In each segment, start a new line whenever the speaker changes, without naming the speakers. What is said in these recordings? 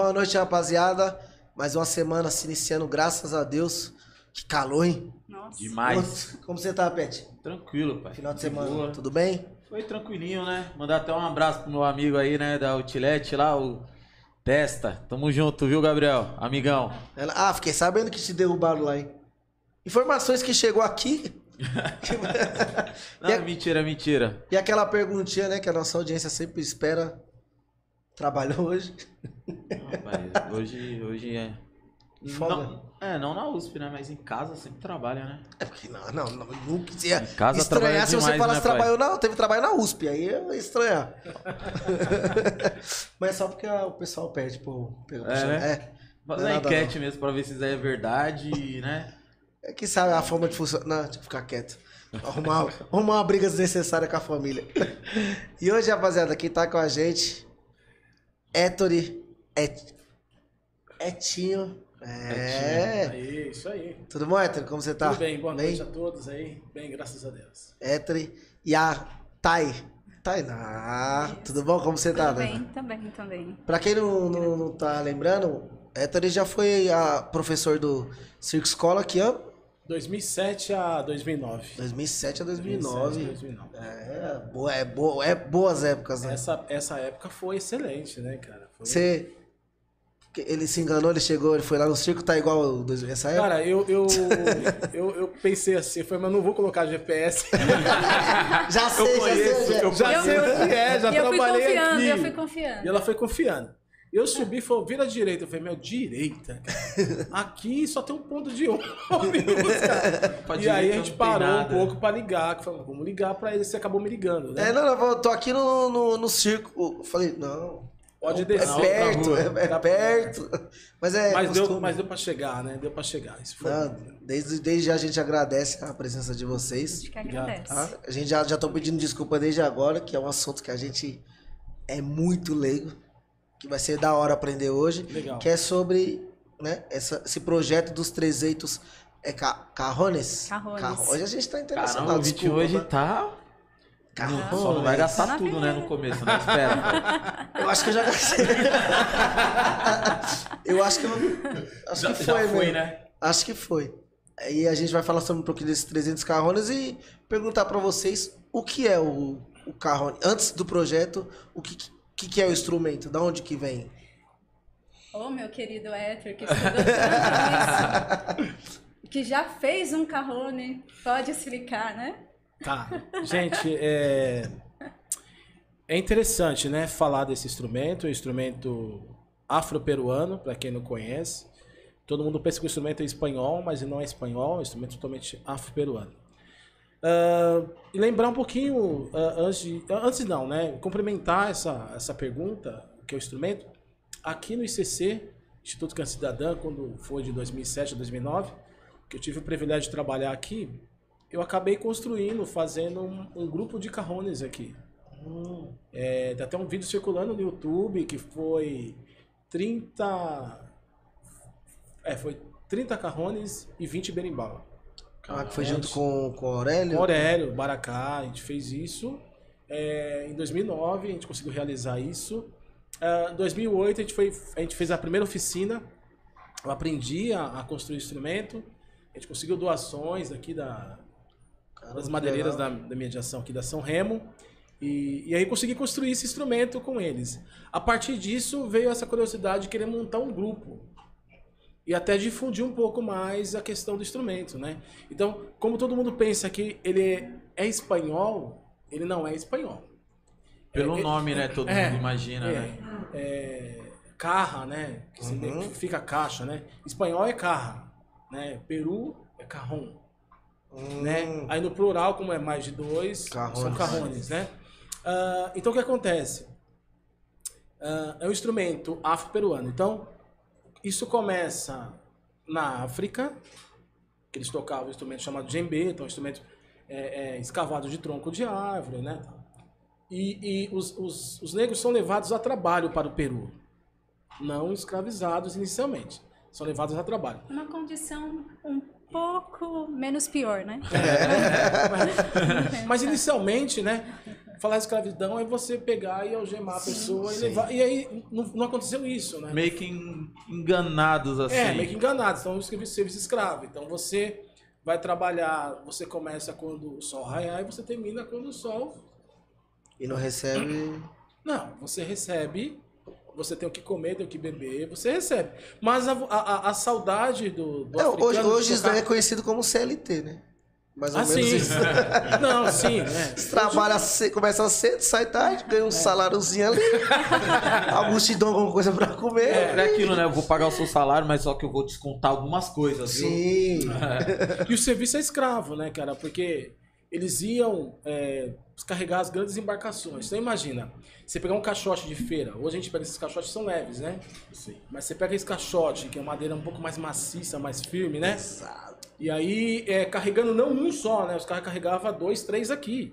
Boa noite, rapaziada. Mais uma semana se iniciando, graças a Deus. Que calor, hein?
Nossa.
Demais.
Como você tá, Pet?
Tranquilo, pai.
Final de
De
semana,
boa.
tudo bem?
Foi tranquilinho, né? Mandar até um abraço pro meu amigo aí, né? Da Outlet lá, o Testa. Tamo junto, viu, Gabriel? Amigão.
Ela- Ah, fiquei sabendo que te derrubaram lá, hein? Informações que chegou aqui.
Não,
a-
mentira, mentira.
E aquela perguntinha, né, que a nossa audiência sempre espera. Trabalhou hoje?
Rapaz, hoje, hoje é.
Folga.
Não, é, não na USP, né? Mas em casa sempre trabalha, né?
É porque não, não, não, nunca ia
Em casa
estranhar se você falasse
né,
trabalhou, não, teve trabalho na USP, aí ia estranhar. Mas é só porque o pessoal pede, pô.
É, né?
é.
Fazer
Não é
enquete mesmo pra ver se isso aí é verdade, né?
É que sabe a forma de funcionar. Não, deixa eu ficar quieto. Arrumar, arrumar uma briga desnecessária com a família. E hoje, rapaziada, quem tá com a gente, Héctori, Et... Etinho. É.
Aí, isso aí.
Tudo bom, Héctor? Como você tá?
Tudo bem, boa noite a todos aí. Bem, graças a Deus.
Héctor e a Thay. Tainá. Tudo bom? Como você tá,
Também,
Tainá?
também, também.
Pra quem não, não, não tá lembrando, Héctor já foi a professor do Circo Escola que ano?
2007 a 2009.
2007 a
2007 a
2009.
2009.
É, boa, é, boa, é boas épocas, né?
Essa, essa época foi excelente, né, cara? Foi-
Você. Ele se enganou, ele chegou, ele foi lá no circo, tá igual o essa época?
Cara, eu, eu, eu, eu pensei assim, foi, mas não vou colocar GPS.
já sei, já
conheço,
sei. Já,
eu
Já
Eu-
sei onde é, já
eu fui
trabalhei
confiando,
aqui.
eu fui confiando.
E ela foi confiando. Eu subi e falou, vira à direita. Eu falei, meu, direita? cara. Aqui só tem um ponto de ônibus, cara. E aí a gente parou
nada.
um pouco pra ligar. que Falou, vamos ligar pra ele. Você acabou me ligando, né?
É, não, não, eu tô aqui no, no, no circo. Eu falei, não.
Pode
é
descer.
perto, é,
rua.
é
Tá-
perto. Mas é.
Mas deu, mas deu pra chegar, né? Deu pra chegar. Isso foi.
Não, desde, desde já a gente agradece a presença de
A
vocês.
gente que agradece.
tá? A gente já, já tô pedindo desculpa desde agora, que é um assunto que a gente é muito leigo, que vai ser da hora aprender hoje.
Legal.
Que é sobre né, essa, esse projeto dos 300 é, ca, carrones.
Carrones.
Carro- Hoje a gente tá internacional.
Caramba, o vídeo
desculpa,
hoje
mas-
tá.
Carrones.
Só não vai gastar tudo, né, no começo, né? Espera.
Eu acho que eu já gastei. eu acho que eu. Acho
Já,
que
já
foi,
foi,
mesmo.
né?
Acho que foi. E a gente vai falar sobre um pouquinho desses 300 carrones e perguntar pra vocês o que é o, o carrone. Antes do projeto, o que, que, que é o instrumento? Da onde que vem?
Ô, meu querido Éter, que estudou tanto isso, que já fez um carrone, pode explicar, né?
Tá. Gente, é. É interessante, né? Falar desse instrumento. É um instrumento afro-peruano, para quem não conhece. Todo mundo pensa que o instrumento é espanhol, mas ele não é espanhol, é um instrumento totalmente afro-peruano. Ah, e lembrar um pouquinho, ah, antes, de, ah, antes não, né? Complementar essa, essa pergunta, que é o instrumento. Aqui no ICC, Instituto Câncer Cidadã, quando foi de 2007 a 2009, que eu tive o privilégio de trabalhar aqui, eu acabei construindo, fazendo um, um grupo de carrones aqui. É, tem até um vídeo circulando no YouTube que foi 30. É, foi 30 carrones e 20 berimbau.
Ah, que foi junto com, com o Aurélio?
Com Aurélio, Baracá, a gente fez isso. É, em 2009 a gente conseguiu realizar isso. Em 2008 a gente, foi, a gente fez a primeira oficina. Eu aprendi a, a construir instrumento. A gente conseguiu doações aqui da,
Caramba,
das madeireiras da, da mediação aqui da São Remo. E, e aí consegui construir esse instrumento com eles. A partir disso veio essa curiosidade de querer montar um grupo. E até difundir um pouco mais a questão do instrumento, né? Então, como todo mundo pensa que ele é, é espanhol, ele não é espanhol.
Pelo
É,
nome, né? Todo
é,
mundo imagina,
é,
né?
é, carra, né? Que
Uhum.
significa caixa, né? Espanhol é carra, né? Peru é carrom
Hum,
né? Aí no plural, como é mais de dois,
Carrones.
são carrones, né? Ah, então o que acontece? Ah, é um instrumento afro-peruano. Então, isso começa na África, que eles tocavam um instrumento chamado djembe, então um instrumento é, é, escavado de tronco de árvore, né? E, e os, os, os negros são levados a trabalho para o Peru, não escravizados inicialmente, são levados a trabalho.
Uma condição um pouco menos pior, né?
Mas inicialmente, né? Falar escravidão é você pegar e algemar a pessoa e levar. E aí não, não aconteceu isso, né?
Meio que en- enganados assim.
É, meio que enganados. Então, escrevi serviço escravo. Então, você vai trabalhar, você começa quando o sol raiar e você termina quando o sol.
E não recebe.
Não, você recebe, você tem o que comer, tem o que beber, você recebe. Mas a, a, a saudade do, do
É, hoje hoje isso é conhecido como CLT, né? Mais ou
Ah,
menos
sim.
isso.
Não, sim, né?
Você Trabalha cedo, começa cedo, sai tarde, ganha
É.
um saláriozinho ali. Alguns te dão alguma coisa pra comer.
É aquilo, né? Eu vou pagar o seu salário, mas só que eu vou descontar algumas coisas, viu?
Sim.
E o serviço é escravo, né, cara? Porque eles iam é, descarregar as grandes embarcações. Então imagina, você pegar um caixote de feira, hoje a gente pega esses caixotes são leves, né? Mas você pega esse caixote, que é madeira um pouco mais maciça, mais firme, né?
Exato.
E aí, é, carregando não um só, né? Os caras carregavam dois, três aqui.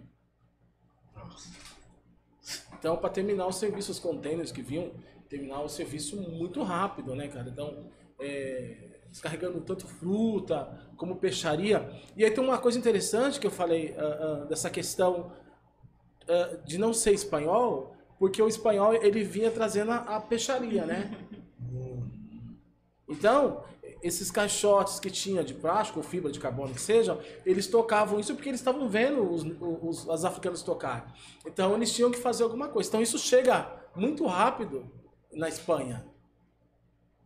Então, para terminar o serviço, os containers que vinham, terminar o serviço muito rápido, né, cara? Então, é, descarregando tanto fruta como peixaria. E aí tem uma coisa interessante que eu falei ah, ah, dessa questão ah, de não ser espanhol, porque o espanhol ele vinha trazendo a, a peixaria, né? Então, esses caixotes que tinha de plástico ou fibra de carbono que sejam, eles tocavam isso porque eles estavam vendo os, os, os africanos tocar. Então, eles tinham que fazer alguma coisa. Então, isso chega muito rápido na Espanha.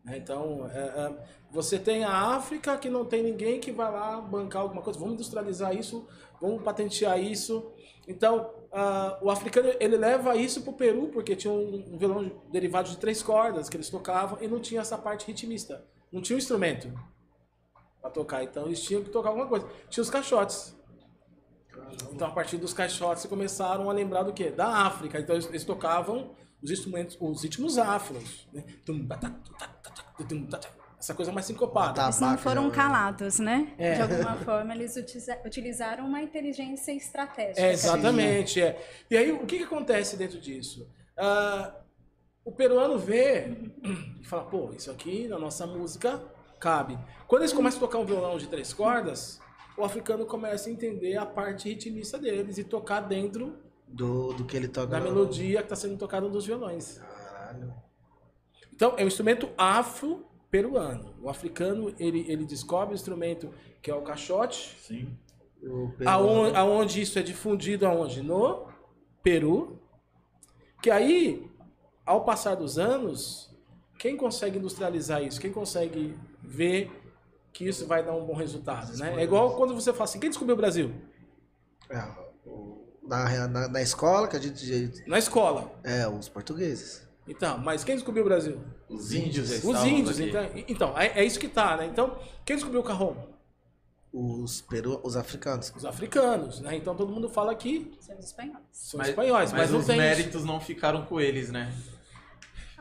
Né? Então, é, é, você tem a África que não tem ninguém que vai lá bancar alguma coisa. Vamos industrializar isso, vamos patentear isso. Então, ah, o africano ele leva isso para o Peru porque tinha um, um violão derivado de três cordas que eles tocavam e não tinha essa parte ritmista. Não tinha um instrumento para tocar. Então, eles tinham que tocar alguma coisa. Tinha os caixotes. Então, a partir dos caixotes, começaram a lembrar do quê? Da África. Então, eles, eles tocavam os instrumentos, os ritmos afros. Né? Essa coisa mais sincopada.
Tá.
Eles não foram
já-
calados, né?
É.
De alguma forma, eles utiliza- utilizaram uma inteligência estratégica.
É, exatamente. É. E aí, o que, que acontece dentro disso? Ah, o peruano vê e fala, pô, isso aqui na nossa música cabe. Quando eles começam a tocar um violão de três cordas, o africano começa a entender a parte ritmista deles e tocar dentro
Do, do que ele toca.
da melodia que está sendo tocada nos violões.
Caralho.
Então, é um instrumento afro-peruano. O africano, ele, ele descobre o instrumento que é o caixote,
Sim.
O
aonde, aonde isso é difundido aonde? No Peru. Que aí, ao passar dos anos, quem consegue industrializar isso? Quem consegue ver que isso vai dar um bom resultado, né? É igual quando você fala assim, quem descobriu o Brasil?
É, na, na, na escola que a gente.
Na escola.
É, os portugueses.
Então, mas quem descobriu o Brasil?
Os índios
Os índios. Então, então é, é isso que tá, né? Então, quem descobriu o carrom?
Os, peru, os africanos.
Os africanos, né? Então todo mundo fala que
São os espanhóis.
são espanhóis, mas,
mas
não
os
tem isso.
méritos não ficaram com eles, né?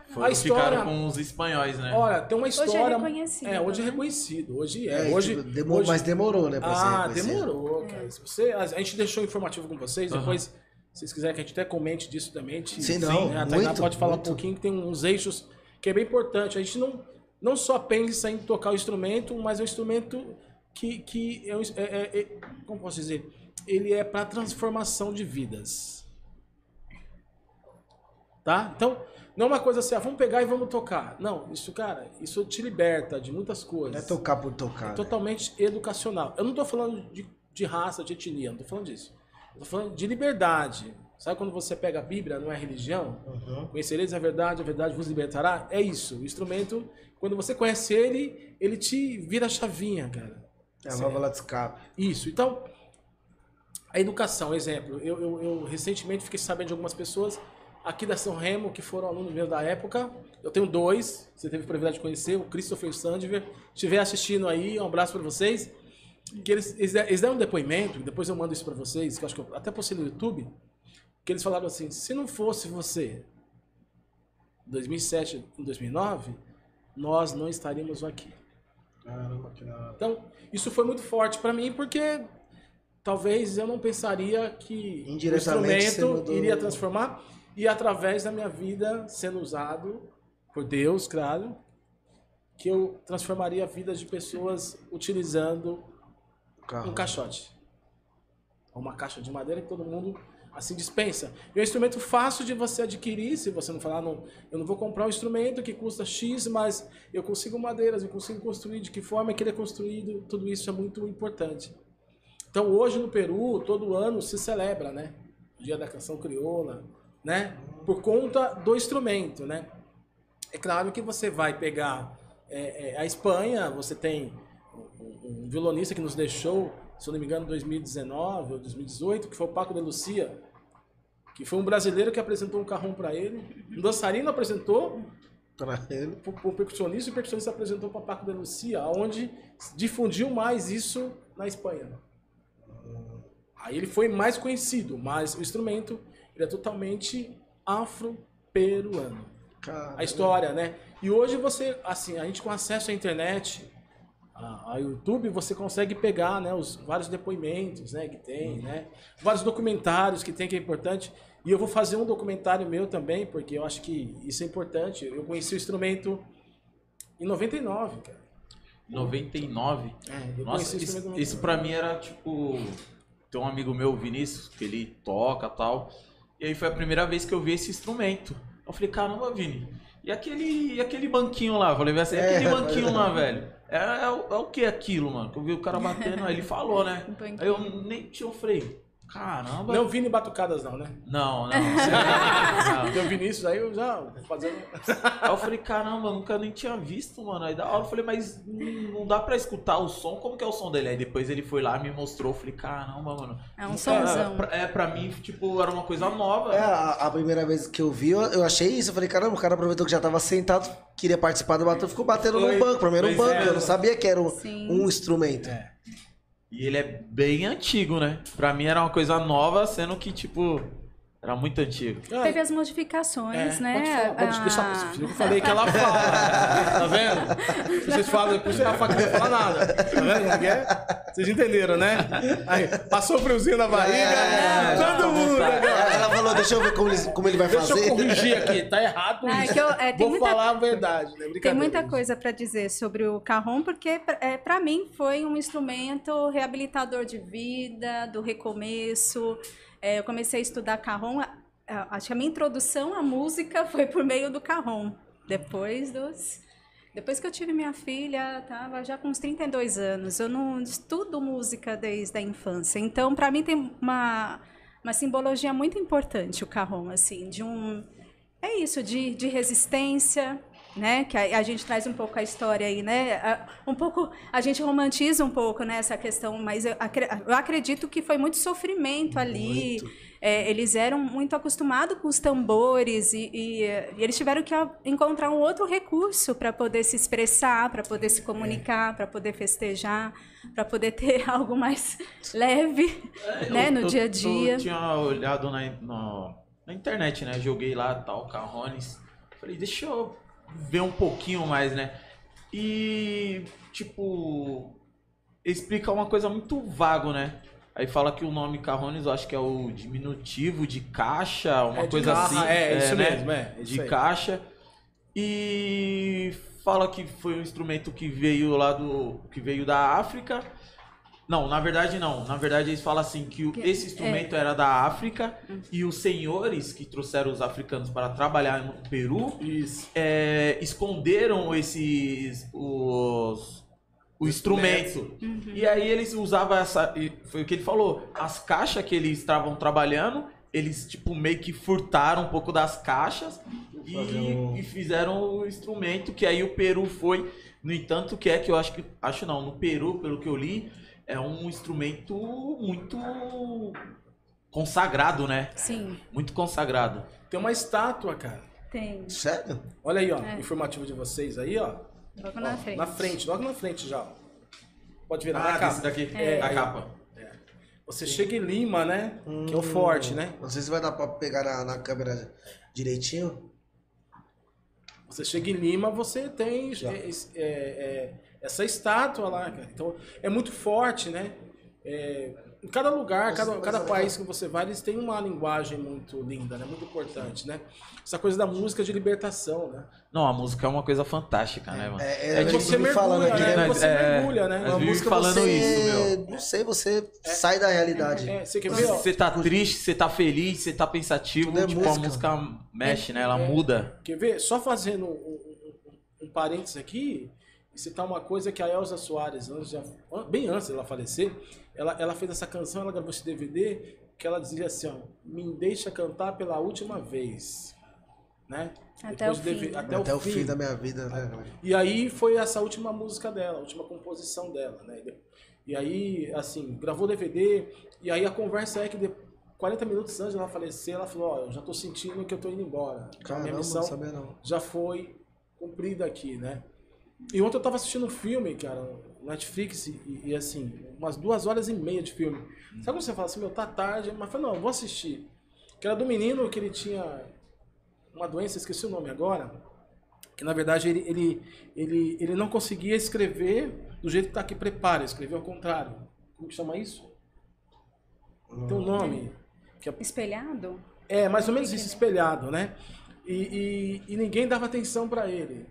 Foram,
A história-
Ficaram com os espanhóis, né?
Olha, tem uma
Hoje é
história.
reconhecido,
É, hoje é
né?
reconhecido. Hoje é.
É,
hoje,
tipo, demorou,
hoje-
Mas demorou, né?
Ah, demorou, cara. Se você, a, gente deixou informativo com vocês, depois, se vocês quiserem que a gente até comente disso também. Te,
Sim, não,
né, a Tainá
muito,
pode falar
muito.
um pouquinho que tem uns eixos que é bem importante. A gente não, não só pensa em tocar o instrumento, mas é um instrumento que, que é, um- é- é- é- como posso dizer? Ele é para transformação de vidas. Tá? Então, não é uma coisa assim, ah, vamos pegar e vamos tocar. Não, isso, cara, isso te liberta de muitas coisas.
Não é tocar por tocar. né?
Totalmente educacional. Eu não tô falando de, de raça, de etnia, não tô falando disso. Eu tô falando de liberdade. Sabe quando você pega a Bíblia, não é religião?
Uhum.
Conhecereis a verdade, a verdade vos libertará? É isso. O instrumento, quando você conhece ele, ele te vira a chavinha, cara.
É a válvula de escape.
Isso. Então, a educação, exemplo. Eu, eu, eu recentemente fiquei sabendo de algumas pessoas aqui da São Remo que foram alunos meus da época. Eu tenho dois, você teve a privilégio de conhecer, o Christopher o Sandiver. Estiver assistindo aí, um abraço para vocês. Que eles, eles, eles deram um depoimento, depois eu mando isso para vocês, que eu acho que eu até postei no YouTube, que eles falaram assim: se não fosse você, em 2007 e 2009, nós não estaríamos aqui.
Caramba, que da hora.
Então, isso foi muito forte para mim porque talvez eu não pensaria que o instrumento iria transformar e através da minha vida sendo usado por Deus, claro, que eu transformaria a vida de pessoas utilizando
Carro.
um caixote. Uma caixa de madeira que todo mundo assim, dispensa. E é um instrumento fácil de você adquirir, se você não falar, não, eu não vou comprar um instrumento que custa X, mas eu consigo madeiras, eu consigo construir, de que forma que ele é construído, tudo isso é muito importante. Então hoje no Peru, todo ano se celebra, né? O Dia da Canção Crioula, né? Por conta do instrumento, né? É claro que você vai pegar é, é, a Espanha, você tem um, um violonista que nos deixou, se eu não me engano, em 2019 ou 2018, que foi o Paco de Lucia, que foi um brasileiro que apresentou um carrão para ele, um dançarino apresentou
Pra ele.
para o percussionista e o percussionista apresentou para Paco de Lucia, onde difundiu mais isso na Espanha. Aí ele foi mais conhecido, mas o instrumento ele é totalmente afro-peruano. A história, né? E hoje você, assim, a gente com acesso à internet, a, a YouTube, você consegue pegar, né, os vários depoimentos, né, que tem, né? Vários documentários que tem que é importante. E eu vou fazer um documentário meu também, porque eu acho que isso é importante. Eu conheci o instrumento em 99, cara.
99.
É, eu
Nossa,
conheci o
isso, isso pra mim era tipo. Tem um amigo meu, o Vinícius, que ele toca e tal. E aí foi a primeira vez que eu vi esse instrumento. Eu falei, caramba, Vini. E aquele, e aquele banquinho lá? Eu falei assim, e aquele
É,
banquinho
é.
lá, velho? É, é, o- é o que aquilo, mano? Que eu vi o cara batendo, aí ele falou, né?
Um.
Aí eu nem tinha, eu falei, caramba.
Não Vini Batucadas não, né?
não, não. não.
Porque o Vinícius aí eu já fazendo...
Aí eu falei, caramba, nunca nem tinha visto, mano. Aí da hora eu falei, mas não não dá pra escutar o som? Como que é o som dele? Aí depois ele foi lá e me mostrou. Eu falei, caramba, mano.
É um somzão.
É, pra mim, tipo, era uma coisa nova.
É, a, a primeira vez que eu vi, eu, eu achei isso. Eu falei, caramba, o cara aproveitou que já tava sentado, queria participar do batalha, ficou batendo
Foi.
no banco. Era um banco,
é.
eu não sabia que era um,
Sim.
um instrumento.
E ele é bem antigo, né? Pra mim era uma coisa nova, sendo que, tipo, era muito antigo.
Teve as modificações,
É,
né?
Pode, falar, pode
Ah,
deixar. Eu falei que ela fala. tá vendo? Se vocês falam depois, a faca não fala nada. Tá vendo que é? Vocês entenderam, né? Aí, passou o friozinho na barriga.
É,
todo mundo.
Ela ela falou, deixa eu ver como ele, como ele vai
Deixa
fazer.
eu corrigir aqui, tá errado
Ah, é
isso.
que eu- é, tem
Vou
muita-
falar a verdade, né?
Tem muita coisa para dizer sobre o carrom, porque é, para mim foi um instrumento reabilitador de vida, do recomeço. É, eu comecei a estudar carrom, acho que a minha introdução à música foi por meio do carrom. Depois dos depois que eu tive minha filha, tava já com uns 32 anos. Eu não estudo música desde a infância. Então, para mim tem uma uma simbologia muito importante o carrom assim, de um é isso, de, de resistência, né? Que a, a gente traz um pouco a história aí, né? A- Um pouco, a gente romantiza um pouco né, essa questão, mas eu, eu acredito que foi muito sofrimento ali. É, eles eram muito acostumados com os tambores e, e, e eles tiveram que encontrar um outro recurso para poder se expressar, para poder se comunicar, para poder festejar, para poder ter algo mais leve, né,
Eu-
no
eu-
dia a dia.
Eu tinha olhado na, no- na internet, né? Joguei lá, tal, Carrones. Falei, deixa eu ver um pouquinho mais, né? E, tipo, explica uma coisa muito vago, né? Aí fala que o nome Carrones, eu acho que é o diminutivo de caixa, uma
É de
coisa
carro,
assim.
é, isso
né?
mesmo, é, isso
de
aí.
caixa. E fala que foi um instrumento que veio lá do. que veio da África. Não, na verdade não. Na verdade eles falam assim que o-
Que-
esse instrumento era da África e os senhores que trouxeram os africanos para trabalhar no Peru é, esconderam esses os o instrumento. E aí eles usavam essa foi o que ele falou, as caixas que eles estavam trabalhando, eles tipo meio que furtaram um pouco das caixas e,
um-
e fizeram o instrumento que aí o Peru foi, no entanto, que é que eu acho que acho não, no Peru, pelo que eu li, é um instrumento muito consagrado, né?
Sim,
Muito consagrado.
Tem uma estátua, cara.
tem.
Sério?
Olha aí, ó.
É.
Informativo de vocês aí, ó.
Logo
Ó,
na frente.
Na frente, logo na frente já. ó. Pode virar
Ah,
na capa.
daqui,
É.
a capa.
Você chega em Lima, né? que é o
Hum,
forte, né?
Não sei se vai dar pra pegar na, na câmera direitinho.
Você chega em Lima, você tem
Já.
é, é, é, essa estátua lá, cara. Então, é muito forte, né? É, Em cada lugar, cada, cada país que você vai, eles têm uma linguagem muito linda, né? Muito importante, né? Essa coisa da música de libertação, né?
Não, a música é uma coisa fantástica, né, mano?
É,
É,
é, a
que
gente
você
vive falando
mergulha,
aqui,
né?
né?
Você
é,
mergulha, né?
Uma
vive
música
falando
você,
isso, meu.
não sei, você sai da realidade.
É, você quer ver,
Você tá triste, você tá feliz, você tá pensativo,
Tudo é
tipo, a
música.
música mexe, né? Ela
É.
muda.
Quer ver? Só fazendo um, um, um, parênteses aqui, citar uma coisa que a Elza Soares, bem antes dela falecer, ela, ela fez essa canção, ela gravou esse DVD, que ela dizia assim, ó, me deixa cantar pela última vez. Né?
Até
Depois
o
deve-
fim.
Até,
Até
o fim.
da minha vida, né?
E aí foi essa última música dela, a última composição dela, né? E aí, assim, gravou DVD, e aí a conversa é que de 40 minutos antes dela falecer, ela falou, ó, eu já tô sentindo que eu tô indo embora. Então, a minha
Caramba,
missão
não sabia não.
já foi cumprida aqui, né? E ontem eu tava assistindo um filme, cara, Netflix, e, e, assim, umas duas horas e meia de filme. Sabe quando você fala assim, meu, tá tarde, mas eu falei, não, eu vou assistir. Que era do menino que ele tinha uma doença, esqueci o nome agora, que na verdade ele, ele, ele, ele não conseguia escrever do jeito que tá aqui, prepara, escreveu ao contrário. Como que chama isso? Tem um nome. Que é
Espelhado?
é, mais ou menos isso, espelhado, né? E, e, e ninguém dava atenção para ele.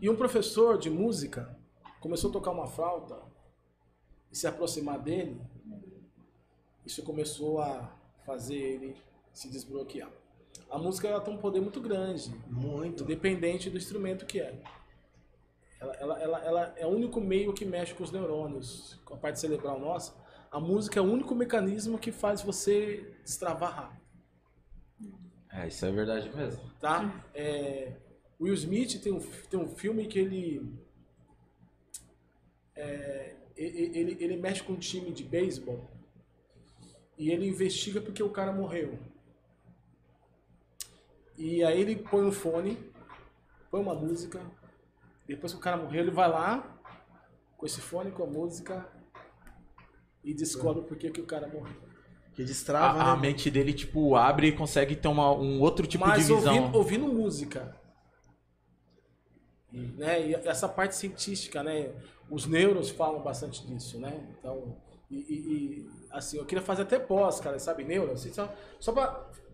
E um professor de música começou a tocar uma flauta e se aproximar dele. Isso começou a fazer ele se desbloquear. A música ela tem um poder muito grande,
Muito.
independente do instrumento que é. Ela, ela, ela, ela é o único meio que mexe com os neurônios, com a parte cerebral nossa. A música é o único mecanismo que faz você destravar rápido.
É, isso é verdade mesmo.
tá? É, Will Smith tem um, tem um filme que ele, é, ele, ele, ele mexe com um time de beisebol e ele investiga porque o cara morreu. E aí ele põe um fone, põe uma música, depois que o cara morreu, ele vai lá com esse fone, com a música e descobre por que que o cara morreu.
Que destrava,
A, a
né?
mente dele, tipo, abre e consegue ter uma, um outro tipo
Mas
de visão.
ouvindo, ouvindo música. E, né, e essa parte científica, né? Os neurons falam bastante disso, né? Então, e, e- e, assim, eu queria fazer até pós, cara, sabe, neuro, assim, só, só pra,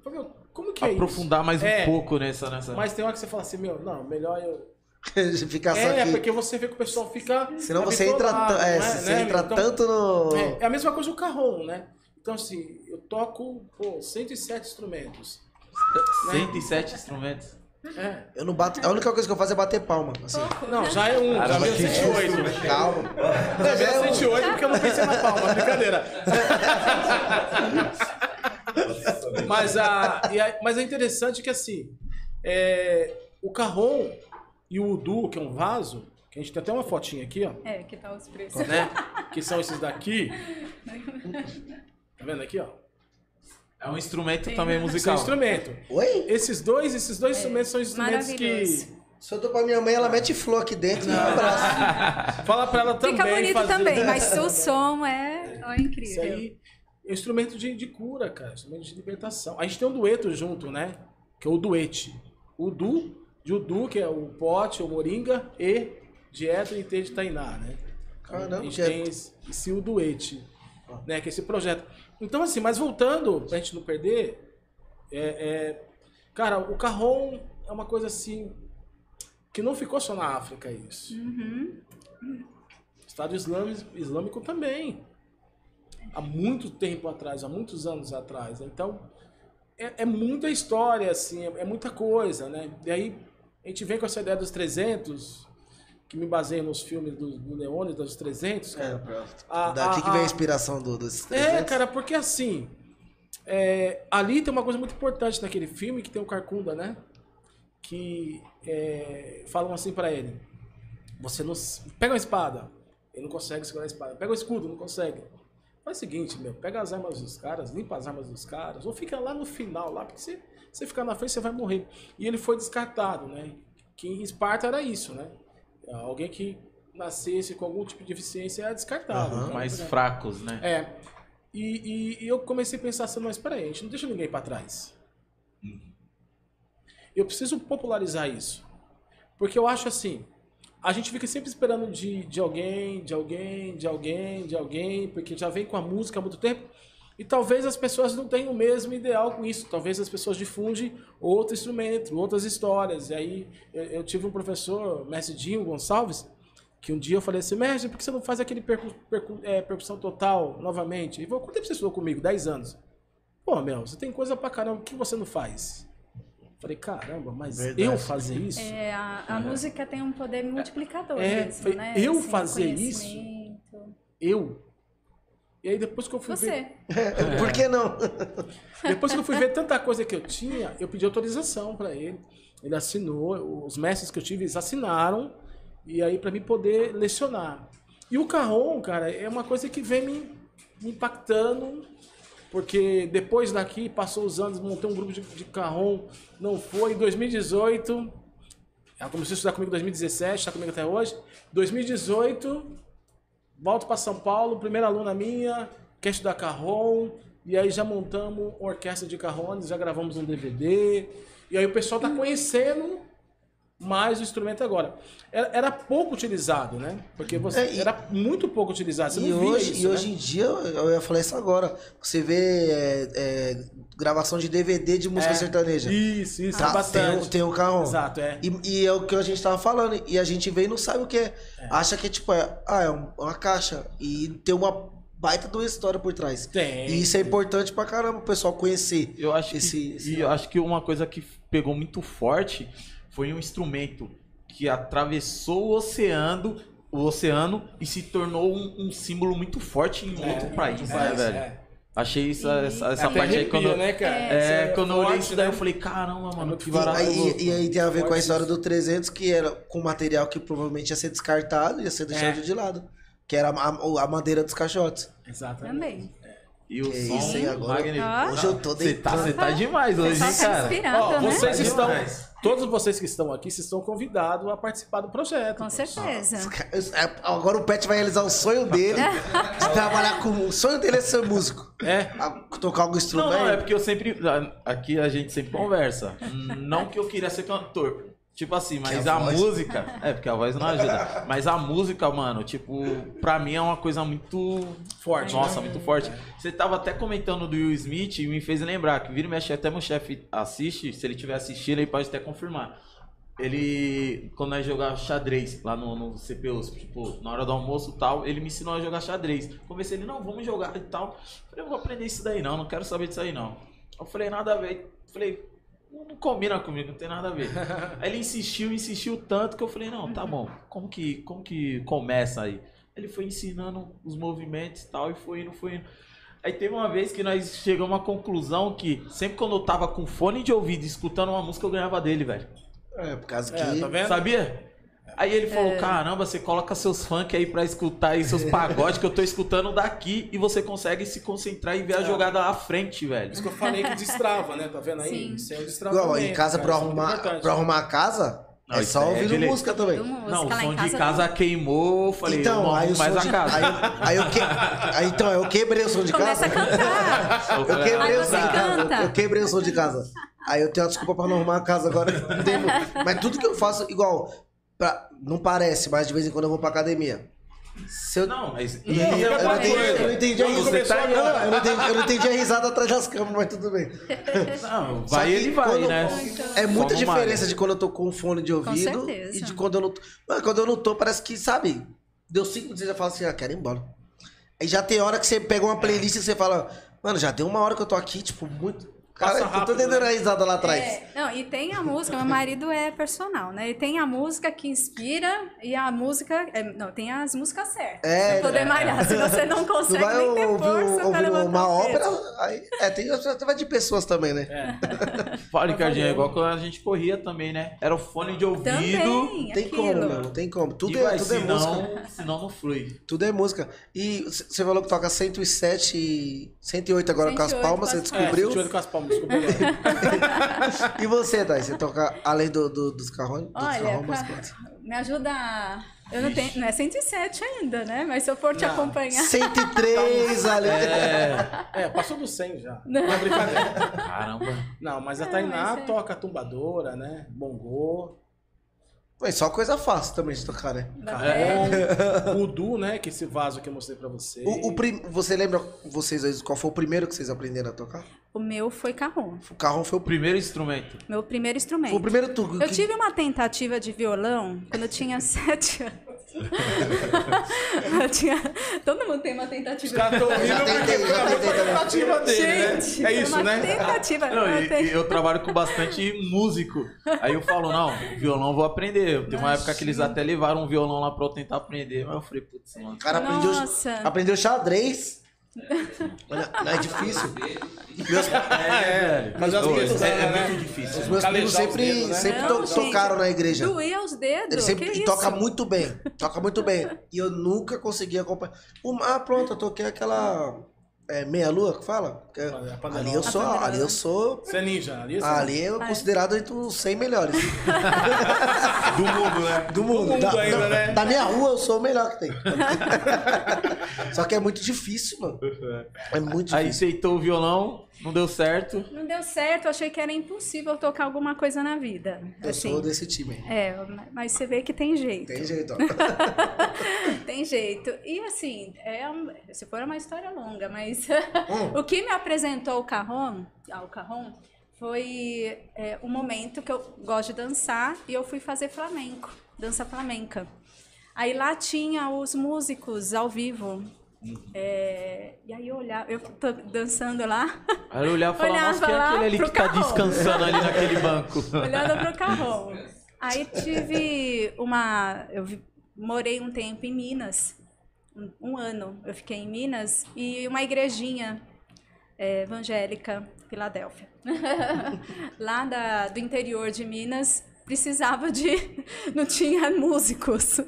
pra ver como que é
Aprofundar mais um
É.
pouco nessa. nessa...
isso. Mas tem hora que você fala assim, meu, não, melhor eu...
Ficar só
É,
aqui.
porque você vê que o pessoal fica
Senão você entra, é,
né,
você
né?
entra
Então,
tanto no.
É, é a mesma coisa o carrom, né? Então, assim, eu toco, pô, 107 instrumentos.
107 instrumentos.
É.
Eu não bato. A única coisa que eu faço é bater palma. Assim.
Não, já é um, já veio
que
108.
Calma.
Já veio 108 porque eu não pensei na palma, brincadeira. mas, a, e a- mas é interessante que assim, é, o carrom e o udu, que é um vaso, que a gente tem até uma fotinha aqui, ó,
É, que tal os preços?
né? Que são esses daqui. Tá vendo aqui, ó?
É um instrumento
Tem,
também
né?
Esse é um
musical.
instrumento.
Oi?
Esses dois, esses dois instrumentos são instrumentos que.
Se eu dou pra minha mãe, ela mete flor aqui dentro e um abraço.
Fala pra ela também.
Fica bonito
fazer-
também, mas o som é ó,
Isso
incrível.
aí é um instrumento de, de cura, cara. Instrumento de libertação. A gente tem um dueto junto, né? Que é o duete. O du, de Udu, que é o pote, o moringa, e de Eto e T de Tainá, né?
Caramba,
a gente
é-
tem esse, esse o duete, né? Que é esse projeto. Então, assim, mas voltando, pra gente não perder, é, é- cara, o carrom é uma coisa assim que não ficou só na África isso.
Uhum.
Estado Islâmico, Islâmico também. Há muito tempo atrás, há muitos anos atrás. Então, é, é muita história, assim, é, é muita coisa, né? E aí, a gente vem com essa ideia dos 300, que me baseia nos filmes do, do Leone, dos 300,
É,
cara. A-
Daqui
a-
que vem a inspiração do, dos
É,
300.
cara, porque assim, é, ali tem uma coisa muito importante naquele filme, que tem o Carcunda, né? Que é, falam assim pra ele, você não... Pega uma espada, ele não consegue segurar a espada. Pega o escudo, não consegue. Faz o seguinte, meu, pega as armas dos caras, limpa as armas dos caras, ou fica lá no final, lá, porque se você ficar na frente, você vai morrer. E ele foi descartado, né? Que em Esparta era isso, né? Alguém que nascesse com algum tipo de deficiência era descartado. Então,
Mais
por exemplo,
fracos, né?
é. E, e- e eu comecei a pensar assim, mas peraí, a gente não deixa ninguém para trás. Eu preciso popularizar isso. Porque eu acho assim, a gente fica sempre esperando de, de alguém, de alguém, de alguém, de alguém, porque já vem com a música há muito tempo. E talvez as pessoas não tenham o mesmo ideal com isso. Talvez as pessoas difundem outro instrumento, outras histórias. E aí eu, eu tive um professor, mestre Dinho Gonçalves, que um dia eu falei assim, mestre, por que você não faz aquele percu, percu, é, percussão total novamente? Ele falou, quanto tempo você estudou comigo? 10 anos. Pô, meu, você tem coisa pra caramba, o que você não faz? Falei, caramba, mas
Verdade.
eu fazer isso?
É, a, a música tem um poder multiplicador
É,
mesmo,
foi
né?
eu
Assim,
fazer
conhecimento.
Eu? E aí depois que eu fui ver...
Você.
Por que não?
Depois que eu fui ver tanta coisa que eu tinha, eu pedi autorização para ele. Ele assinou, os mestres que eu tive, eles assinaram, e aí para mim poder lecionar. E o carrom, cara, é uma coisa que vem me, me impactando, porque depois daqui, passou os anos, montei um grupo de, de carrom, não foi. Em 2018, ela começou a estudar comigo em 2017, está comigo até hoje. 2018, volto para São Paulo, primeira aluna minha, quer estudar carrom, e aí já montamos orquestra de carrones, já gravamos um DVD, e aí o pessoal tá conhecendo mais o instrumento agora. Era, era pouco utilizado, né? Porque você
É, e-
era muito pouco utilizado. Você
E hoje,
isso,
e
né?
hoje em dia, eu ia falar isso agora. Você vê é, é, gravação de DVD de música
É,
sertaneja.
Isso, isso,
Tá,
é bastante.
Tem, o- tem o carro.
Exato, é.
E, e é o que a gente tava falando. E a gente vê e não sabe o que é. Acha que é tipo, é, ah, é um- uma caixa. E tem uma baita de uma história por trás.
Tem.
E isso é importante pra caramba o pessoal conhecer.
Eu acho
Esse-
que,
esse
e eu acho que uma coisa que pegou muito forte foi um instrumento que atravessou o oceano, o oceano e se tornou um, um símbolo muito forte em outro país, né,
É,
velho?
é.
Achei essa, essa, essa
Até
parte aí quando,
né, cara?
é,
Isso
quando eu olhei
forte,
isso daí,
né?
eu falei, caramba, mano,
muito
que
E
barato.
aí,
louco.
e aí tem a ver com a
Forte
história do 300, que era com material que provavelmente ia ser descartado, ia ser deixado
É.
de lado. Que era a, a madeira dos caixotes.
Exatamente.
Também.
E o
Que
som,
isso, hein, agora?
magnífico.
Hoje eu tô
Você tá,
deitando.
você tá demais hoje,
pessoal
hein,
tá
cara?
inspirado,
Ó,
né?
vocês
Tá
estão,
demais.
Todos vocês que estão aqui, vocês estão convidados a participar do projeto.
Com certeza.
É, Agora o Pet vai realizar o sonho dele de trabalhar com. O sonho dele é ser músico.
É.
A- tocar algum
Não,
instrumento.
não, é porque eu sempre. Aqui a gente sempre conversa. Não que eu queria ser cantor. Tipo assim, mas
Que a
a,
voz-
música. É, porque a voz não ajuda. Mas a música, mano, tipo, pra mim é uma coisa muito.
Forte,
Nossa,
né?
muito forte. Você tava até comentando do Will Smith e me fez lembrar que vira e mexe até meu chefe assiste. Se ele tiver assistindo, ele pode até confirmar. Ele, quando nós jogava xadrez lá no, no CPU, tipo, na hora do almoço e tal, ele me ensinou a jogar xadrez. Conversei ele, não, vamos jogar e tal. Falei, eu vou aprender isso daí não, não quero saber disso aí não. Eu falei, nada a ver. Falei, não combina comigo, não tem nada a ver. aí ele insistiu, insistiu tanto que eu falei, não, tá bom, como que, como que começa aí? Ele foi ensinando os movimentos e tal, e foi indo, foi indo. Aí teve uma vez que nós chegamos a uma conclusão que sempre quando eu tava com fone de ouvido escutando uma música, eu ganhava dele, velho.
É, por causa que.
É, tá vendo?
Sabia? Aí ele falou, caramba, você coloca seus funk aí pra escutar aí seus pagodes que eu tô escutando daqui e você consegue se concentrar e ver a jogada à frente, velho.
Isso que eu falei que destrava, né? Tá vendo aí?
Sim.
Isso é um
Igual,
destravamento.
em casa, pra
cara, é
arrumar, pra arrumar a casa,
Não,
é só
é
ouvindo
direito.
música também.
Música
Não, o som de
casa.
casa queimou, falei,
Então,
não
aí,
mais
som
a
de,
casa.
aí, aí eu que, aí, então, eu quebrei o som de
Começa
casa.
a cantar.
Eu quebrei
Aí
o som de casa. Eu quebrei o som de casa. Aí eu tenho uma desculpa pra não arrumar a casa agora. Não Mas tudo que eu faço, igual, pra- não parece, mas de vez em quando eu vou pra academia. Se eu,
Não, mas...
E eu,
é
eu não entendi,
coisa.
eu não entendi a risada.
tá-
Não, não, eu não entendi- eu não entendi a risada atrás das câmeras, mas tudo bem.
Não, vai ele vai, né?
É muita
Como
diferença
malha.
de quando eu tô com fone de ouvido e de quando eu não tô. Mano, quando eu não tô, parece que, sabe? Deu cinco minutos e já fala assim, ah, quero ir embora. Aí já tem hora que você pega uma playlist e você fala, mano, já deu uma hora que eu tô aqui, tipo, muito. Cara,
Passa
eu tô entendendo
né?
a risada lá atrás.
É, não, e tem a música, meu marido é personal, né? Ele tem a música que inspira e a música. é, não, tem as músicas certas.
É,
pra poder malhar. Se você não
Não
consegue
vai
nem ter
ouvir,
força pra
ouvir
levantar
uma ópera, aí, é, tem, vai de pessoas também, né?
É.
Fala, Ricardinho, é igual quando a gente corria também, né? Era o fone de ouvido.
Também,
Não tem
aquilo.
como, meu, não tem como. Tudo
e
é,
vai,
tudo é
senão,
música.
senão não flui.
Tudo é música. E você falou que toca 107 e 108 agora com as
108
palmas,
com
você
as
É,
descobriu.
sentiu ele com as palmas,
E você, Thay? Você toca além do, do- dos carrões? Dos
Olha,
carrões, mas
pra- me ajuda. a- Eu não tenho. Não é 107 ainda, né? Mas se eu for te
Não.
acompanhar.
103 ali.
É, passou do 100 já. Não é brincadeira.
Caramba.
Não, mas a
Não,
Tainá
mas é-
toca tumbadora, né? Bongô.
Mas só coisa fácil também de tocar, né?
Carrom, o Du, né? Que esse vaso que eu mostrei pra você.
O, o prim- Você lembra, vocês dois, qual foi o primeiro que vocês aprenderam a tocar?
O meu foi carrom.
O carrão foi o, pri-
Primeiro instrumento.
Meu primeiro instrumento.
foi o primeiro turco.
Eu
que-
tive uma tentativa de violão quando eu tinha sete anos. tinha... Todo mundo tem uma tentativa
Os
de
caras tão
Eu já
rindo
tentei,
porque
já
foi
tentei
a
também.
tentativa dele,
Gente,
né? É isso,
uma
né?
tentativa.
Não,
uma
e, e eu trabalho com bastante músico. Aí eu falo, não, violão eu vou aprender. Tem uma época que eles até levaram um violão lá pra eu tentar aprender. Mas eu falei, putz, mano.
O cara aprendeu,
Nossa.
aprendeu xadrez. Não é difícil. Meus,
É,
Mas as minhas,
é, é muito difícil.
os meus primos
os
sempre,
dedos, né?
sempre
Não,
to-
gente,
tocaram na igreja.
Doía os dedos.
Ele sempre
que
toca
isso?
muito bem. Toca muito bem. E eu nunca consegui acompanhar. Uma, ah, pronto, eu toquei aquela é, meia-lua que fala. Que-
A panderola.
ali eu sou. Ali eu sou.
Você é ninja. Ali, você...
Ali eu
é.
considerado entre os 100 melhores
Do mundo, né?
do mundo.
mundo
da,
ainda,
da-
né?
da minha rua eu sou o melhor que tem. Só que é muito difícil, mano. É muito
Aí
difícil.
aceitou o violão, não deu certo.
Não deu certo, eu achei que era impossível tocar alguma coisa na vida.
Eu
assim.
sou desse time.
É, mas você vê que tem jeito.
Tem jeito, ó.
Tem jeito. E assim, é, se for uma história longa, mas
Hum.
o que me apresentou o Carrom, ao Carrom foi é, um momento que eu gosto de dançar e eu fui fazer flamenco, dança flamenca. Aí lá tinha os músicos ao vivo. É, e aí eu olhava, eu tô dançando lá,
Aí eu olhava e falava,
Olhava
nossa, quem é aquele ali que tá
carro.
descansando ali naquele banco?
olhando pro Carrom. Aí tive uma. Eu vi- morei um tempo em Minas, um, um ano. Eu fiquei em Minas e uma igrejinha é, evangélica, Filadélfia. Lá da, do interior de Minas, precisava de. Não tinha músicos.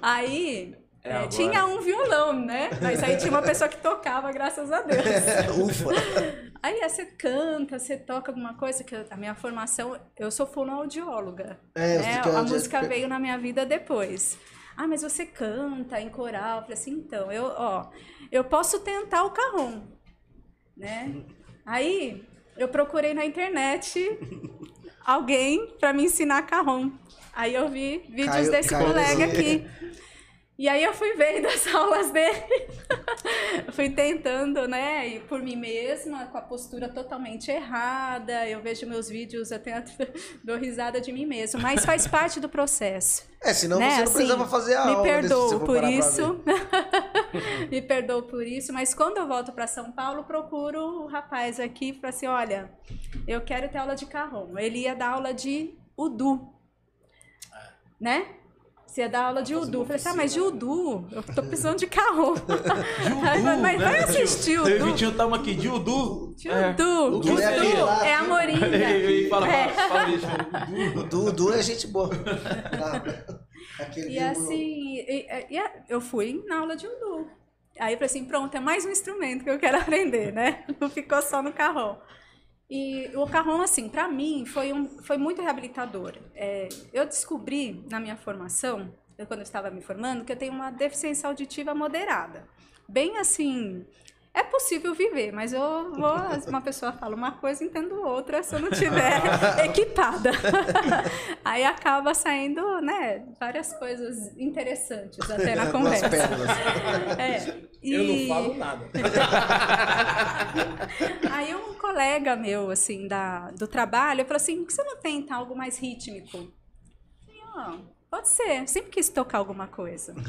Aí.
É
é, tinha um violão, né? Mas aí tinha uma pessoa que tocava, graças a Deus.
Ufa.
Aí é, você canta, você toca alguma coisa, que a minha formação, eu sou fonoaudióloga.
É,
né?
quer-
A música veio na minha vida depois. Ah, mas você canta em coral. Eu falei assim, então, eu, ó, eu posso tentar o carrom, né? Aí eu procurei na internet alguém para me ensinar carrom. Aí eu vi vídeos desse colega aqui. E aí eu fui vendo as aulas dele, fui tentando, né, e por mim mesma, com a postura totalmente errada. Eu vejo meus vídeos, eu tenho, dou risada de mim mesma, mas faz parte do processo.
É, senão
né?
você não
Assim,
precisava fazer a
me
aula. né, se você
perdoo
for
por isso. me perdoo por isso, mas quando eu volto para São Paulo, procuro o rapaz aqui para assim, olha, eu quero ter aula de carrom. Ele ia dar aula de udu. Né? Você ia dar aula de udu. Eu falei assim, ah, mas de udu, eu tô precisando de carrom. Aí, mas mas vai assistir
Eu e o
udu.
Vitinho tamo aqui de Udu.
De
É.
udu.
Udu
Udu
é
é a moringa.
Ele fala,
É.
fala, fala isso.
O Du, o Du é gente boa. Tá. Aquele
E assim, e- e- e eu fui na aula de udu. Aí eu falei assim, pronto, é mais um instrumento que eu quero aprender, né? Não ficou só no carrom. E o carrom, assim, para mim, foi, um, foi muito reabilitador. É, eu descobri na minha formação, quando eu estava me formando, que eu tenho uma deficiência auditiva moderada. Bem assim, é possível viver, mas eu vou, uma pessoa fala uma coisa, entendo outra se eu não tiver equipada. Aí acaba saindo, né, várias coisas interessantes até na conversa. É,
Eu não
e-
falo nada.
Aí um colega meu, assim, da, do trabalho, falou assim, por que você não tenta algo mais rítmico? Eu falei, ah, pode ser, sempre quis tocar alguma coisa.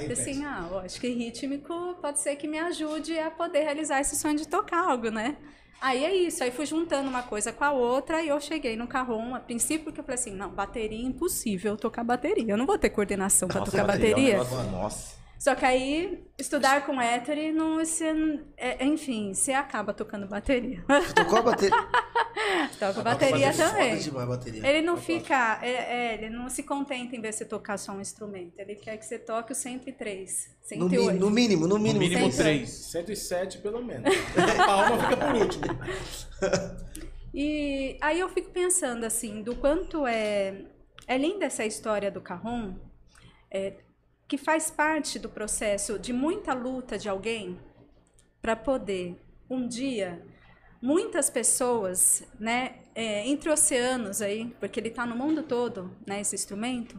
É,
assim, ah, eu acho que rítmico pode ser que me ajude a poder realizar esse sonho de tocar algo, né? Aí é isso, aí fui juntando uma coisa com a outra e eu cheguei no carrom, a princípio que eu falei assim, não, bateria é impossível tocar bateria, eu não vou ter coordenação para tocar bateria.
é um negócio- Nossa.
Só que aí, estudar com hétero, não, você, é, enfim, você acaba tocando bateria.
Tocou a bateria?
Toca bateria
Bateria
também.
Demais bateria.
Ele não fica, é, é, ele não se contenta em ver você tocar só um instrumento. Ele quer que você toque o 103,
No, mi-
108.
no mínimo, no
No
mínimo.
mínimo
sempre.
três.
107 pelo menos. A palma fica por último.
E aí eu fico pensando assim, do quanto é, é linda essa história do Carrom, é, que faz parte do processo de muita luta de alguém para poder um dia muitas pessoas, né, é, entre oceanos aí, porque ele está no mundo todo, né, esse instrumento,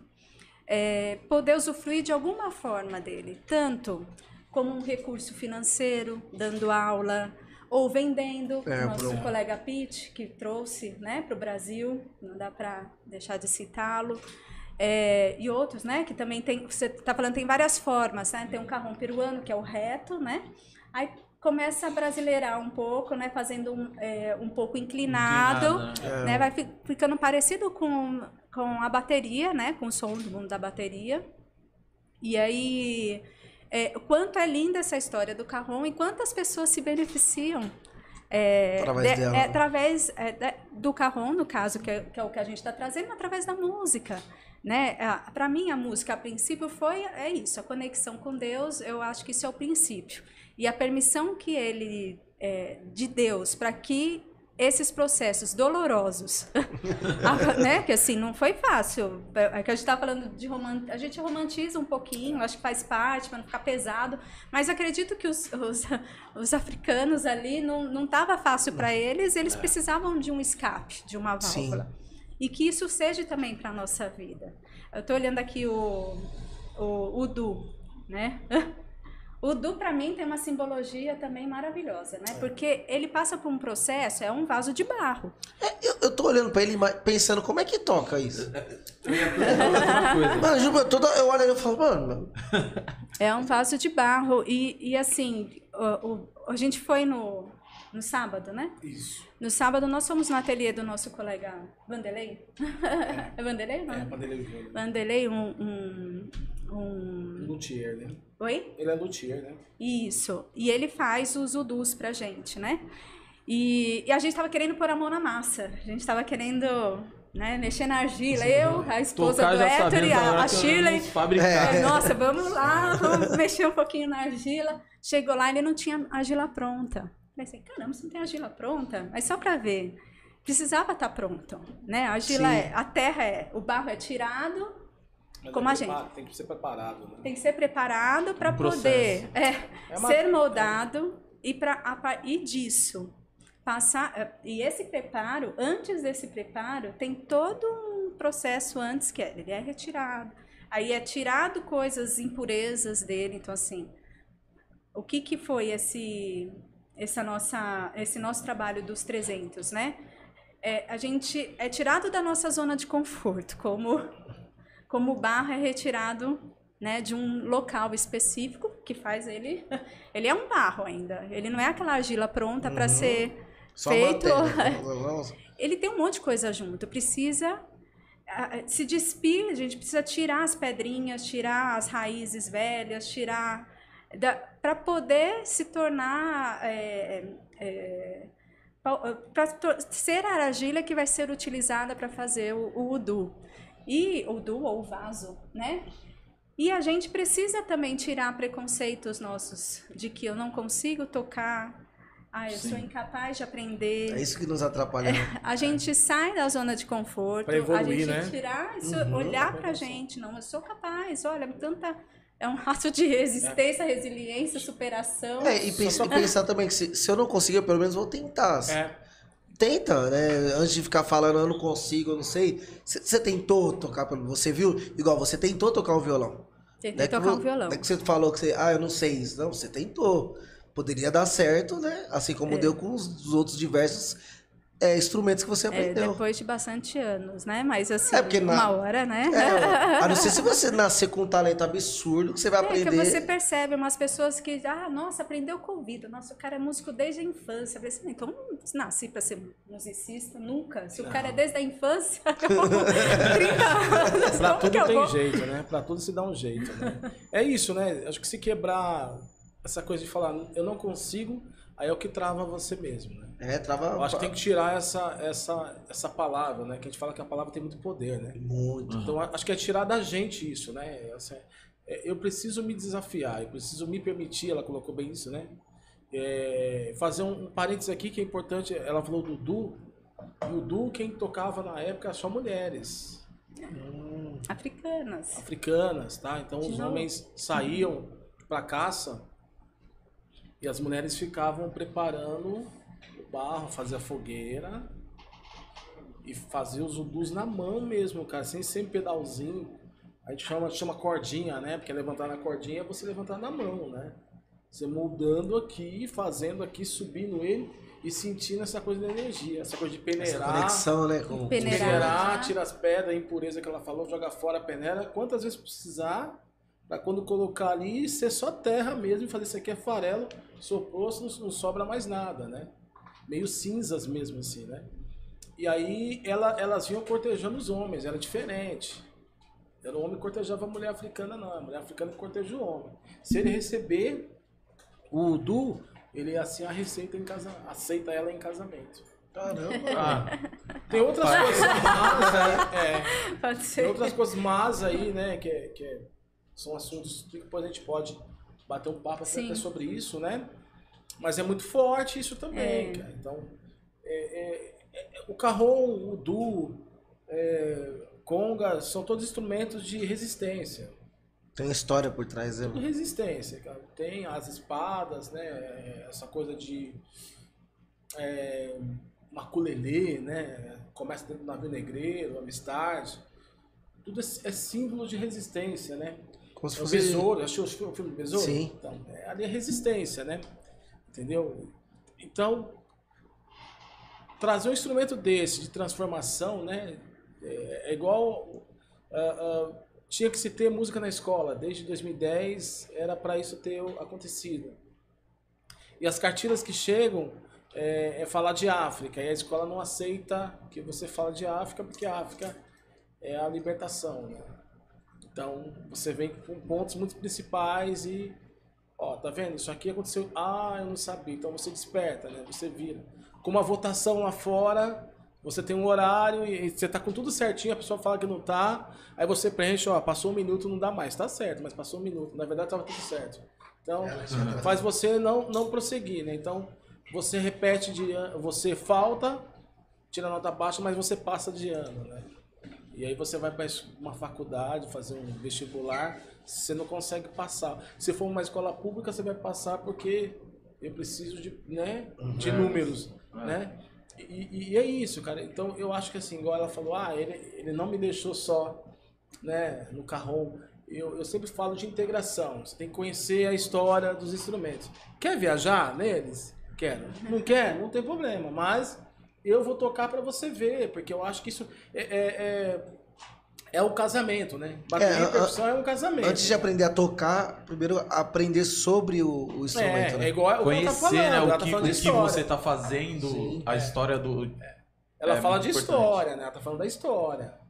é, poder usufruir de alguma forma dele, tanto como um recurso financeiro, dando aula, ou vendendo,
É,
nosso colega Pete, que trouxe né, para o Brasil, não dá para deixar de citá-lo. É, e outros, né, que também tem, você está falando, tem várias formas, né? Tem um carrão peruano, que é o reto, né? Aí começa a brasileirar um pouco, né? Fazendo um, é, um pouco inclinado,
Inclinado,
né?
né? Vai fi- ficando parecido com, com a bateria, né? Com o som do mundo da bateria. E aí, é, quanto é linda essa história do carrom e quantas pessoas se beneficiam é,
Através
de-
dela.
é, através é, de- do carrom, no caso, que é, que é o que a gente está trazendo, através da música. Né? Para mim, a música, a princípio, foi é isso, a conexão com Deus, eu acho que isso é o princípio. E a permissão que ele, é, de Deus, para que esses processos dolorosos, né? Que assim, não foi fácil. É que a gente tá falando de roman... a gente romantiza um pouquinho, acho que faz parte para não ficar pesado, mas acredito que os, os, os africanos ali não não tava fácil para eles, eles precisavam de um escape, de uma
Sim.
E que isso seja também para nossa vida. Eu tô olhando aqui o o Udu, né? O Du, para mim, tem uma simbologia também maravilhosa, né? Porque ele passa por um processo, é um vaso de barro.
Eu, eu tô olhando pra ele pensando como é que toca isso.
A mesma coisa.
Mano, Juba, toda, eu olho e eu falo, mano,
É um vaso de barro. E, e assim, o, o- a gente foi no, no sábado, né?
Isso.
No sábado, nós fomos no ateliê do nosso colega Vanderlei. É Vanderlei? Não?
É, Vanderlei Júnior.
Vanderlei, um, um, um...
Luthier, né?
Oi?
Ele é luthier, né?
Isso. E ele faz os udus pra gente, né? E, e a gente tava querendo pôr a mão na massa. A gente tava querendo né, mexer na argila. Eu, a esposa
Tocar
do Héctor e a, a Shirley. É, Nossa, vamos lá, vamos mexer um pouquinho na argila. Chegou lá, ele não tinha argila pronta. Falei assim, caramba, você não tem argila pronta? Mas só para ver, precisava estar pronto, né? A argila
Sim.
é, a terra é, o barro é tirado,
Mas
Como
é
a gente.
Tem que ser preparado, né?
tem que ser preparado para
Um
poder é,
É uma-
ser moldado e para e disso passar é, e esse preparo antes desse preparo tem todo um processo antes que é, ele é retirado aí é tirado coisas impurezas dele então assim o que que foi esse essa nossa esse nosso trabalho dos 300 né é, a gente é tirado da nossa zona de conforto como como o barro é retirado né, de um local específico que faz ele. Ele é um barro ainda. Ele não é aquela argila pronta para ser
só
feito.
Vamos-
Ele tem um monte de coisa junto. Precisa se despir, a gente precisa tirar as pedrinhas, tirar as raízes velhas, tirar para poder se tornar é, para ser a argila que vai ser utilizada para fazer o, o udu e o udu ou o vaso, né? E a gente precisa também tirar preconceitos nossos de que eu não consigo tocar, ah, eu sou
Sim.
incapaz de aprender.
É isso que nos atrapalha. né?
A gente sai da zona de conforto,
Pra evoluir,
a gente
né?
tirar isso,
Uhum.
olhar pra gente, não, eu sou capaz, olha, tanta é um ato de resistência, resiliência, superação.
É, e, pens- e pensar também que se, se eu não conseguir, eu pelo menos vou tentar.
É.
Tenta, né? Antes de ficar falando, eu não consigo, eu não sei. Você tentou tocar, pelo- você viu? Igual, você tentou tocar o violão.
Tentei
é que
tocar
vo-
um violão.
É que você falou que você, ah, eu não sei isso. Não, você tentou. Poderia dar certo, né? Assim como deu com os os outros diversos é, instrumentos que você
É,
aprendeu.
depois de bastante anos, né? Mas assim,
É, porque na-
uma hora, né?
É, a não ser se você nascer com um talento absurdo que você vai
É que
aprender.
você percebe umas pessoas que, ah, nossa, aprendeu com o ouvido. Nossa, o cara é músico desde a infância. Eu falei assim, então não nasci para ser musicista, nunca. Se o cara é desde a infância, com 30 anos,
Pra
como que
tudo
eu
tem
vou?
jeito, né? Pra tudo se dá um jeito, né? É isso, né? Acho que se quebrar essa coisa de falar, eu não consigo, aí é o que trava você mesmo, né?
É, trava.
Eu acho que tem que tirar essa, essa, essa palavra, né? Que a gente fala que a palavra tem muito poder, né?
Muito.
Então acho que é tirar da gente isso, né? Essa- é, eu preciso me desafiar, eu preciso me permitir, ela colocou bem isso, né? É, fazer um, um parênteses aqui que é importante, ela falou do Du, e o Du quem tocava na época só mulheres
Africanas.
africanas, tá? Então
De
os
novo.
homens saíam para caça e as mulheres ficavam preparando o barro, fazia fogueira e fazer os udus na mão mesmo, cara, sem ser pedalzinho. A gente chama, chama cordinha, né? Porque levantar na cordinha é você levantar na mão, né? Você moldando aqui, fazendo aqui, subindo ele e sentindo essa coisa da energia, essa coisa de
Essa
peneirar.
conexão, né? Com,
Peneirar.
Peneirar, tira as pedras, a impureza que ela falou, joga fora a peneira, quantas vezes precisar, pra quando colocar ali, ser só terra mesmo e fazer isso aqui é farelo, soprou, não, não sobra mais nada, né? Meio cinzas mesmo assim, né? E aí ela, elas vinham cortejando os homens, era diferente. Era o homem que cortejava a mulher africana, não. A mulher africana corteja o homem. Se ele receber o Udu, ele assim a receita em casa, aceita ela em casamento.
Caramba.
Ah,
Tem outras coisas más, né? É,
Pode
tem
ser.
outras coisas más aí, né? Que, é- que é- são assuntos que depois a gente pode bater um papo
Sim.
até sobre isso, né? Mas é muito forte isso também,
É.
cara. Então, é- é- é- o carrom, o du, é, conga, são todos instrumentos de resistência.
Tem uma história por trás, né?
Tudo resistência, cara. Tem as espadas, né? Essa coisa de é, maculelê, né? Começa dentro do navio negreiro, amistade. Tudo é, é símbolo de resistência, né?
Como se
É o
fosse.
besouro, assistiu o filme, o do besouro?
Sim.
Então, é, ali é resistência, né? Entendeu? Então, trazer um instrumento desse, de transformação, né? É, é igual. ah, ah, tinha que se ter música na escola. Desde 2010 era para isso ter acontecido. E as cartilhas que chegam é, é falar de África. E a escola não aceita que você fala de África, porque a África é a libertação, né? Então, você vem com pontos muito principais e, ó, tá vendo? Isso aqui aconteceu. Ah, eu não sabia. Então você desperta, né? Você vira. Com uma votação lá fora, você tem um horário e você tá com tudo certinho, a pessoa fala que não tá, aí você preenche, ó, passou um minuto, não dá mais. Tá certo, mas passou um minuto. Na verdade, tava tudo certo. Então, faz você não, não prosseguir, né? Então, você repete de ano, você falta, tira nota baixa, mas você passa de ano, né? E aí você vai para uma faculdade, fazer um vestibular, você não consegue passar. Se for uma escola pública, você vai passar porque eu preciso de, né, de números, né? E, e- e é isso, cara. Então eu acho que assim, igual ela falou, ah, ele, ele não me deixou só, né, no carrom. Eu, eu sempre falo de integração. Você tem que conhecer a história dos instrumentos. Quer viajar neles? Quero. Não quer? Não tem problema. Mas eu vou tocar para você ver, porque eu acho que isso é, é, é, é o casamento, né? Bateria
É,
e percussão é um casamento.
Antes de aprender a tocar, primeiro aprender sobre o, o instrumento,
é,
né?
é igual o que ela tá
conhecer,
falando,
né,
ela
o
tá
que,
falando
o
de
que você tá fazendo,
Sim,
a
é.
história do.
Ela
É
fala de
importante.
história, né? Ela tá falando da história.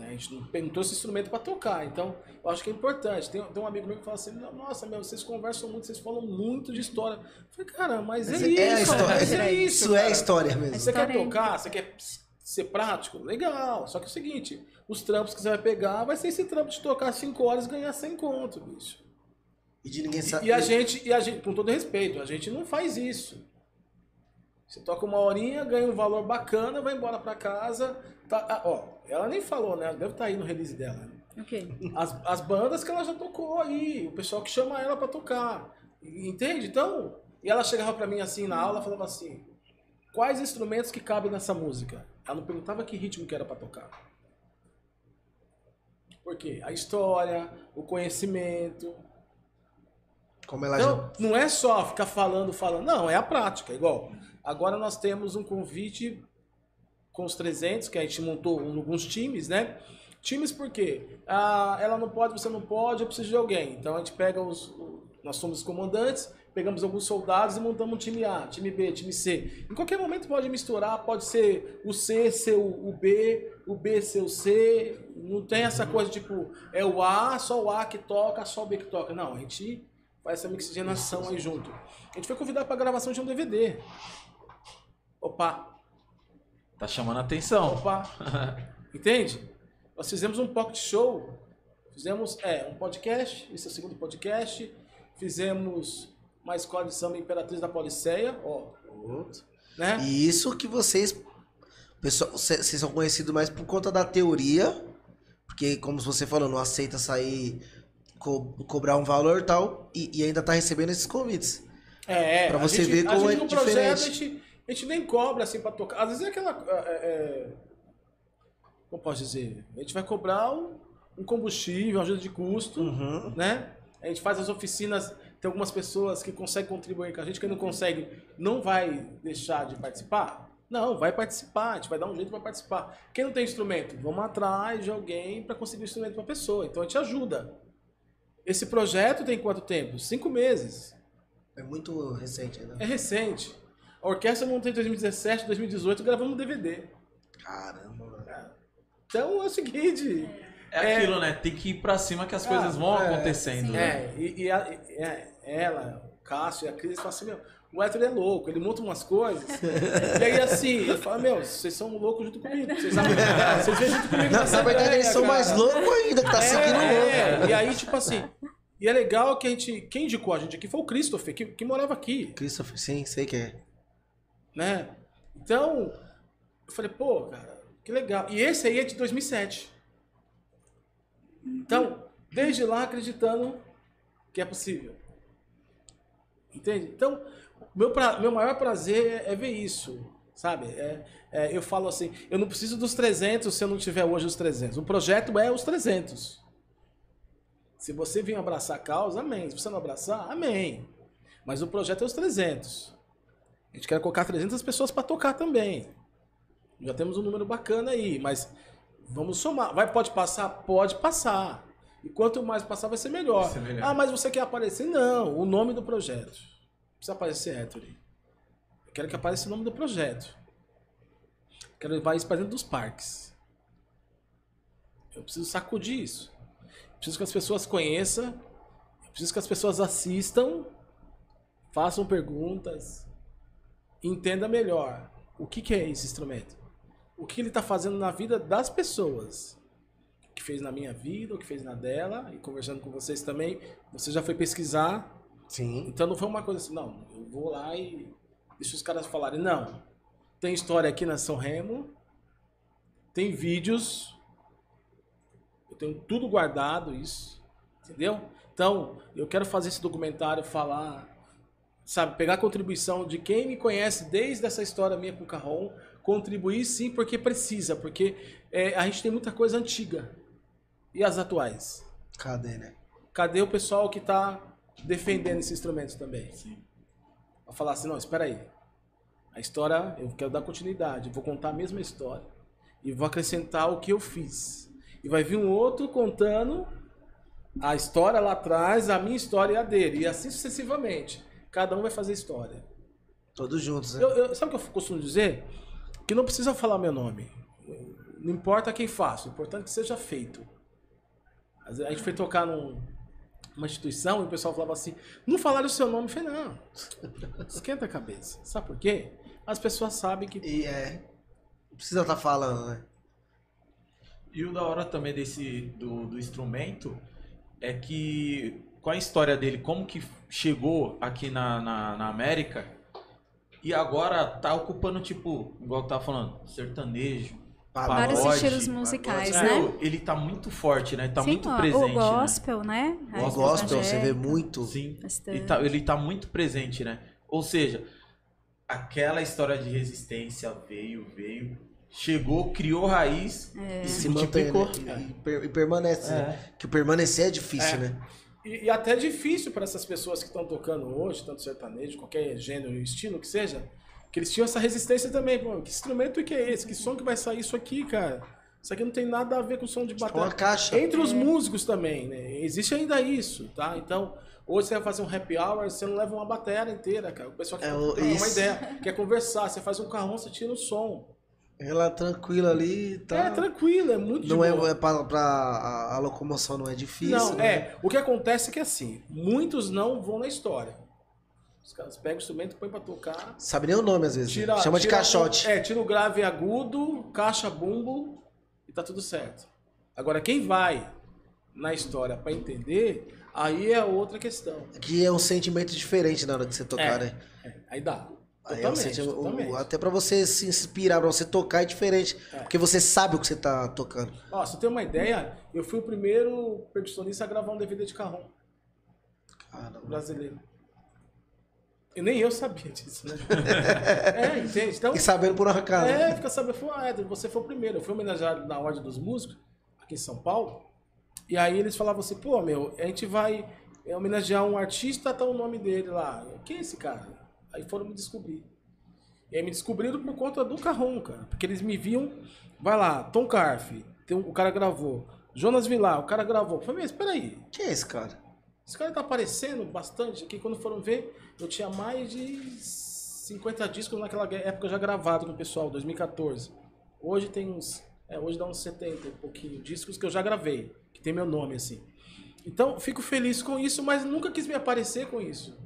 Né? A gente não perguntou esse instrumento para tocar. Então, eu acho que é importante. Tem, tem um amigo meu que fala assim: Nossa, meu, vocês conversam muito, vocês falam muito de história. Eu falei, cara, mas,
Mas
é, isso.
a história.
mas é isso.
Isso é
cara.
história mesmo.
Você quer
História é
tocar, você quer ser prático? Legal. Só que é o seguinte: os trampos que você vai pegar, vai ser esse trampo de tocar 5 horas e ganhar 100 conto, bicho.
E de ninguém
E,
saber.
e a gente, e a gente, com todo respeito, a gente não faz isso. Você toca uma horinha, ganha um valor bacana, vai embora pra casa. Tá, ah, ó, ela nem falou, né? Deve estar aí no release dela.
Ok.
As, as bandas que ela já tocou aí, o pessoal que chama ela pra tocar. Entende? Então, e ela chegava pra mim assim na aula, falava assim: quais instrumentos que cabem nessa música? Ela não perguntava que ritmo que era pra tocar. Por quê? A história, o conhecimento,
Como ela
então, não é só ficar falando, falando. Não, é a prática. Igual, agora nós temos um convite com os 300, que a gente montou alguns times, né? Times por quê? Ah, ela não pode, você não pode, eu preciso de alguém. Então a gente pega os... Nós somos os comandantes, pegamos alguns soldados e montamos um time A, time B, time C. Em qualquer momento pode misturar, pode ser o C ser o, B, o B ser o C. Não tem essa coisa tipo, é o A, só o A que toca, só o B que toca. Não, a gente faz essa mixigenação aí junto. A gente foi convidado para gravação de um DVD. Opa,
Tá chamando a atenção.
opa. Entende? Nós fizemos um pocket show. Fizemos, é, um podcast, esse é o segundo podcast. Fizemos uma escola de samba Imperatriz da Policeia, ó, né?
E isso que vocês. Pessoal, cê- vocês são conhecidos mais por conta da teoria. Porque, como você falou, não aceita sair, co- cobrar um valor e tal. E, e ainda tá recebendo esses convites.
É,
Pra
a
você
gente-
ver como
a
é
gente, no projeto, a gente, nem cobra assim pra tocar. Às vezes é aquela. é, é, como posso dizer? A gente vai cobrar um, um combustível, ajuda de custo,
Uhum.
né? A gente faz as oficinas, tem algumas pessoas que conseguem contribuir com a gente, quem não consegue não vai deixar de participar? Não, vai participar, a gente vai dar um jeito para participar. Quem não tem instrumento, vamos atrás de alguém para conseguir um instrumento para a pessoa. Então a gente ajuda. Esse projeto tem quanto tempo? Cinco meses.
É muito recente ainda.
É recente. A orquestra montei em 2017, 2018, gravamos um DVD.
Caramba, mano.
Então é o seguinte.
É,
É.
aquilo, né? Tem que ir pra cima que as
Ah,
coisas vão
é,
acontecendo. né?
É, e, e a- e- é, ela, o Cássio e a Cris falam assim, meu, o Héctor é louco, ele monta umas coisas. e aí assim, ele fala, meu, vocês são loucos junto comigo. Vocês, sabem- vocês vêm junto comigo.
Não, na verdade, eles são
cara.
mais loucos ainda, que tá seguindo o
é,
louco.
E aí, tipo assim. E é legal que a gente. Quem indicou a gente aqui foi o Christopher, que, que morava aqui.
Christopher, sim, sei que é.
Né? Então, eu falei, pô, cara, que legal. E esse aí é de 2007. Então, desde lá acreditando que é possível. Entende? Então, meu, pra, meu maior prazer é, é ver isso, sabe? É, é, eu falo assim, eu não preciso dos 300 se eu não tiver hoje os 300. O projeto é os 300. Se você vir abraçar a causa, amém. Se você não abraçar, amém. Mas o projeto é os 300. A gente quer colocar 300 pessoas para tocar também. Já temos um número bacana aí, mas vamos somar. Vai, pode passar? Pode passar. E quanto mais passar, vai ser melhor.
Vai ser melhor.
Ah, mas você quer aparecer? Não, o nome do projeto. Não precisa aparecer Héctori. Eu quero que apareça o nome do projeto. Eu quero levar isso para dentro dos parques. Eu preciso sacudir isso. Eu preciso que as pessoas conheçam. Eu preciso que as pessoas assistam, façam perguntas, entenda melhor o que, que é esse instrumento. O que ele está fazendo na vida das pessoas. O que fez na minha vida, o que fez na dela, e conversando com vocês também, você já foi pesquisar.
Sim.
Então não foi uma coisa assim, não, eu vou lá e deixa os caras falarem. Não. Tem história aqui na São Remo, tem vídeos, eu tenho tudo guardado isso, entendeu? Então, eu quero fazer esse documentário, falar, sabe, pegar a contribuição de quem me conhece desde essa história minha com o Carrom, contribuir sim porque precisa, porque é, a gente tem muita coisa antiga. E as atuais?
Cadê, né?
Cadê o pessoal que está defendendo esses instrumentos também?
Sim.
Pra falar assim, não, espera aí. A história, eu quero dar continuidade, vou contar a mesma história. E vou acrescentar o que eu fiz. E vai vir um outro contando a história lá atrás, a minha história e a dele. E assim sucessivamente. Cada um vai fazer história.
Todos juntos, né?
Eu, eu- sabe o que eu costumo dizer? Que não precisa falar meu nome. Não importa quem faça, o importante é que seja feito. Às vezes A gente foi tocar num, numa instituição e o pessoal falava assim: não falaram o seu nome. Eu falei: não, esquenta a cabeça. Sabe por quê? As pessoas sabem que.
E é. Não precisa estar falando, né?
E o da hora também desse do, do instrumento é que com a história dele, como que chegou aqui na, na, na América e agora tá ocupando, tipo, igual tava falando, sertanejo.
Vários
pagode,
estilos musicais,
pagode.
né?
Meu, Ele tá muito forte, né? Tá
Sim,
muito
ó,
presente.
O gospel, né?
O
O gospel, você vê muito.
né? Sim. Ele tá, ele tá muito presente, né? Ou seja, aquela história de resistência veio, veio, chegou, criou raiz
É.
e
Se
se
mantém,
multiplicou.
né? E, per- e permanece, né?
É.
Que o permanecer é difícil,
É.
né?
E, e até é difícil para essas pessoas que estão tocando hoje, tanto sertanejo, qualquer gênero e estilo que seja, que eles tinham essa resistência também. Pô, que instrumento que é esse? Que som que vai sair isso aqui, cara? Isso aqui não tem nada a ver com som de
É
bateria.
uma caixa.
Entre os músicos também, né? Existe ainda isso, tá? Então, hoje você vai fazer um happy hour, você não leva uma bateria inteira, cara. O pessoal quer
É,
uma ideia, quer conversar, você faz um carrão, você tira o som.
Ela tranquila ali, tá?
É tranquilo, é muito de
Não é, é pra, pra- a, a locomoção não é difícil.
Não,
né?
é. O que acontece é que assim, muitos não vão na história. Os caras pegam o instrumento, põem pra tocar,
Sabe nem o nome às vezes.
tira,
né? Chama de
tira
caixote.
o- é, tira o grave agudo, caixa bumbo e tá tudo certo. Agora, quem vai na história pra entender, aí é outra questão.
Que é um sentimento diferente na hora de você tocar,
É.
né?
É, aí dá.
É
Totalmente,
até pra você se inspirar, pra você tocar é diferente.
É.
Porque você sabe o que você tá tocando.
Ó, se você tem uma ideia, eu fui o primeiro percussionista a gravar um DVD de carrom
Caramba.
brasileiro. E nem eu sabia disso, né? é, entende? Então,
E sabendo por acaso.
é, fica sabendo, falou, ah, Éder, você foi o primeiro. Eu fui homenageado na Ordem dos Músicos, aqui em São Paulo. E aí eles falavam assim, pô, meu, a gente vai é, homenagear um artista, tá o nome dele lá. Quem é esse cara? Aí foram me descobrir. E aí me descobriram por conta do Carrom, cara. Porque eles me viam, vai lá, Tom Carf, um, o cara gravou. Jonas Vilar, o cara gravou. Eu falei, mas espera aí,
Quem é esse cara?
esse cara tá aparecendo bastante aqui. Quando foram ver, eu tinha mais de 50 discos naquela época já gravado com o pessoal, 2014. Hoje tem uns. É, hoje dá uns 70 e pouquinho discos que eu já gravei, que tem meu nome assim. Então, fico feliz com isso, mas nunca quis me aparecer com isso.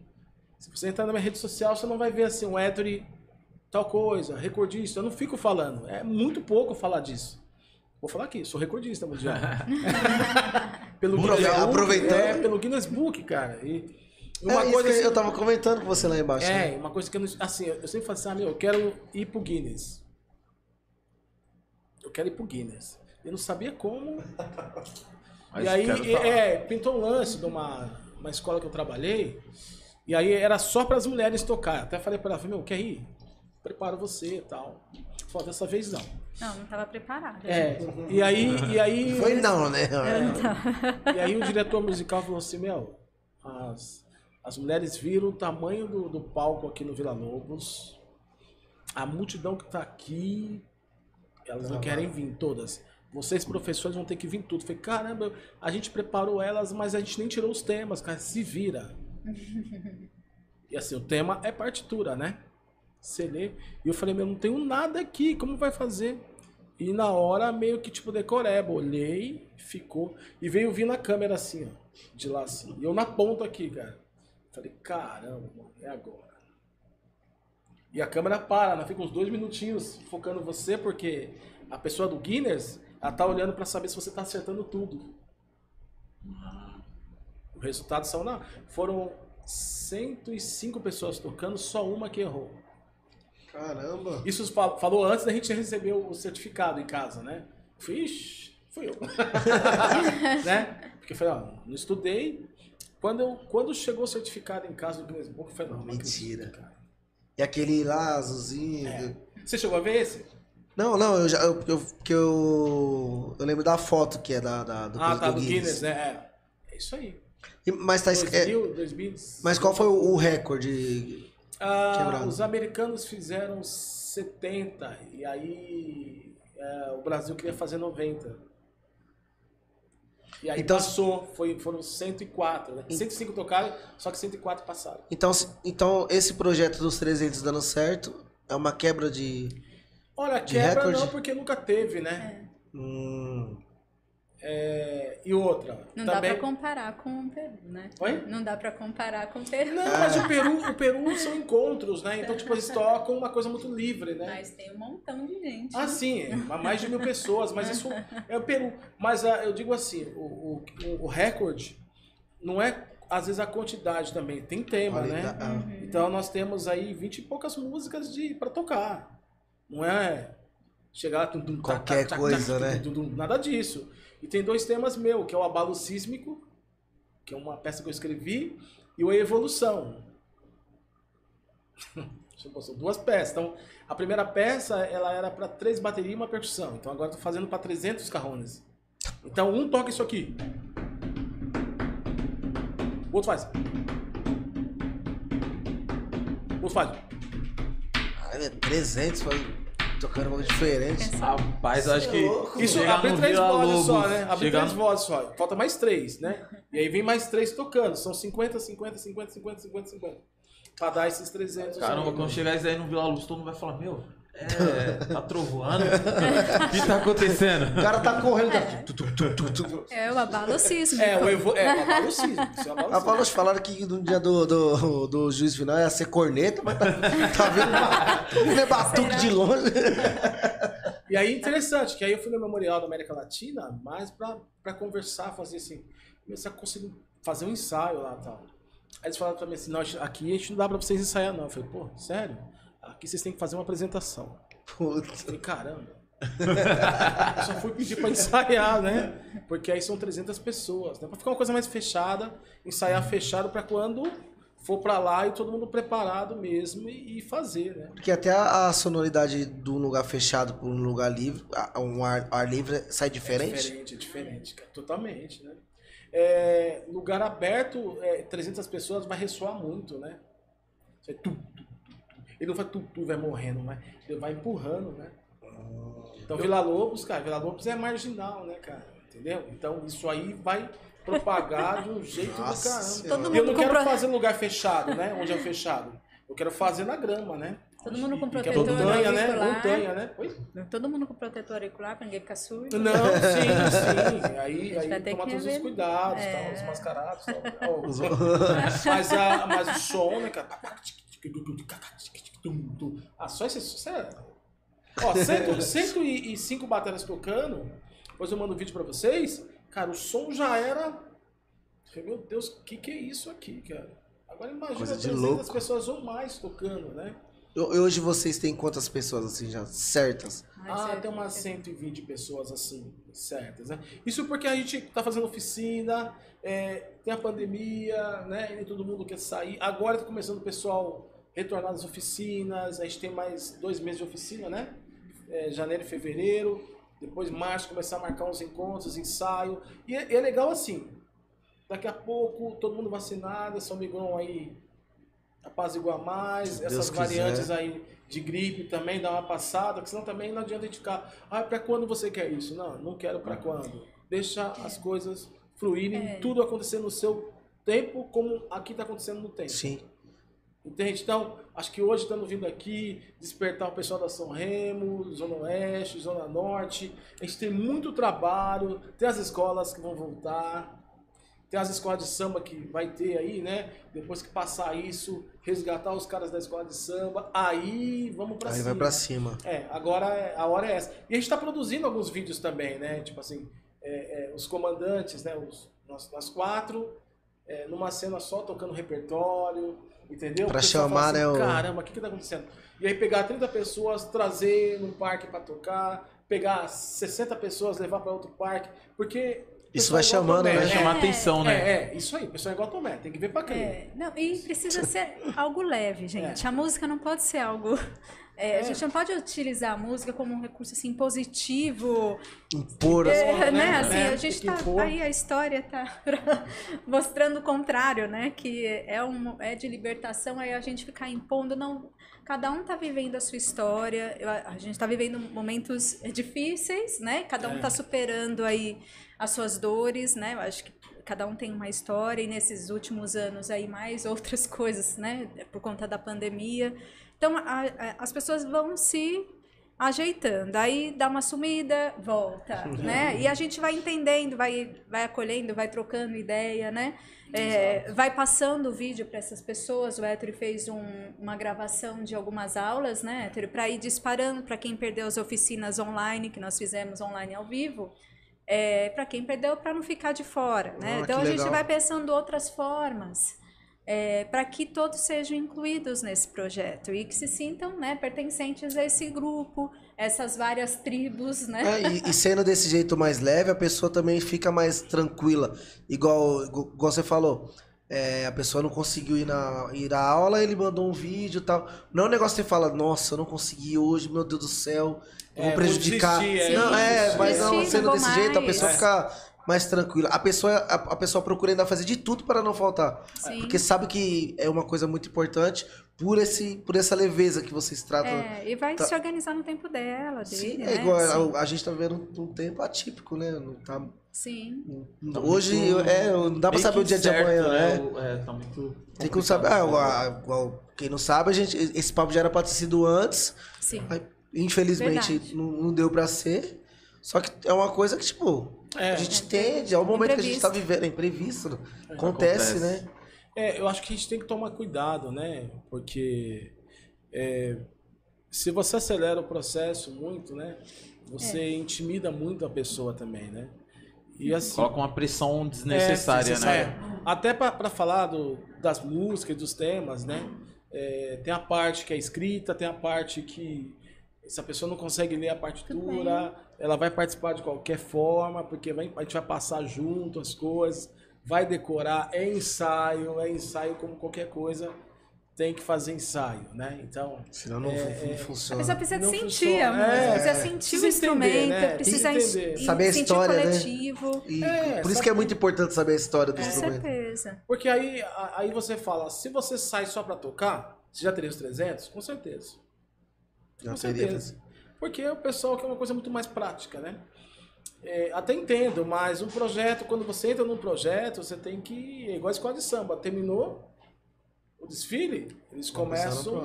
Se você entrar na minha rede social, você não vai ver assim, um Ettore tal coisa, recordista. Eu não fico falando. É muito pouco falar disso. Vou falar aqui, sou recordista mundial. pelo Guinness Book,
aproveitando.
É, pelo Guinness Book, cara. E uma
é,
coisa
que
assim,
eu tava comentando com você lá embaixo. né?
é, uma coisa que eu não. Assim, eu sempre falo assim, ah, meu, eu quero ir pro Guinness. Eu quero ir pro Guinness. Eu não sabia como.
Mas
e aí, é, pintou um lance de uma, uma escola que eu trabalhei. E aí era só para as mulheres tocar. Até falei para ela, falei, meu, quer ir? Preparo você e tal. Falou, dessa vez não.
Não, não estava preparada.
É, e aí. E aí
Foi não, né?
e aí o diretor musical falou assim, meu, as, as mulheres viram o tamanho do, do palco aqui no Vila Lobos, a multidão que tá aqui, elas não querem vir todas. Vocês, professores, vão ter que vir tudo. Eu Falei, caramba, a gente preparou elas, mas a gente nem tirou os temas, cara, se vira. e assim, o tema é partitura, né? Você lê. E eu falei, meu, não tenho nada aqui, como vai fazer? E na hora, meio que tipo decoreba, olhei, ficou. E veio vir na câmera assim, ó. De lá assim. E eu na ponta aqui, cara. Falei, caramba, mano, é agora. E a câmera para, ela fica uns dois minutinhos focando você, porque a pessoa do Guinness, ela tá olhando pra saber se você tá acertando tudo. O resultado são não. Foram 105 pessoas tocando, só uma que errou.
Caramba.
Isso fal- falou antes da gente receber o certificado em casa, né? Fui, ixi, fui eu. né? Porque eu falei, ó, não estudei. Quando, eu, quando chegou o certificado em casa do Guinness Book, eu falei, não, não
Mentira.
acredito.
E aquele lá, azulzinho.
É. Você chegou a ver esse?
Não, não, eu já. Eu, eu, que eu, eu lembro da foto que é da, da- do,
ah, tá, do Guinness, né? É. É isso aí.
Mas tá es- é,
2000, 2000.
Mas qual foi o, recorde?
Ah,
Quebrado.
os americanos fizeram 70 e aí é, o Brasil queria fazer 90. E aí
Então-
passou, foi, foram 104, né? 105 tocaram, só que 104 passaram.
Então, então, esse projeto dos 300 dando certo é uma quebra de.
Olha,
De
quebra
recorde?
não, porque nunca teve, né?
Hum,
É, e outra,
Não dá
também...
pra comparar com o Peru, né?
Oi?
Não dá pra comparar com o Peru.
Não, mas o Peru, o Peru são encontros, né? Então, tipo, eles tocam uma coisa muito livre, né?
Mas tem um montão de gente.
Ah, sim, é, mais de mil pessoas, mas isso é o Peru. Mas ah, eu digo assim, o, o, o recorde não é, às vezes, a quantidade também, tem tema, né?
ah,
Então nós temos aí vinte e poucas músicas de para tocar. Não é chegar lá... tum, tum,
Qualquer
tá, tá,
coisa,
tá,
né?
tum, Nada disso. E tem dois temas meu, que é o Abalo Sísmico, que é uma peça que eu escrevi, e o Evolução. São duas peças. Então, a primeira peça, ela era para três baterias e uma percussão. Então, agora tô fazendo para 300 carrones. Então, um toca isso aqui. O outro faz. O outro faz.
ai, 300, foi tocando um bagulho diferente.
Rapaz, eu acho que.
Isso,
chegar
abre
no
três
Vila
vozes só, né? Abre
chegar
três
no-
vozes só. Falta mais três, né? E aí vem mais três tocando. São 50, 50, 50, 50, 50, 50. Pra dar esses 300.
Caramba,
aí.
quando chegar isso aí no Vila Luz, todo mundo vai falar, meu, é, tá trovoando? O que tá acontecendo?
O cara tá correndo. Tá.
É o abalo sísmico.
É, o evo... é, o abalo sísmico. Isso é
falaram que no dia do, do, do juiz final ia ser corneta, mas tá, tá vendo vendo batuque de longe.
E aí, interessante, que aí eu fui no Memorial da América Latina, mais pra, pra conversar, fazer assim, começar a conseguir fazer um ensaio lá e tal. Aí eles falaram pra mim assim, não, aqui a gente não dá pra vocês ensaiar não. Eu falei, pô, sério? Aqui vocês têm que fazer uma apresentação. Eu
Putz.
falei, caramba. Eu só fui pedir pra ensaiar, né? Porque aí são 300 pessoas, né? Pra ficar uma coisa mais fechada, ensaiar fechado pra quando for pra lá e todo mundo preparado mesmo e, fazer, né?
Porque até a, a sonoridade de um lugar fechado para um lugar livre, um ar, ar livre, sai
É
diferente?
diferente, é diferente, cara. Totalmente, né? É, lugar aberto, é, 300 pessoas vai ressoar muito, né? Tu, tu, tu. Ele não vai tu, tu, vai morrendo, né? Ele vai empurrando, né? Então, Vila Lobos, cara, Vila Lobos é marginal, né, cara? Entendeu? Então, isso aí vai propagar de um jeito
Nossa
do caramba. E eu não quero
compra-
fazer lugar fechado, né? Onde é fechado. Eu quero fazer na grama, né?
Todo mundo com
Que é
protetor
montanha, né?
auricular.
Montanha, né? Oi?
Todo mundo com protetor auricular pra ninguém ficar surdo.
Não, sim, sim. Aí, aí
que
todos os cuidados,
É.
tal, os mascarados, tal. Mas, a, mas o som, né, cara? Ah, só esse. Isso é... Ó, 100, 105 baterias tocando. Depois eu mando um vídeo pra vocês. Cara, o som já era. Meu Deus, o que, que é isso aqui, cara? Agora imagina
Coisa de
300
louco.
pessoas ou mais tocando, né?
E hoje vocês têm quantas pessoas assim já certas?
Ah,
é-
tem umas 120 pessoas assim, certas, né? Isso porque a gente tá fazendo oficina, é, tem a pandemia, né? E todo mundo quer sair. Agora tá começando o pessoal retornar às oficinas, a gente tem mais dois meses de oficina, né? É, janeiro e fevereiro, depois março começar a marcar uns encontros, ensaio. E é, é legal assim, daqui a pouco todo mundo vacinado, São Miguel aí apaziguar mais,
Se
essas
Deus quiser.
variantes aí de gripe também dá uma passada, que senão também não adianta a gente ficar, ah, pra quando você quer isso? Não, não quero pra quando. Deixa as coisas fluírem,
É.
tudo acontecer no seu tempo, como aqui tá acontecendo no tempo.
Sim.
Entende? Então, acho que hoje estamos vindo aqui despertar o pessoal da São Remo, Zona Oeste, Zona Norte. A gente tem muito trabalho, tem as escolas que vão voltar, tem as escolas de samba que vai ter aí, né? Depois que passar isso, resgatar os caras da escola de samba, aí vamos pra
Aí
cima.
vai pra cima.
É, agora é- a hora é essa. E a gente está produzindo alguns vídeos também, né? Tipo assim, é, é, os comandantes, né? Os, nós, nós quatro, é, numa cena só tocando repertório, entendeu?
Pra chamar,
fala
né, o-
Caramba, o que que tá acontecendo? E aí pegar 30 pessoas, trazer num parque para tocar, pegar 60 pessoas, levar para outro parque, porque...
Isso vai
é
chamando, né?
Vai chamar
É,
atenção, né?
É, é, isso aí, o pessoal é igual Tomé, tem que ver pra crer.
É, não, e precisa ser algo leve, gente. A música não pode ser algo. É, A gente não pode utilizar a música como um recurso assim positivo,
Impor as
é, né?
né?
Assim,
É,
a gente tá
impor.
aí a história tá mostrando o contrário, né? Que é um é de libertação, aí a gente ficar impondo não. Cada um tá vivendo a sua história. A gente tá vivendo momentos difíceis, né? Cada um
É.
tá superando aí as suas dores, né? Eu acho que cada um tem uma história e nesses últimos anos aí mais outras coisas, né? Por conta da pandemia. Então a- a- as pessoas vão se ajeitando, aí dá uma sumida, volta, né? E a gente vai entendendo, vai, vai acolhendo, vai trocando ideia, né? É, vai passando o vídeo para essas pessoas. O Hétero fez um- uma gravação de algumas aulas, né, Hétero, para ir disparando para quem perdeu as oficinas online, que nós fizemos online ao vivo. É, para quem perdeu, para não ficar de fora, né?
Ah,
então a gente
legal.
vai pensando outras formas para que todos sejam incluídos nesse projeto e que se sintam né, pertencentes a esse grupo, essas várias tribos, né?
É, e, e sendo desse jeito mais leve, a pessoa também fica mais tranquila. Igual, igual você falou. é, a pessoa não conseguiu ir, na, ir à aula, ele mandou um vídeo e tal. Não é um negócio que você fala, nossa, eu não consegui hoje, meu Deus do céu, eu
É,
vou
vou
prejudicar.
desistir, é,
não,
vou
é,
desistir.
mas não,
Desistir,
sendo
não
desse
vou
jeito, a
mais.
pessoa
É.
fica mais tranquila. A pessoa, a, a pessoa procura ainda fazer de tudo para não faltar.
Sim.
Porque sabe que é uma coisa muito importante por, esse, por essa leveza que vocês tratam.
É, e vai
Tá.
se organizar no tempo dela,
Sim,
dele,
é
né?
igual
Sim.
a, a gente tá vivendo um, um tempo atípico, né? Não tá,
Sim.
Tá
hoje
muito-
é, não dá pra
meio
saber
que
o dia de amanhã, né?
O- É, tá muito.
Tem como saber. Ah,
complicado.
igual- igual- quem não sabe, a gente, esse papo já era pra ter sido antes.
Sim.
mas, infelizmente
Verdade.
não, não deu pra ser. Só que é uma coisa que, tipo,
É.
a gente entende, é o momento que a gente tá
Imprevisto.
vivendo, é imprevisto. né? Acontece,
Acontece.
né?
É, eu acho que a gente tem que tomar cuidado, né? Porque é, se você acelera o processo muito, né? Você
É.
intimida muito a pessoa também, né? E assim,
Coloca uma pressão desnecessária,
É,
né?
é. Até para falar do, das músicas, dos temas, né? É, tem a parte que é escrita, tem a parte que se a pessoa não consegue ler a partitura, ela vai participar de qualquer forma, porque vai- a gente vai passar junto as coisas. vai decorar, é ensaio, é ensaio como qualquer coisa, tem que fazer ensaio, né? Então,
Senão não,
É,
não
é.
A
funciona.
pessoa precisa
Não
sentir
funciona.
a
É,
precisa
é.
sentir
Precisa
o instrumento,
entender, né?
precisa
Entender.
en-
Saber a
sentir
história,
o
né?
coletivo.
E
É,
por isso que é muito importante saber a história do
Com
instrumento.
certeza.
porque aí, a- aí você fala, se você sai só pra tocar, você já teria os 300? Com certeza. Com certeza. Porque o pessoal quer uma coisa muito mais prática, né? É, até entendo, mas um projeto, quando você entra num projeto, você tem que. É igual a escola de samba. Terminou o desfile, eles começam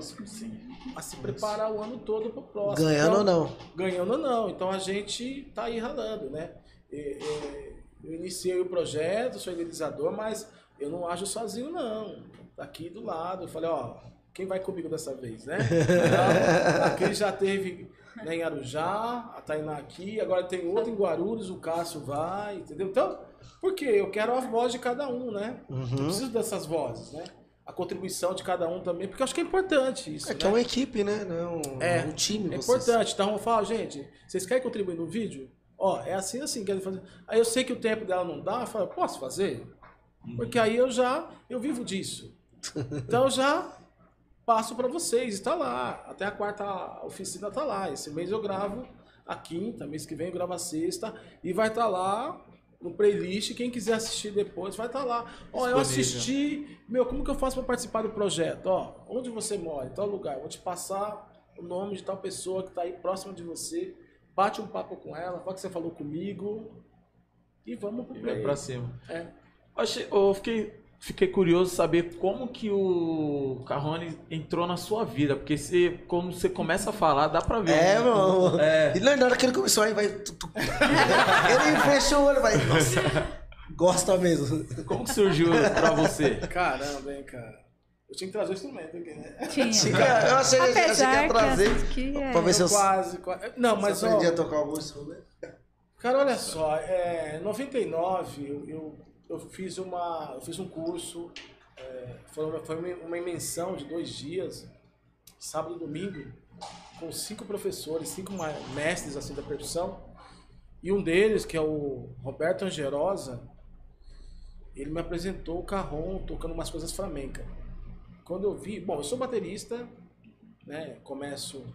a se preparar o ano todo pro próximo.
Ganhando ou
Então,
não.
Ganhando ou não. Então a gente tá aí ralando, né? É, é, eu iniciei o projeto, sou idealizador, mas eu não ajo sozinho, não. Tá Aqui do lado, eu falei, ó, quem vai comigo dessa vez, né? Então, aqui já teve né, em Arujá, a Tainá aqui, agora tem outro em Guarulhos, o Cássio vai, entendeu? Então, por quê? Eu quero a voz de cada um, né? Eu
Uhum.
preciso dessas vozes, né? A contribuição de cada um também, porque eu acho que é importante isso.
É que
né?
é uma equipe, né? Não é um,
É,
um time.
É
vocês.
importante. Então eu falo, gente, vocês querem contribuir no vídeo? Ó, é assim, assim, querem fazer. Aí eu sei que o tempo dela não dá, eu falo, posso fazer? Porque aí eu já, eu vivo disso. Então eu já passo para vocês, está lá. Até a quarta oficina tá lá. Esse mês eu gravo a quinta, mês que vem eu gravo a sexta e vai estar lá no playlist. Quem quiser assistir depois vai estar lá. Ó, eu assisti, meu, como que eu faço para participar do projeto? Ó, onde você mora, em tal lugar, eu vou te passar o nome de tal pessoa que está aí próxima de você. Bate um papo com ela, fala que você falou comigo e vamos pro
E vai pra cima.
É.
Achei- Eu fiquei, fiquei curioso saber como que o Carrone entrou na sua vida, porque você, quando você começa a falar, dá pra ver.
É, mano.
É.
E na hora que ele começou aí, vai. tu, tu. ele fechou o olho, vai. Nossa. Gosta mesmo.
Como que surgiu pra você?
Caramba, hein, cara. Eu tinha que trazer o instrumento aqui, né?
Tinha.
Eu achei, achei que
Apesar
ia
que
trazer.
que é-
Pra ver se eu,
quase, quase. Não, mas
se eu
ó,
aprendi a tocar algum instrumento.
cara, olha só, é, em 99 eu, eu, eu fiz uma, eu fiz um curso, é, foi, uma, foi uma imensão de dois dias, sábado e domingo, com cinco professores, cinco mestres assim da percussão, e um deles, que é o Roberto Angerosa, ele me apresentou o carrom tocando umas coisas flamencas. Quando eu vi, bom, eu sou baterista, né? Começo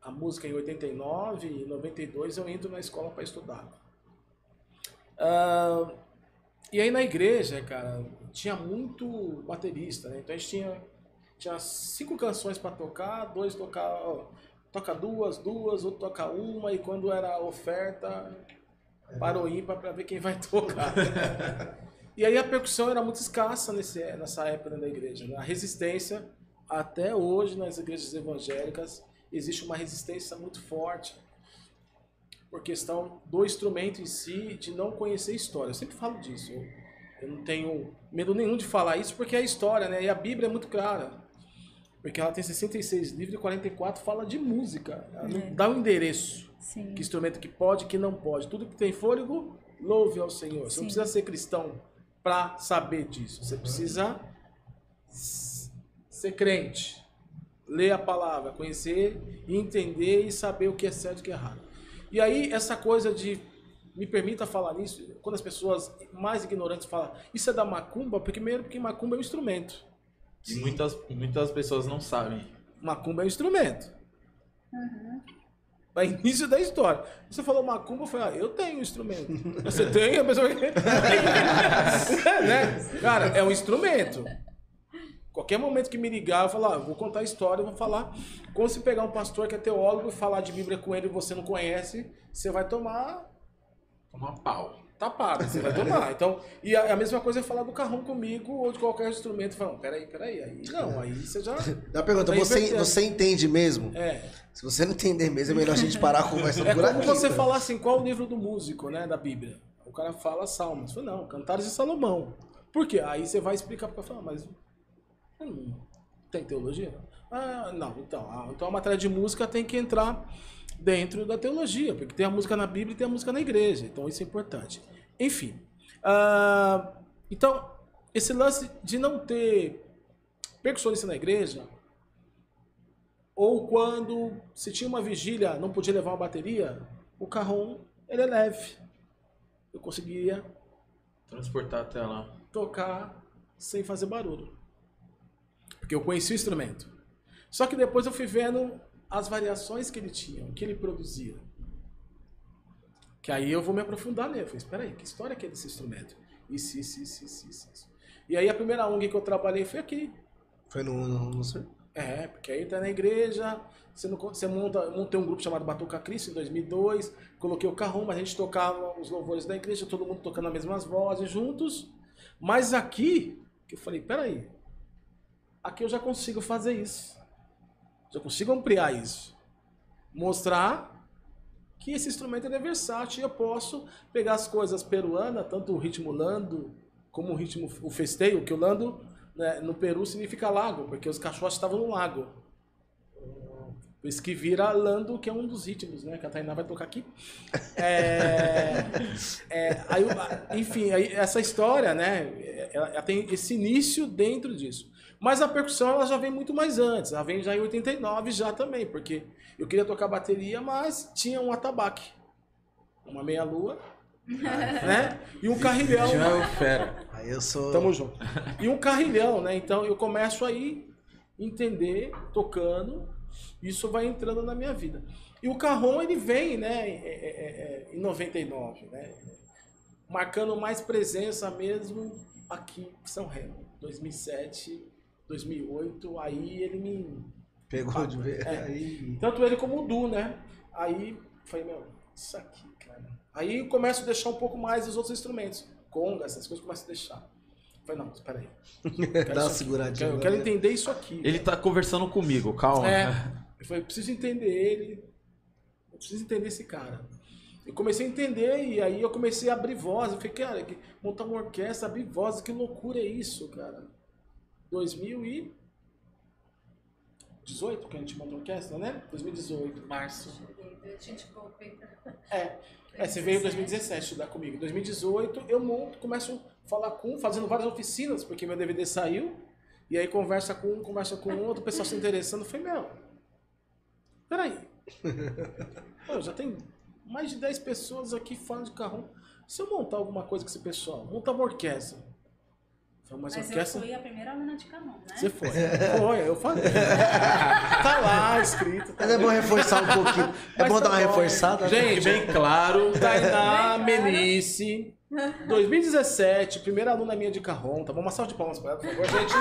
a música em 89 e em 92 eu entro na escola para estudar. Ah, e aí na igreja, cara, tinha muito baterista, né? Então a gente tinha, tinha cinco canções para tocar, dois tocar, ó, toca duas, duas, outro toca uma, e quando era oferta, parou ímpar para ver quem vai tocar. e aí a percussão era muito escassa nesse, nessa época da igreja. Né? A resistência, até hoje nas igrejas evangélicas, existe uma resistência muito forte por questão do instrumento em si, de não conhecer história. Eu sempre falo disso. Eu, eu não tenho medo nenhum de falar isso, porque é a história, né? E a Bíblia é muito clara. Porque ela tem 66 livros e 44 fala de música. Ela não
É.
dá o endereço.
Sim.
Que instrumento que pode, que não pode. Tudo que tem fôlego, louve ao Senhor. Você
Sim.
não precisa ser cristão para saber disso. Você precisa ser crente, ler a palavra, conhecer, entender e saber o que é certo e o que é errado. E aí, essa coisa de. Me permita falar nisso, quando as pessoas mais ignorantes falam, isso é da macumba, porque primeiro porque macumba é um instrumento.
E muitas, muitas pessoas não sabem.
Macumba é um instrumento. É início da história. Você falou macumba, eu falei, ah, eu tenho um instrumento. Você tem? A pessoa né? Cara, é um instrumento. Qualquer momento que me ligar, eu falo, ah, eu vou contar a história, eu vou falar. Como se pegar um pastor que é teólogo e falar de Bíblia com ele e você não conhece, você vai tomar
Toma pau.
tapado, você vai tomar. Então, e a, a mesma coisa é falar do carrão comigo ou de qualquer instrumento. Falando, peraí, peraí, aí não, aí você já.
Dá uma pergunta,
Tá
você, você entende mesmo?
É.
Se você não entender mesmo, é melhor a gente parar a conversa
É
por
como
aqui.
você
tá?
falar assim, qual o livro do músico, né, da Bíblia? O cara fala Salmos. Eu falo, não, Cantares de Salomão. Por quê? Aí você vai explicar para falar, mas hum, tem teologia? Ah, não, então, ah, então a matéria de música tem que entrar dentro da teologia, porque tem a música na Bíblia e tem a música na igreja, então isso é importante. Enfim, ah, então, esse lance de não ter percussionista na igreja, ou quando se tinha uma vigília, não podia levar uma bateria, o carrom ele é leve. Eu conseguia
Transportar até lá.
tocar sem fazer barulho. Porque eu conheci o instrumento. Só que depois eu fui vendo as variações que ele tinha, o que ele produzia. Que aí eu vou me aprofundar nele. Eu falei, espera aí, que história que é desse instrumento? Isso, isso, isso, isso, isso, isso. E aí a primeira ONG que eu trabalhei foi aqui.
Foi no, no, no
É, porque aí tá na igreja, você, não, você monta, montei um grupo chamado Batuca Cristo em 2002, coloquei o carrão, mas a gente tocava os louvores da igreja, todo mundo tocando as mesmas vozes juntos. Mas aqui, que eu falei, peraí, aqui eu já consigo fazer isso. Já consigo ampliar isso. Mostrar que esse instrumento é versátil e eu posso pegar as coisas peruanas, tanto o ritmo lando como o ritmo o festeio, que o lando né, no Peru significa lago, porque os cachorros estavam no lago. Por isso que vira lando, que é um dos ritmos, né? Que a Tainá vai tocar aqui. É, é, aí, enfim, aí essa história, né? Ela, ela tem esse início dentro disso. Mas a percussão ela já vem muito mais antes. Ela vem já em 89 já também, porque eu queria tocar bateria, mas tinha um atabaque, uma meia-lua, né? E um carrilhão.
Já é o fera.
Aí eu sou.
Tamo junto. E um carrilhão, né? Então eu começo aí entender tocando, isso vai entrando na minha vida. E o carrom ele vem, né, é, é, é, em 99, né? Marcando mais presença mesmo aqui em São Remo. 2007, 2008, aí ele me
Pegou de ver.
É.
Aí.
tanto ele como o Du, né? Aí falei, meu, isso aqui, cara. Aí eu começo a deixar um pouco mais os outros instrumentos. Conga, essas coisas eu começo a deixar. Falei, não, espera aí.
Dá uma seguradinha.
Eu quero
né?
entender isso aqui.
Ele tá conversando comigo, calma.
É. Eu falei, eu preciso entender ele. Eu preciso entender esse cara. Eu comecei a entender e aí eu comecei a abrir voz. Eu falei, cara, montar uma orquestra, abrir voz, que loucura é isso, cara? 2018 que a gente montou a orquestra, né? 2018, março. É. É, você veio em 2017 estudar comigo. Em 2018 eu monto, começo a falar com um, fazendo várias oficinas, porque meu DVD saiu. E aí conversa com um, conversa com outro, o pessoal se interessando. Eu falei, meu, peraí. Pô, já tem mais de 10 pessoas aqui falando de carrão. Se eu montar alguma coisa com esse pessoal, montar uma orquestra. Eu falei, mas,
Mas eu
orquestra.
fui a primeira aluna de Camon, né?
Você foi. Foi, eu falei. tá lá escrito. Tá
Mas é bom reforçar um pouquinho. É
Mas
bom
tá
dar uma
bom.
reforçada. né?
Gente,
Bem claro.
Tainá
Bem claro.
Menice, 2017, primeira aluna minha de carrom, tá bom? Uma salva de palmas pra ela, por favor, gente.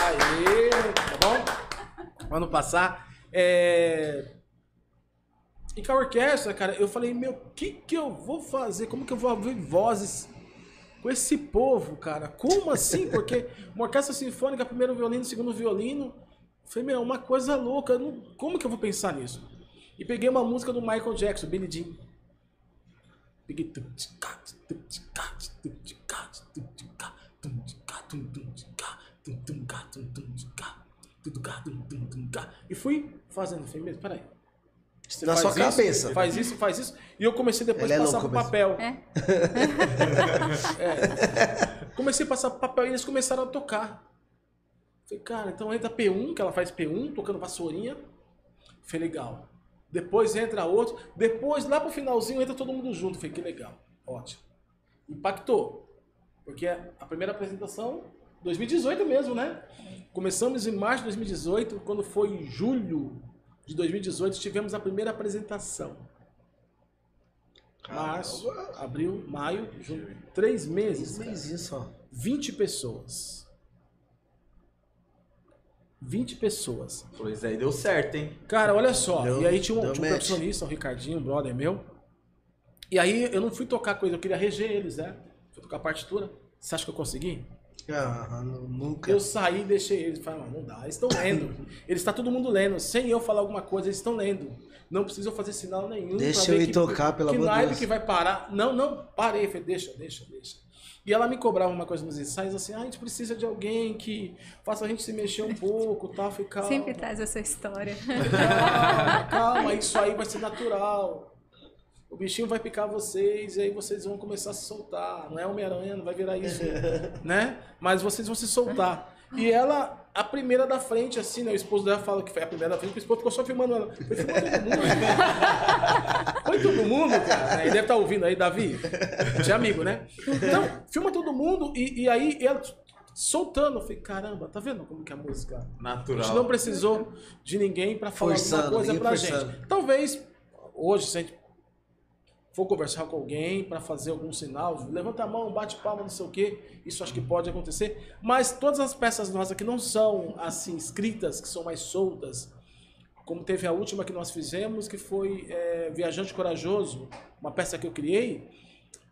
Aê, tá bom? Vamos passar. É... E com a orquestra, cara, eu falei, meu, o que que eu vou fazer? Como que eu vou abrir vozes com esse povo, cara? Como assim? Porque uma orquestra sinfônica, primeiro violino, segundo violino. Eu falei, meu, uma coisa louca. não- Como que eu vou pensar nisso? E peguei uma música do Michael Jackson, Billie Jean. Peguei. E fui fazendo. Falei, peraí. Você
Na sua
isso,
cabeça.
Faz isso, faz isso. E eu comecei depois
Ele
a
é
passar
louco
pro papel.
É.
Comecei a passar pro papel e eles começaram a tocar. Falei, cara, então entra P1, que ela faz P1, tocando vassourinha. Falei, legal. Depois entra outro. Depois, lá pro finalzinho, entra todo mundo junto. Falei, que legal. Ótimo. Impactou. Porque a primeira apresentação, 2018 mesmo, né? Começamos em março de 2018. Quando foi em julho de 2018, tivemos a primeira apresentação. Março, abril, maio, junho. Três meses.
Três isso, ó.
20 pessoas. 20 pessoas.
Pois aí deu certo, hein?
Cara, olha só.
Deu-
e aí tinha um, tinha um percussionista, o Ricardinho, um brother meu. E aí eu não fui tocar coisa, eu queria reger eles, né? Fui tocar partitura. Você acha que eu consegui?
Ah, nu- nunca.
Eu saí e deixei eles. Falei, não, não dá, eles estão lendo. eles está todo mundo lendo. Sem eu falar alguma coisa, eles estão lendo. Não precisa eu fazer sinal nenhum.
Deixa eu
ver
ir
que,
tocar, pelo
que
amor de
naipe
Deus.
que vai parar. Não, não, parei. Falei, deixa, deixa, deixa. E ela me cobrava uma coisa nos ensaios, assim, ah, a gente precisa de alguém que faça a gente se mexer um pouco, tal. Falei, calma.
Sempre traz essa história.
Calma, calma, isso aí vai ser natural. O bichinho vai picar vocês e aí vocês vão começar a se soltar. Não é Homem-Aranha, não vai virar isso, né? Mas vocês vão se soltar. E ela a primeira da frente, assim, né? O esposo dela fala que foi a primeira da frente, porque o esposo ficou só filmando ela. Foi filmando todo mundo. Foi todo mundo, cara. Ele deve estar ouvindo aí, Davi. De amigo, né? Então, filma todo mundo e, e aí ela soltando. Eu falei, caramba, tá vendo como que é a música? A gente não
Natural.
precisou de ninguém pra falar
Forçando,
alguma coisa pra
forçando.
gente. Talvez, hoje, se a gente for conversar com alguém pra fazer algum sinal, levanta a mão, bate palma, não sei o quê, isso acho que pode acontecer. Mas todas as peças nossas que não são assim escritas, que são mais soltas, como teve a última que nós fizemos, que foi é, Viajante Corajoso, uma peça que eu criei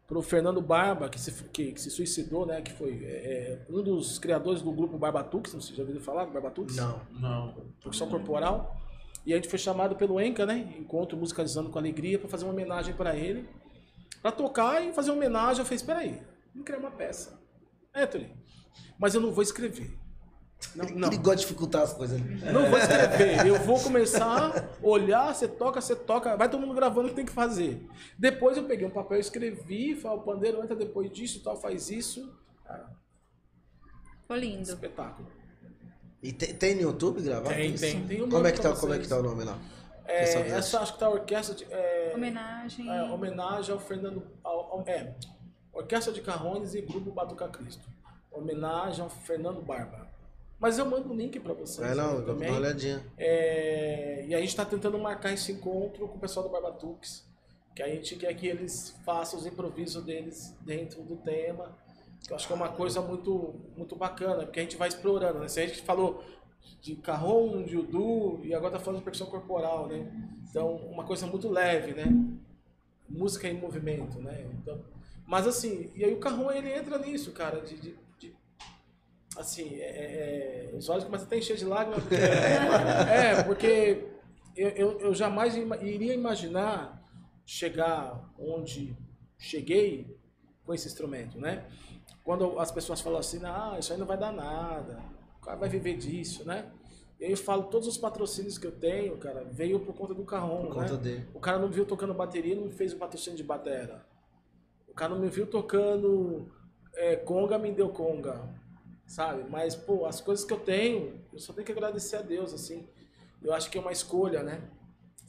para o Fernando Barba, que se, que, que se suicidou, né? Que foi é, um dos criadores do grupo Barbatux, não sei se já ouviu falar do Barbatux?
Não.
Não.
Percussão corporal. E a gente foi chamado pelo Enca, né? Encontro Musicalizando com Alegria, para fazer uma homenagem para ele. Para tocar e fazer uma homenagem. Eu falei, espera aí, vamos criar uma peça. É, Tony, mas eu não vou escrever. Não, não.
Ele gosta de dificultar as coisas.
Não vou escrever. Eu vou começar a olhar, você toca, você toca, vai todo mundo gravando o que tem que fazer. Depois eu peguei um papel, escrevi, falei, o pandeiro entra depois disso, tal, faz isso. Cara,
Ficou lindo.
espetáculo.
E tem, tem no YouTube gravado?
Tem,
isso?
tem. tem um
Como é, que tá, como é que tá o nome lá?
É,
Essa vez.
essa acho que tá a orquestra de, é,
Homenagem.
é, homenagem ao Fernando. Ao, ao- é, Orquestra de Carrones e Grupo Batuca Cristo. Homenagem ao Fernando Barba. Mas eu mando o link pra vocês.
É, não,
né, também.
uma olhadinha.
É, e a gente está tentando marcar esse encontro com o pessoal do Barbatux, que a gente quer que eles façam os improvisos deles dentro do tema. Eu acho que é uma coisa muito, muito bacana, porque a gente vai explorando. Né? Se a gente falou de carrom, de udu, e agora tá falando de percussão corporal, né? Então, uma coisa muito leve, né? Música em movimento, né? Então, mas assim, e aí o carrom ele entra nisso, cara, de, de- de- assim, é, é, é, os olhos começam até a encher de lágrimas, porque, é, porque eu, eu, eu jamais iria imaginar chegar onde cheguei com esse instrumento, né? Quando as pessoas falam assim, ah, isso aí não vai dar nada, o cara vai viver disso, né? E aí eu falo, todos os patrocínios que eu tenho, cara, veio por conta do carrom,
Por
né?
conta dele.
O cara não me viu tocando bateria, não me fez o patrocínio de batera. O cara não me viu tocando é, conga, me deu conga, sabe? Mas, pô, as coisas que eu tenho, eu só tenho que agradecer a Deus, assim. Eu acho que é uma escolha, né?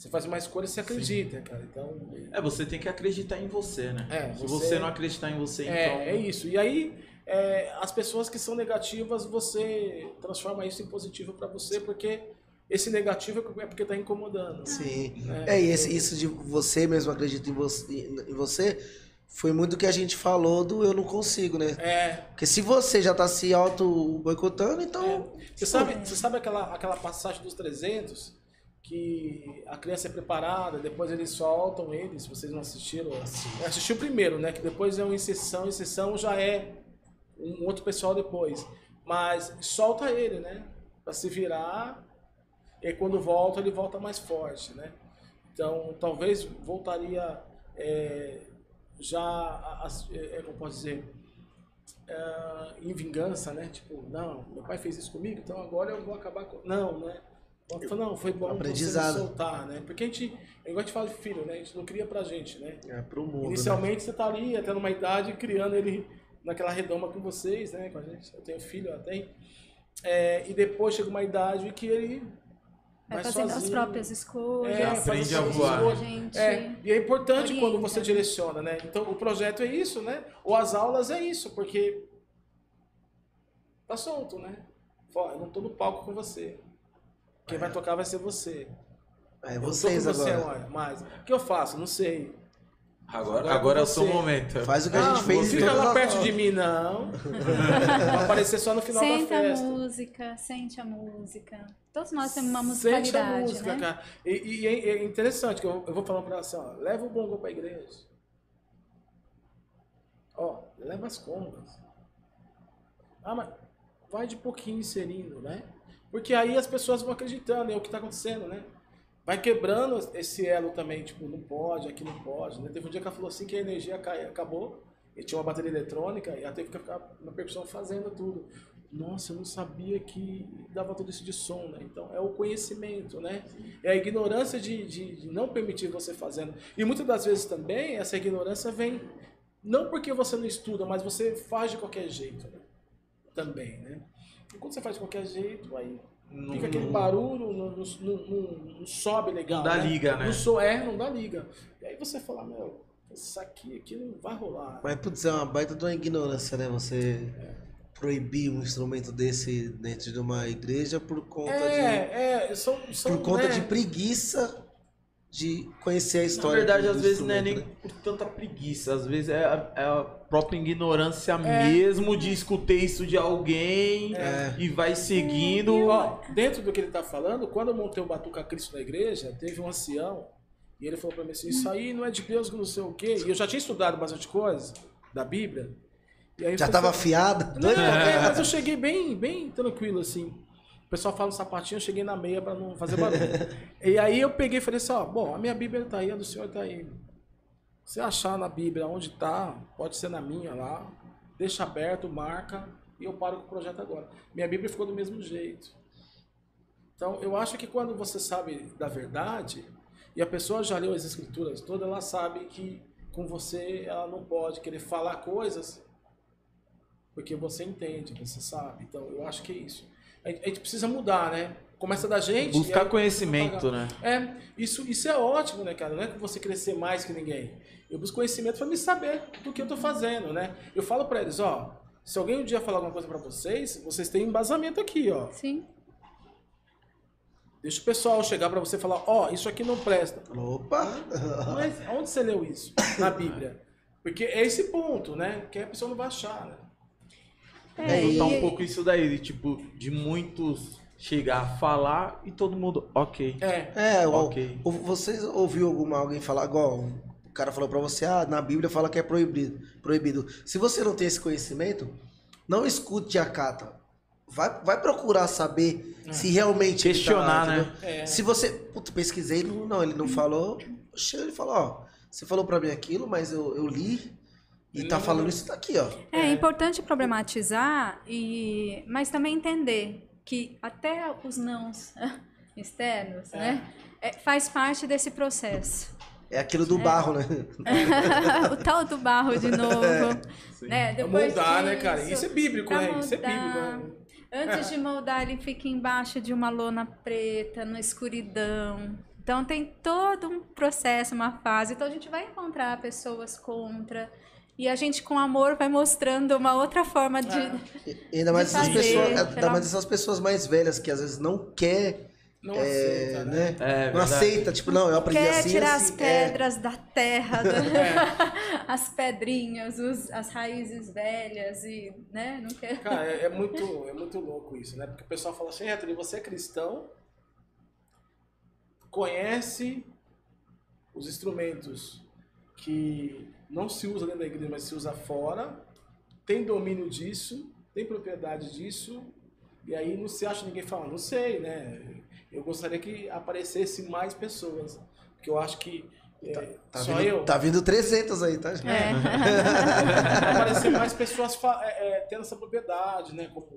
Você faz uma escolha, você acredita, cara. Então,
É, você tem que acreditar em você, né?
É,
Se
você-
você não acreditar em você, então.
é, é isso. E aí, é, as pessoas que são negativas, você transforma isso em positivo pra você, porque esse negativo é porque tá incomodando.
Sim.
né?
É, e esse- isso de você mesmo acredita em você, em você foi muito que a gente falou do eu não consigo, né?
É,
Porque se você já tá se auto boicotando, então.
Você sabe, você sabe aquela, aquela passagem dos 300? Que a criança é preparada, depois eles soltam ele, se vocês não assistiram. Eu assisti o primeiro, né? Que depois é uma inserção, inserção já é um outro pessoal depois. Mas solta ele, né? Pra se virar, e quando volta, ele volta mais forte, né? Então, talvez voltaria é, já, a- a- é, é, como posso dizer, é, em vingança, né? Tipo, não, meu pai fez isso comigo, então agora eu vou acabar com. Não, né? Eu falo, Não, foi bom
Aprendizado.
você soltar, né? Porque a gente, é igual a gente fala de filho, né? A gente não cria pra gente, né?
É pro mundo. né?
Inicialmente você tá ali, até numa idade, criando ele naquela redoma com vocês, né? Com a gente. Eu tenho filho, eu tenho. É, e depois chega uma idade que ele
Vai
vai
fazendo as
sozinho.
próprias escolhas.
É,
Aprende a
as
voar.
gente.
É, e é importante quando
orienta,
você
né?
direciona, né? Então o projeto é isso, né? Ou as aulas é isso, porque tá solto, né? Fala, eu não tô no palco com você. Quem vai tocar vai ser você.
É
Eu
vocês
você
agora.
agora, mas o que eu faço? Não sei.
Agora,
Agora
agora é o
você.
seu momento.
Faz o que a gente fez
não fica lá perto de mim, não. Vai aparecer só no final
Sente
da
a
festa.
música, sente a música. Todos nós temos uma
Sente a
musicalidade,
música,
né?
cara. E, e é, é interessante que eu, eu vou falar pra ela assim, ó, leva o bongo pra igreja. Ó, leva as congas. Ah, mas vai de pouquinho inserindo, né? Porque aí as pessoas vão acreditando, é o que tá acontecendo, né? Vai quebrando esse elo também, tipo, não pode, aqui não pode, né? Teve um dia que ela falou assim que a energia cai- acabou, e tinha uma bateria eletrônica, e ela teve que ficar na percussão fazendo tudo. Nossa, eu não sabia que dava tudo isso de som, né? Então, é o conhecimento, né? É a ignorância de, de, de não permitir você fazendo. E muitas das vezes também, essa ignorância vem não porque você não estuda, mas você faz de qualquer jeito, né? Também, né? E quando você faz de qualquer jeito, aí
Não-
fica aquele barulho, não, não, não- não- não sobe legal.
Não dá
né?
liga, né?
Não so, é, não dá liga. E aí você fala, meu, isso aqui, aqui não vai rolar.
Mas, putz, é uma baita de uma ignorância, né? Você proibir um instrumento desse dentro de uma igreja por conta de.
É, é, são, são
Por conta
né?
de preguiça de conhecer a
Na
história.
verdade,
do-
às vezes não é nem
instrumento, né?
por tanta preguiça, às vezes é é a própria ignorância
É.
mesmo de escutar isso de alguém
É.
e vai seguindo.
Ó, dentro do que ele tá falando, quando eu montei o Batuca Cristo na igreja, teve um ancião e ele falou pra mim assim, isso aí não é de Deus, que não sei o quê. E eu já tinha estudado bastante coisa da Bíblia. E aí
Já
eu
tava
falei,
afiado?
Não, é, mas eu cheguei bem, bem tranquilo, assim. O pessoal fala no sapatinho, eu cheguei na meia pra não fazer barulho. e aí eu peguei e falei assim, ó, bom, a minha Bíblia tá aí, a do senhor tá aí. Se achar na Bíblia onde tá, pode ser na minha lá, deixa aberto, marca, e eu paro com o projeto agora. Minha Bíblia ficou do mesmo jeito. Então, eu acho que quando você sabe da verdade, e a pessoa já leu as escrituras todas, ela sabe que com você ela não pode querer falar coisas porque você entende, você sabe. Então, eu acho que é isso. A gente precisa mudar, né? Começa da gente.
Buscar
aí
conhecimento,
propagar.
né?
É, isso, isso é ótimo, né, cara? Não é que você crescer mais que ninguém. Eu busco conhecimento para me saber do que eu tô fazendo, né? Eu falo para eles, ó, se alguém um dia falar alguma coisa para vocês, vocês têm embasamento aqui, ó.
Sim.
Deixa o pessoal chegar para você e falar, ó, isso aqui não presta.
Opa!
Mas onde você leu isso? Na Bíblia. Porque é esse ponto, né? Que a pessoa não vai achar, né?
É,
Botar
e-
um pouco isso daí, de, tipo, de muitos chegar a falar e todo mundo, ok.
É.
É,
Ok.
o- vocês ouviu alguma alguém falar, igual o cara falou pra você, ah, na Bíblia fala que é proibido, proibido. Se você não tem esse conhecimento, não escute a cata. Vai, vai procurar saber se realmente
Questionar,
tá,
né?
entendeu?
É.
Se você, puta, pesquisei, não, não, ele não falou, chega ele falou, ó, você falou pra mim aquilo, mas eu, eu li e tá falando isso daqui, ó.
É, importante problematizar, e, mas também entender que até os nãos externos, né, é, faz parte desse processo.
É aquilo do barro, né?
o tal do barro de novo. né?
É
Depois
moldar, né, cara?
disso,
Isso é bíblico, né? Isso é bíblico. né?
Antes de moldar, ele fica embaixo de uma lona preta, na escuridão. Então tem todo um processo, uma fase. Então a gente vai encontrar pessoas contra. E a gente, com amor, vai mostrando uma outra forma de.
E ainda mais
De
essas
fazer,
pessoas, ainda
geral-
mais essas pessoas mais velhas que às vezes não quer,
Não
é,
aceita, né?
né?
É,
não
verdade.
aceita, tipo, não, eu aprendi
Quer
assim,
tirar
assim,
as
é.
pedras da terra, da- as pedrinhas, os- as raízes velhas e, né, não quer.
Cara, é, é muito, é muito louco isso, né? Porque o pessoal fala assim, Anthony, você é cristão, conhece os instrumentos que não se usa dentro da igreja, mas se usa fora, tem domínio disso, tem propriedade disso, e aí não se acha ninguém falando, não sei, né? Eu gostaria que aparecesse mais pessoas, porque eu acho que é,
Tá
só
vindo,
eu.
tá vindo 300 aí, tá?
É.
Aparecer mais pessoas é, é, tendo essa propriedade, né? Como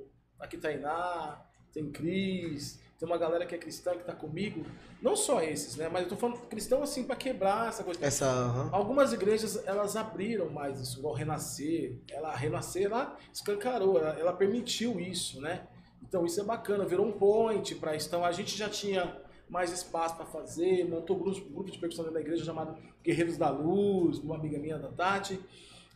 aqui Tainá, tem Cris, tem uma galera que é cristã que tá comigo. Não só esses, né? Mas eu tô falando cristão assim para quebrar essa coisa.
Essa, aham.
Algumas igrejas, elas abriram mais isso, igual Renascer. Ela, Renascer, ela escancarou, ela, ela permitiu isso, né? Então isso é bacana, virou um point para isso. Então a gente já tinha mais espaço para fazer, montou um grupo, grupo de percussão da igreja chamado Guerreiros da Luz, uma amiga minha da Tati.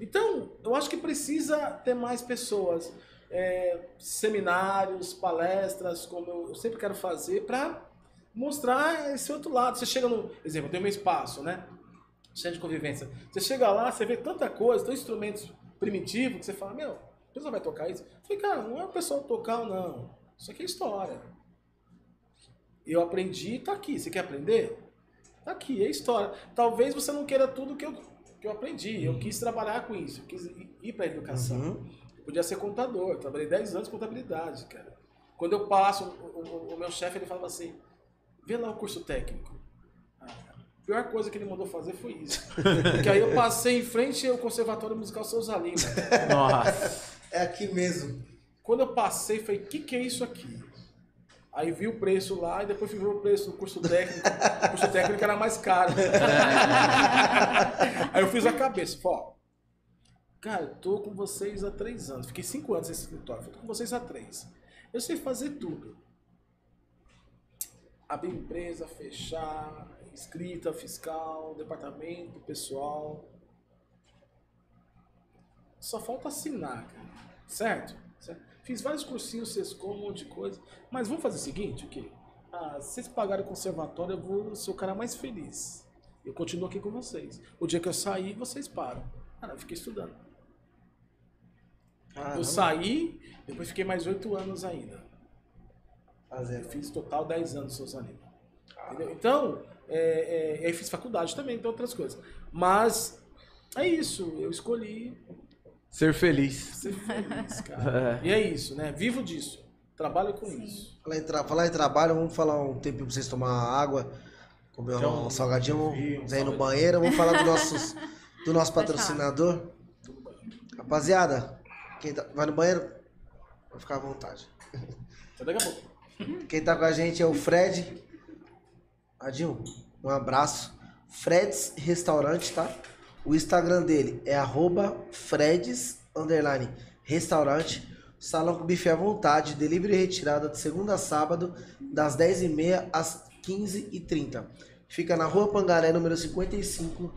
Então, eu acho que precisa ter mais pessoas, é, seminários, palestras, como eu sempre quero fazer, para mostrar esse outro lado. Você chega no. Exemplo, tenho meu espaço, né? Centro de convivência. Você chega lá, você vê tanta coisa, tantos instrumentos primitivos, que você fala, meu, a pessoa vai tocar isso? Eu falei, cara, não é o pessoal tocar não. Isso aqui é história. Eu aprendi, tá aqui. Você quer aprender? Tá aqui, é história. Talvez você não queira tudo que eu, que eu aprendi. Eu quis trabalhar com isso, eu quis ir- para educação.
Uhum.
Podia ser contador, eu trabalhei 10 anos em contabilidade, cara. Quando eu passo, o, o- o meu chefe ele falava assim: vê lá o curso técnico. Ah, a pior coisa que ele mandou fazer foi isso. Porque aí eu passei em frente ao Conservatório Musical Souza Lima.
Nossa.
É aqui mesmo.
Quando eu passei, falei: o que, que é isso aqui? Aí vi o preço lá e depois fui ver o preço do curso técnico. O curso técnico era mais caro. Aí eu fiz a cabeça, falei, cara, eu tô com vocês há três anos. Fiquei cinco anos nesse escritório, tô com vocês há três. Eu sei fazer tudo. Abrir empresa, fechar, escrita, fiscal, departamento, pessoal. Só falta assinar, cara. Certo? certo? Fiz vários cursinhos, Sescom, um monte de coisa. Mas vamos fazer o seguinte, o quê? Ah, se vocês pagarem o conservatório, eu vou ser o cara mais feliz. Eu continuo aqui com vocês. O dia que eu sair, vocês param. Cara, eu fiquei estudando.
Caramba.
Eu saí, depois fiquei mais oito anos ainda. Eu
Fazendo.
fiz total 10 anos Souza Lima. Entendeu? Então, é, é, aí fiz faculdade também, então outras coisas. Mas é isso, eu escolhi
Ser feliz.
ser feliz, cara. E é isso, né? Vivo disso. Trabalho com
Sim.
isso.
Falar em, tra- falar em trabalho, vamos falar um tempo pra vocês tomar água, comer um,
Então,
salgadinho,
vi, um
vamos ir no banheiro, vamos falar do, nossos, do nosso patrocinador. Rapaziada, quem tá- vai no banheiro, vai ficar à vontade.
Até daqui a pouco.
Quem tá com a gente é o Fred. Adil, um abraço. Freds Restaurante, tá? O Instagram dele é arroba Freds underline, restaurante. Salão com bife à vontade, delivery e retirada de segunda a sábado, das 10h30 às 15h30. Fica na rua Pangaré, número 55,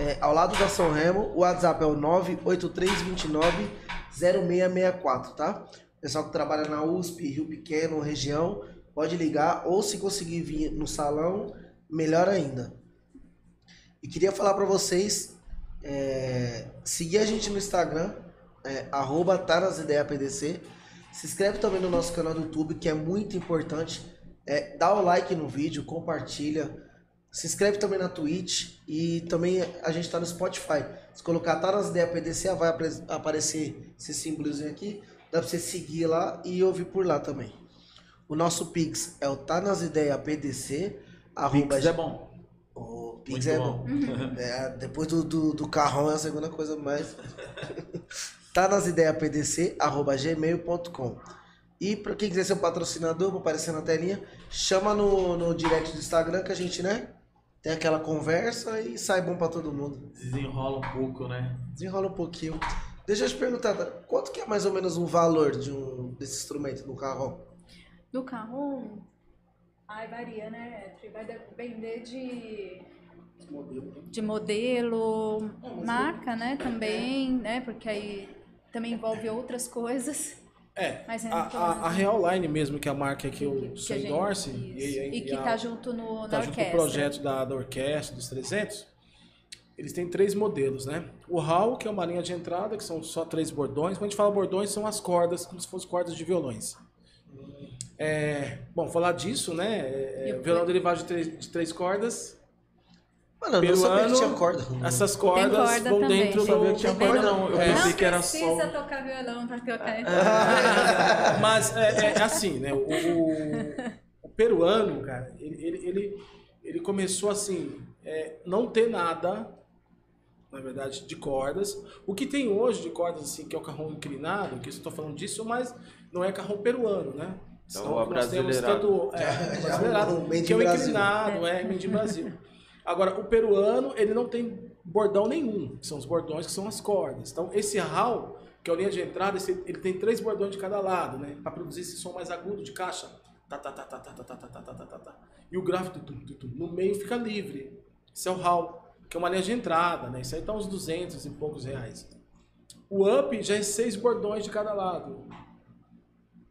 é, ao lado da São Remo. O WhatsApp é o 983290664, tá? Pessoal que trabalha na USP, Rio Pequeno, região, pode ligar ou se conseguir vir no salão, melhor ainda. E queria falar para vocês é, seguir a gente no Instagram, é, arroba tá nas ideias PDC. Se inscreve também no nosso canal do YouTube, que é muito importante. É, dá o like no vídeo, compartilha. Se inscreve também na Twitch e também a gente está no Spotify. Se colocar tá nas ideias PDC, vai aparecer esse símbolozinho aqui. Dá para você seguir lá e ouvir por lá também. O nosso Pix é o tá nas ideias PDC. arroba
Pix é bom.
o Pix
Muito
é
bom.
bom. É, depois do, do, do carrão é a segunda coisa mais. tá nas ideias pdc, arroba gmail.com. E pra quem quiser ser um patrocinador, vou aparecer na telinha, chama no, no direct do Instagram que a gente, né? Tem aquela conversa e sai bom pra todo mundo.
Desenrola um pouco, né?
Desenrola um pouquinho. Deixa eu te perguntar, tá? quanto que é mais ou menos um valor de um desse instrumento no carrão?
Do carro, ai, varia, né? Vai depender de, de modelo, marca, né? Também, né? Porque aí também envolve outras coisas.
É,
Mas é
a, a, a Real Line mesmo, que é a marca que eu sou endorse,
isso.
e,
E que
a-
tá junto no,
tá junto com o
orquestra.
projeto da, da orquestra, dos 300, eles têm três modelos, né? O Hall, que é uma linha de entrada, que são só três bordões. Quando a gente fala bordões, são as cordas, como se fossem cordas de violões. É, bom, falar disso, né? É,
E o-
violão derivado de três, de três cordas.
Mano, eu não sabia que
Peruano,
tinha corda.
Essas cordas
corda
vão
também.
dentro
Eu sabia
do...
que tinha
Também
corda,
não-
não. Eu
É.
pensei
Não
que era
precisa
só.
tocar violão pra tocar.
Mas é, é assim, né? O, o- o peruano, cara, ele, ele, ele, ele começou assim, é, não ter nada, na verdade, de cordas. O que tem hoje de cordas, assim, que é o carrão inclinado, que eu estou falando disso, mas não é carrão peruano, né?
Então,
São-
o
nós temos tanto é,
Já-
brasileirado,
o Made
que é o inclinado, é, in Brasil. Agora, o peruano, ele não tem bordão nenhum, são os bordões que são as cordas. Então, esse hall, que é a linha de entrada, ele tem três bordões de cada lado, né? Para produzir esse som mais agudo de caixa. Tá, tá, tá, tá, tá, tá, tá, tá, tá, tá, tá, tá, tá. E o tum, tum, tum, tum, no meio fica livre. Esse é o hall, que é uma linha de entrada, né? Isso aí tá uns 200 e poucos reais. O up já é seis bordões de cada lado.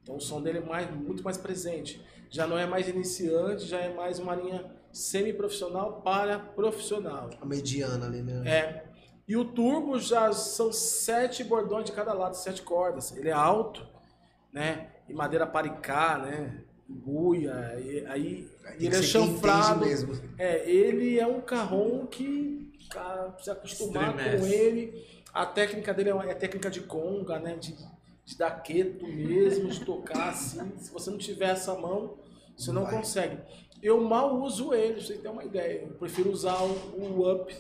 Então o som dele é mais, muito mais presente. Já não é mais iniciante, já é mais uma linha semi-profissional para profissional.
A mediana ali, né?
É. E o turbo já são sete bordões de cada lado, sete cordas. Ele é alto, né? E madeira paricá, né? Buia, e aí e ele é chanfrado.
mesmo.
É, ele é um carrom que cara, precisa acostumar
Estremece.
com ele. A técnica dele é, uma- é técnica de conga, né? De, de dar quieto mesmo, de tocar assim. Se você não tiver essa mão, você não
Vai.
consegue. Eu mal uso ele, pra você ter uma ideia. Eu prefiro usar o, o up,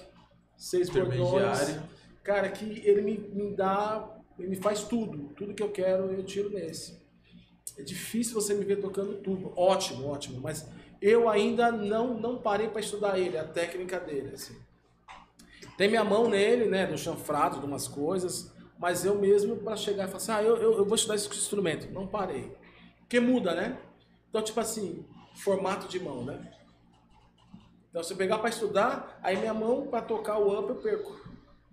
seis bordões.
Intermediário.
Cara, que ele me, me dá, ele me faz tudo. Tudo que eu quero, eu tiro nesse. É difícil você me ver tocando tudo. Ótimo, ótimo. Mas eu ainda não, não parei para estudar ele, a técnica dele. Assim. Tem minha mão nele, né? Do chanfrado, de umas coisas. Mas eu mesmo, para chegar e falar assim, ah, eu, eu, eu vou estudar esse instrumento. Não parei. Porque muda, né? Então, tipo assim, formato de mão, né? Então, se eu pegar para estudar, aí minha mão para tocar o up eu perco.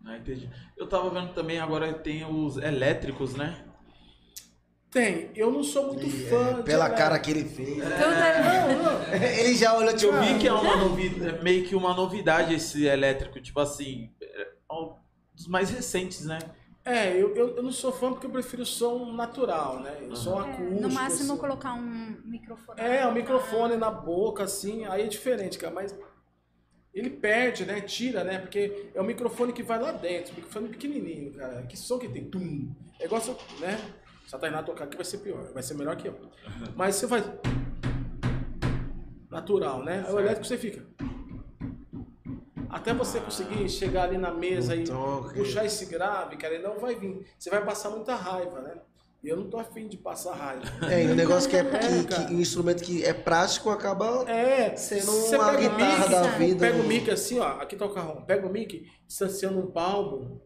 Ah, entendi. Eu tava vendo também, agora tem os elétricos, né?
Tem. Eu não sou muito
E,
fã
é,
de
pela
elétrico.
cara que ele fez.
É-
Não, não.
Ele já olhou tipo.
Eu vi que é uma novidade, meio que uma novidade esse elétrico, tipo assim, é um dos mais recentes, né?
É, eu, eu, eu não sou fã porque eu prefiro som natural, né? Som
é,
acústico.
no máximo
assim.
colocar um microfone.
É, o microfone na boca, assim, aí é diferente, cara, mas ele perde, né? Tira, né? Porque é o microfone que vai lá dentro, microfone pequenininho, cara. Que som que tem? Tum. É igual, se né? Se a Tainá tocar aqui vai ser pior, vai ser melhor que eu. Mas você faz natural, né? Aí o elétrico você fica. Até você conseguir chegar ali na mesa
No
e
toque.
puxar esse grave, cara, ele não vai vir. Você vai passar muita raiva, né? E eu não tô afim de passar raiva.
É, e o negócio que é, que,
cara.
que um instrumento que é prático acaba.
É,
Sendo
você
uma
pega
guitarra
mic,
da vida,
Pega o
né?
mic assim, ó, aqui tá o carrão. Pega o mic, distanciando um palmo.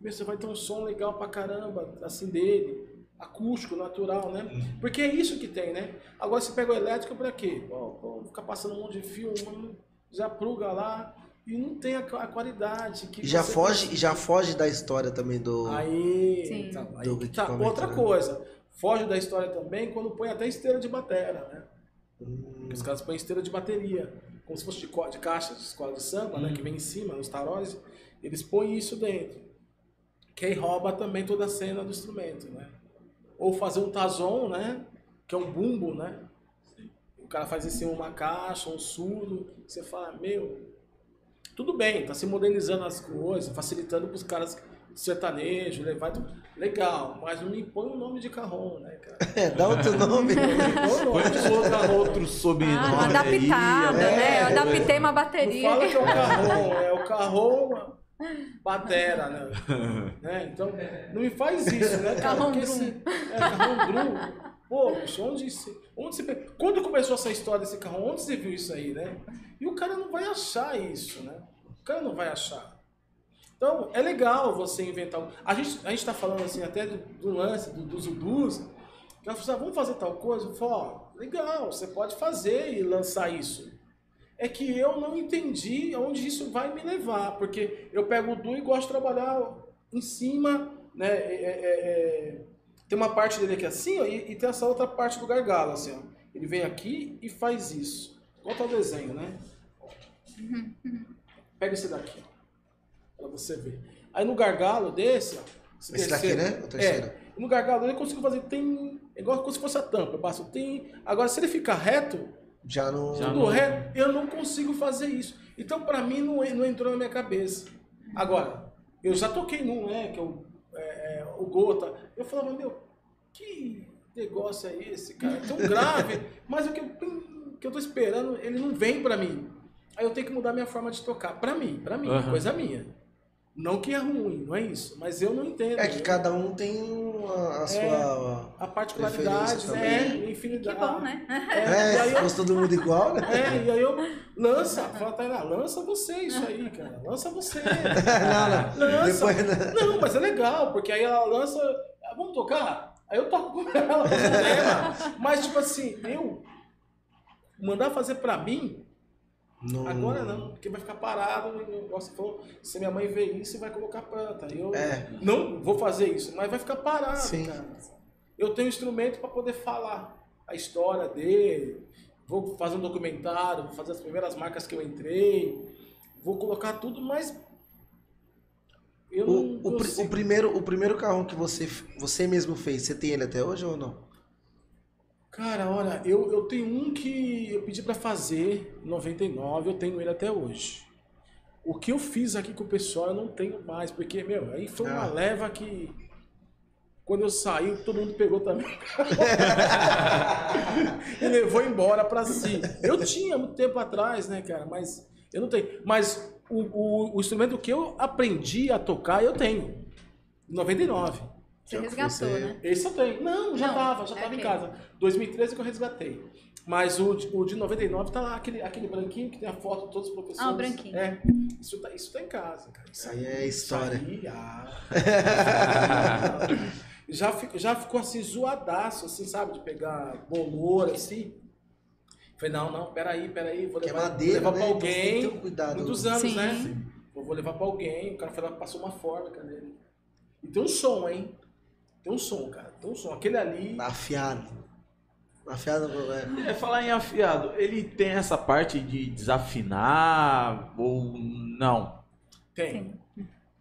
Meu, você vai ter um som legal pra caramba, assim, dele. Acústico, natural, né? Porque é isso que tem, né? Agora você pega o elétrico pra quê? Ó, ó, ficar passando um monte de fio, um, já pluga lá. E não tem a, a qualidade que
E já foge, já foge da história também do.
Aí,
Sim.
então, aí
Do
tá. outra
né?
coisa, foge da história também quando põe até esteira de batera, né?
Hum,
os caras põem esteira de bateria, como se fosse de, de caixa de escola de samba, né? Que vem em cima, nos taróis, eles põem isso dentro. Que aí rouba também toda a cena do instrumento, né? Ou fazer um tazon, né? Que é um bumbo, né? O cara faz em cima uma caixa, um surdo, você fala, meu, tudo bem, tá se modernizando as coisas, facilitando pros caras sertanejo, levar tudo. Legal, mas não me põe o nome de carrom, né, cara?
É, dá outro nome.
Não me põe
outro sobrenome
Ah, uma
aí,
adaptada,
é,
né? Eu
é.
adaptei uma
Não
bateria.
fala que é o carrom, é o carrom batera, né? né? Então, não me faz isso, né, cara?
Carrom drum.
esse- É, carrom drum. Pô, onde, se, onde você... pe- Quando começou essa história desse carrom, onde você viu isso aí, né? E o cara não vai achar isso, né? O cara não vai achar. Então, é legal você inventar. A gente, a gente tá falando assim até do, do lance, do, dos udus. Que ela falou assim, ah, vamos fazer tal coisa? Eu falo, ó, legal, você pode fazer e lançar isso. É que eu não entendi onde isso vai me levar, porque eu pego o Du e gosto de trabalhar em cima, né? é- é- é- tem uma parte dele aqui assim, ó, e, e tem essa outra parte do gargalo, assim, ó. Ele vem aqui e faz isso. Qual tá o desenho, né? Pega esse daqui, ó, pra você ver. Aí no gargalo desse, ó.
Esse daqui,
terceiro-
né? O terceiro.
É, no gargalo dele eu consigo fazer, tem, é igual como se fosse a tampa, eu passo tem. Agora se ele ficar reto,
Já não.
Já não-
reto, eu não consigo fazer isso. Então, pra mim, não, não entrou na minha cabeça. Agora, eu já toquei num, né, que é o, é, é, o Gota. Eu falava, meu, que negócio é esse, cara? É tão grave, mas o que eu, o que eu tô esperando, ele não vem pra mim. Aí eu tenho que mudar minha forma de tocar. Pra mim, pra mim,
Aham.
coisa minha. Não que é ruim, não é isso. Mas eu não entendo.
É que cada um tem uma- a sua.
A particularidade, né?
também.
Infinidade.
Que bom, né?
É, e
É,
eu-
fosse todo mundo igual, né?
é, e aí eu lança, fala, Tainá, lança você isso aí, cara. Lança você.
não, não.
Lança.
Depois, né?
Não, mas é legal, porque aí ela lança. ah, Vamos tocar? Aí eu toco com ela, tema. Mas, tipo assim, eu mandar fazer pra mim,
Não-
agora não, porque vai ficar parado. Você falou, se minha mãe ver isso, vai colocar planta. Eu
É.
não vou fazer isso, mas vai ficar parado,
Sim.
cara. Eu tenho instrumento para poder falar a história dele. Vou fazer um documentário, vou fazer as primeiras marcas que eu entrei. Vou colocar tudo, mas. Eu não
O, o, pri-
consigo.
o primeiro, o primeiro carrão que você, você mesmo fez, você tem ele até hoje ou não?
Cara, olha, eu, eu tenho um que eu pedi para fazer em 99, eu tenho ele até hoje. O que eu fiz aqui com o pessoal eu não tenho mais, porque, meu, aí foi uma
Ah.
leva que. Quando eu saí, todo mundo pegou também. e levou embora pra si. Eu tinha muito tempo atrás, né, cara? Mas eu não tenho. Mas o, o, o instrumento que eu aprendi a tocar, eu tenho. Em 99.
Você
Já
resgatou,
você-
né?
Esse eu tenho. Não, já
Não,
tava, já
é
tava em
aquele.
casa. 2013 que eu resgatei. Mas o de, o de 99 tá lá, aquele, aquele branquinho que tem a foto de todos os professores.
Ah, o branquinho.
É. Isso tá, isso tá em casa, cara.
Isso aí é história.
Isso aí, ah. já, fi- já ficou assim, zoadaço, assim, sabe? De pegar bolor, assim. Falei, não, não, peraí, peraí, vou
Que é
levar,
madeira,
vou levar
né?
pra
Então tem
alguém.
ter um cuidado.
Muitos anos,
Sim.
né? Eu vou levar pra alguém, o cara foi lá, passou uma fórmica nele. E tem um som, hein? Tem um som, cara. Tem um som. Aquele ali.
Afiado. Afiado é.
É, falar em afiado, ele tem essa parte de desafinar ou não?
Tem.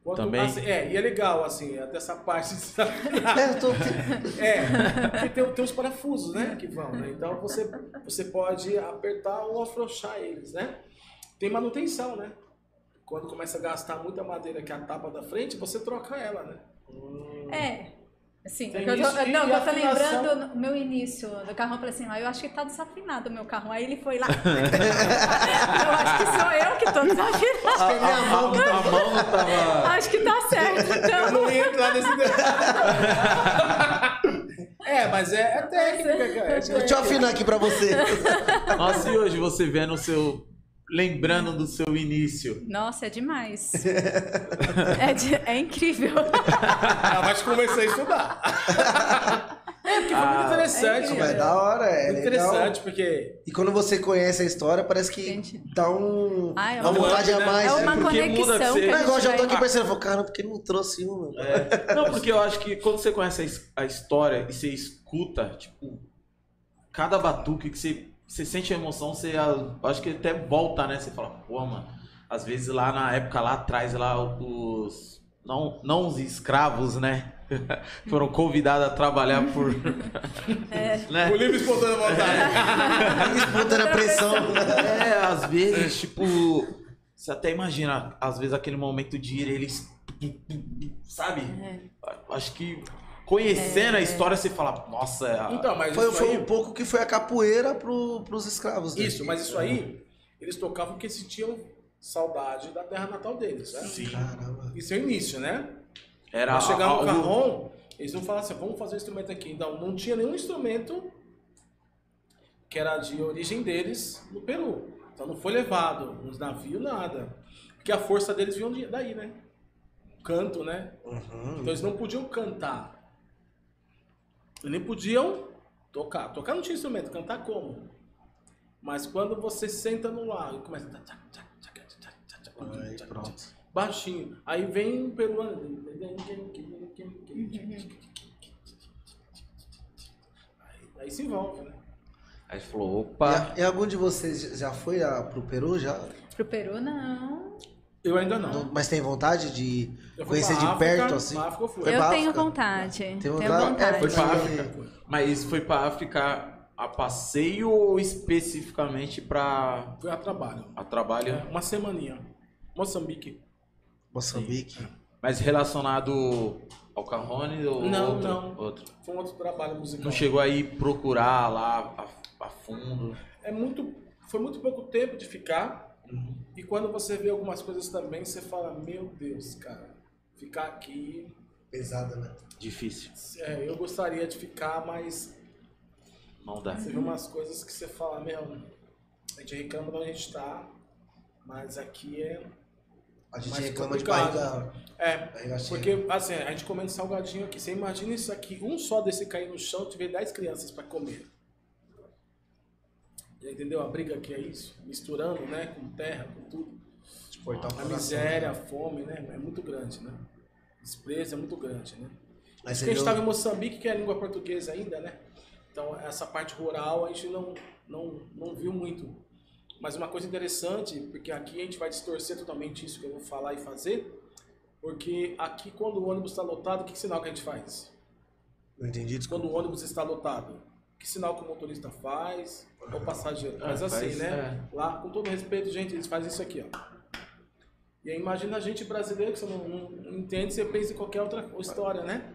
Quando-
Também?
assim, é, e é legal, assim, até essa parte de
É, tô.
É, porque tem, tem os parafusos, né, que vão, né? Então você, você pode apertar ou afrouxar eles, né? Tem manutenção, né? Quando começa a gastar muita madeira que é a tapa da frente, você troca ela, né?
É.
Tem
eu tô,
e
não,
a
eu tô
afinação.
lembrando o meu início do carro, eu falei assim, ah, eu acho que tá desafinado o meu carro. Aí ele foi lá. eu acho que sou eu que tô desafinado.
A, a mão que tá.
A mão não tava.
Acho que tá certo,
Eu
então.
não ia entrar nesse É, mas é, é técnica, cara. É
Deixa eu afinar aqui pra você.
Nossa, e hoje você vendo o seu. Lembrando do seu início.
Nossa, é demais. É, de- é incrível.
Ela vai te convencer a estudar. É, porque foi muito
Ah,
interessante,
é
Mas
cara.
é da hora, é.
Muito
legal.
interessante, porque
E quando você conhece a história, parece que
Gente.
dá um,
Ah, é
uma
uma-
vontade a
né?
mais.
É
né?
uma
porque muda
conexão
que você-
a gente
já tô aqui
vai...
pensando, cara, por que não trouxe um?
É, não, porque eu acho que quando você conhece a a história e você escuta, tipo, cada batuque que você, você sente a emoção, você ah, acho que até volta, né? Você fala, pô, mano, às vezes lá na época lá atrás, lá os. Não, não os escravos, né? Foram convidados a trabalhar por. né?
o livre espontânea vontade.
Disputando a pressão.
É, às vezes, tipo, você até imagina, às vezes aquele momento de ir, eles. Sabe? Acho que conhecendo a história, você fala, nossa, é
Então, mas
Foi,
isso
foi
aí...
um pouco que foi a capoeira pro, pros escravos. né?
Isso, mas isso aí, eles tocavam porque sentiam saudade da terra natal deles, né?
Sim.
Caramba.
Isso é o início, né?
Era
Mas chegar no carrom, eles não falavam assim, vamos fazer um instrumento aqui. Não, não tinha nenhum instrumento que era de origem deles no Peru. Então não foi levado nos navios, nada. Porque a força deles vinha de- daí, né? Canto, né?
Uhum.
Então eles não podiam cantar. Eles nem podiam tocar. Tocar não tinha instrumento, cantar como? Mas quando você senta no lago e começa.
Aí, pronto.
Baixinho. Aí vem um peruano. Aí, aí se envolve, né?
Aí falou, opa.
E, e algum de vocês já foi a, pro Peru já?
Pro Peru, não.
Eu ainda não.
Mas tem vontade de conhecer de
África,
perto assim?
pra África eu fui.
Foi
eu
pra
tenho
África?
vontade.
Tem
Tenho
vontade?
vontade.
É, foi
pra
África.
Mas foi pra África a passeio ou especificamente pra
Fui a trabalho.
a trabalho?
É, uma semaninha. Moçambique.
Moçambique.
Mas relacionado ao Carrone ou
Não,
outro?
não.
outro?
Foi um outro trabalho musical.
Não chegou aí procurar lá a, a fundo.
É muito, foi muito pouco tempo de ficar. E quando você vê algumas coisas também, você fala, meu Deus, cara, ficar aqui.
Pesada, né?
Difícil.
é, eu gostaria de ficar, mas
Não dá.
você vê umas coisas que você fala, meu, a gente reclama de onde a gente tá, mas aqui é.
A gente
Mais
reclama de
complicado.
barriga,
É,
barriga
porque assim, a gente comendo salgadinho aqui, você imagina isso aqui, um só desse cair no chão, tiver 10 crianças para comer. Entendeu? A briga que é isso, misturando, né, com terra, com tudo. A
coração.
miséria, a fome, né? É muito grande, né? Desprezo é muito grande, né?
Mas
Porque a gente estava em Moçambique, que é a língua portuguesa ainda, né? Então, essa parte rural a gente não, não, não viu muito. Mas uma coisa interessante, porque aqui a gente vai distorcer totalmente isso que eu vou falar e fazer, porque aqui quando o ônibus está lotado, que sinal que a gente faz?
Não entendi, desculpa.
Quando o ônibus está lotado, que sinal que o motorista faz? Ou passageiro?
Ah,
Faz assim,
faz,
né? Lá, com todo respeito, gente, eles fazem isso aqui, ó. E aí imagina a gente brasileiro que você não, não- não entende, você pensa em qualquer outra história, né?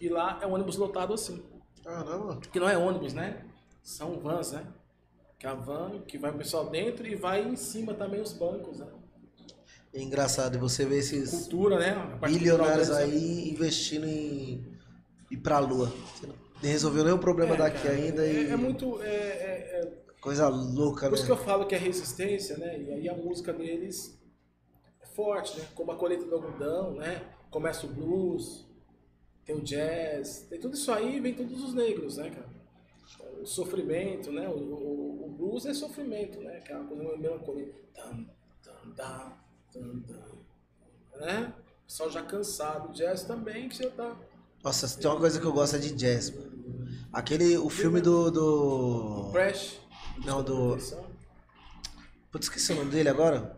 E lá é um ônibus lotado assim.
Caramba.
Que não é ônibus, né? São vans, né? Que é a van que vai o pessoal dentro e vai em cima também os bancos, né?
É engraçado você ver esses
Cultura, né?
Bilionários aí investindo em ir pra lua. Você não resolveu nenhum problema
É,
daqui
cara,
ainda
é,
e
é muito. É, é- é-
coisa louca,
por
né?
isso que eu falo que é resistência, né? E aí a música deles é forte, né? Como a colheita do algodão, né? Começa o blues, tem o jazz, tem tudo isso aí, vem todos os negros, né, cara? O sofrimento, né? O, o, o blues é sofrimento, né? Que é coisa meio melancolia. Tam, tam, tam, tam, tam, né? O pessoal já cansado. O jazz também, que você tá.
Nossa, tem uma coisa que eu gosto é de jazz, mano. Aquele, o filme do... do...
Crash.
Não, do... Putz, esqueci o nome dele agora.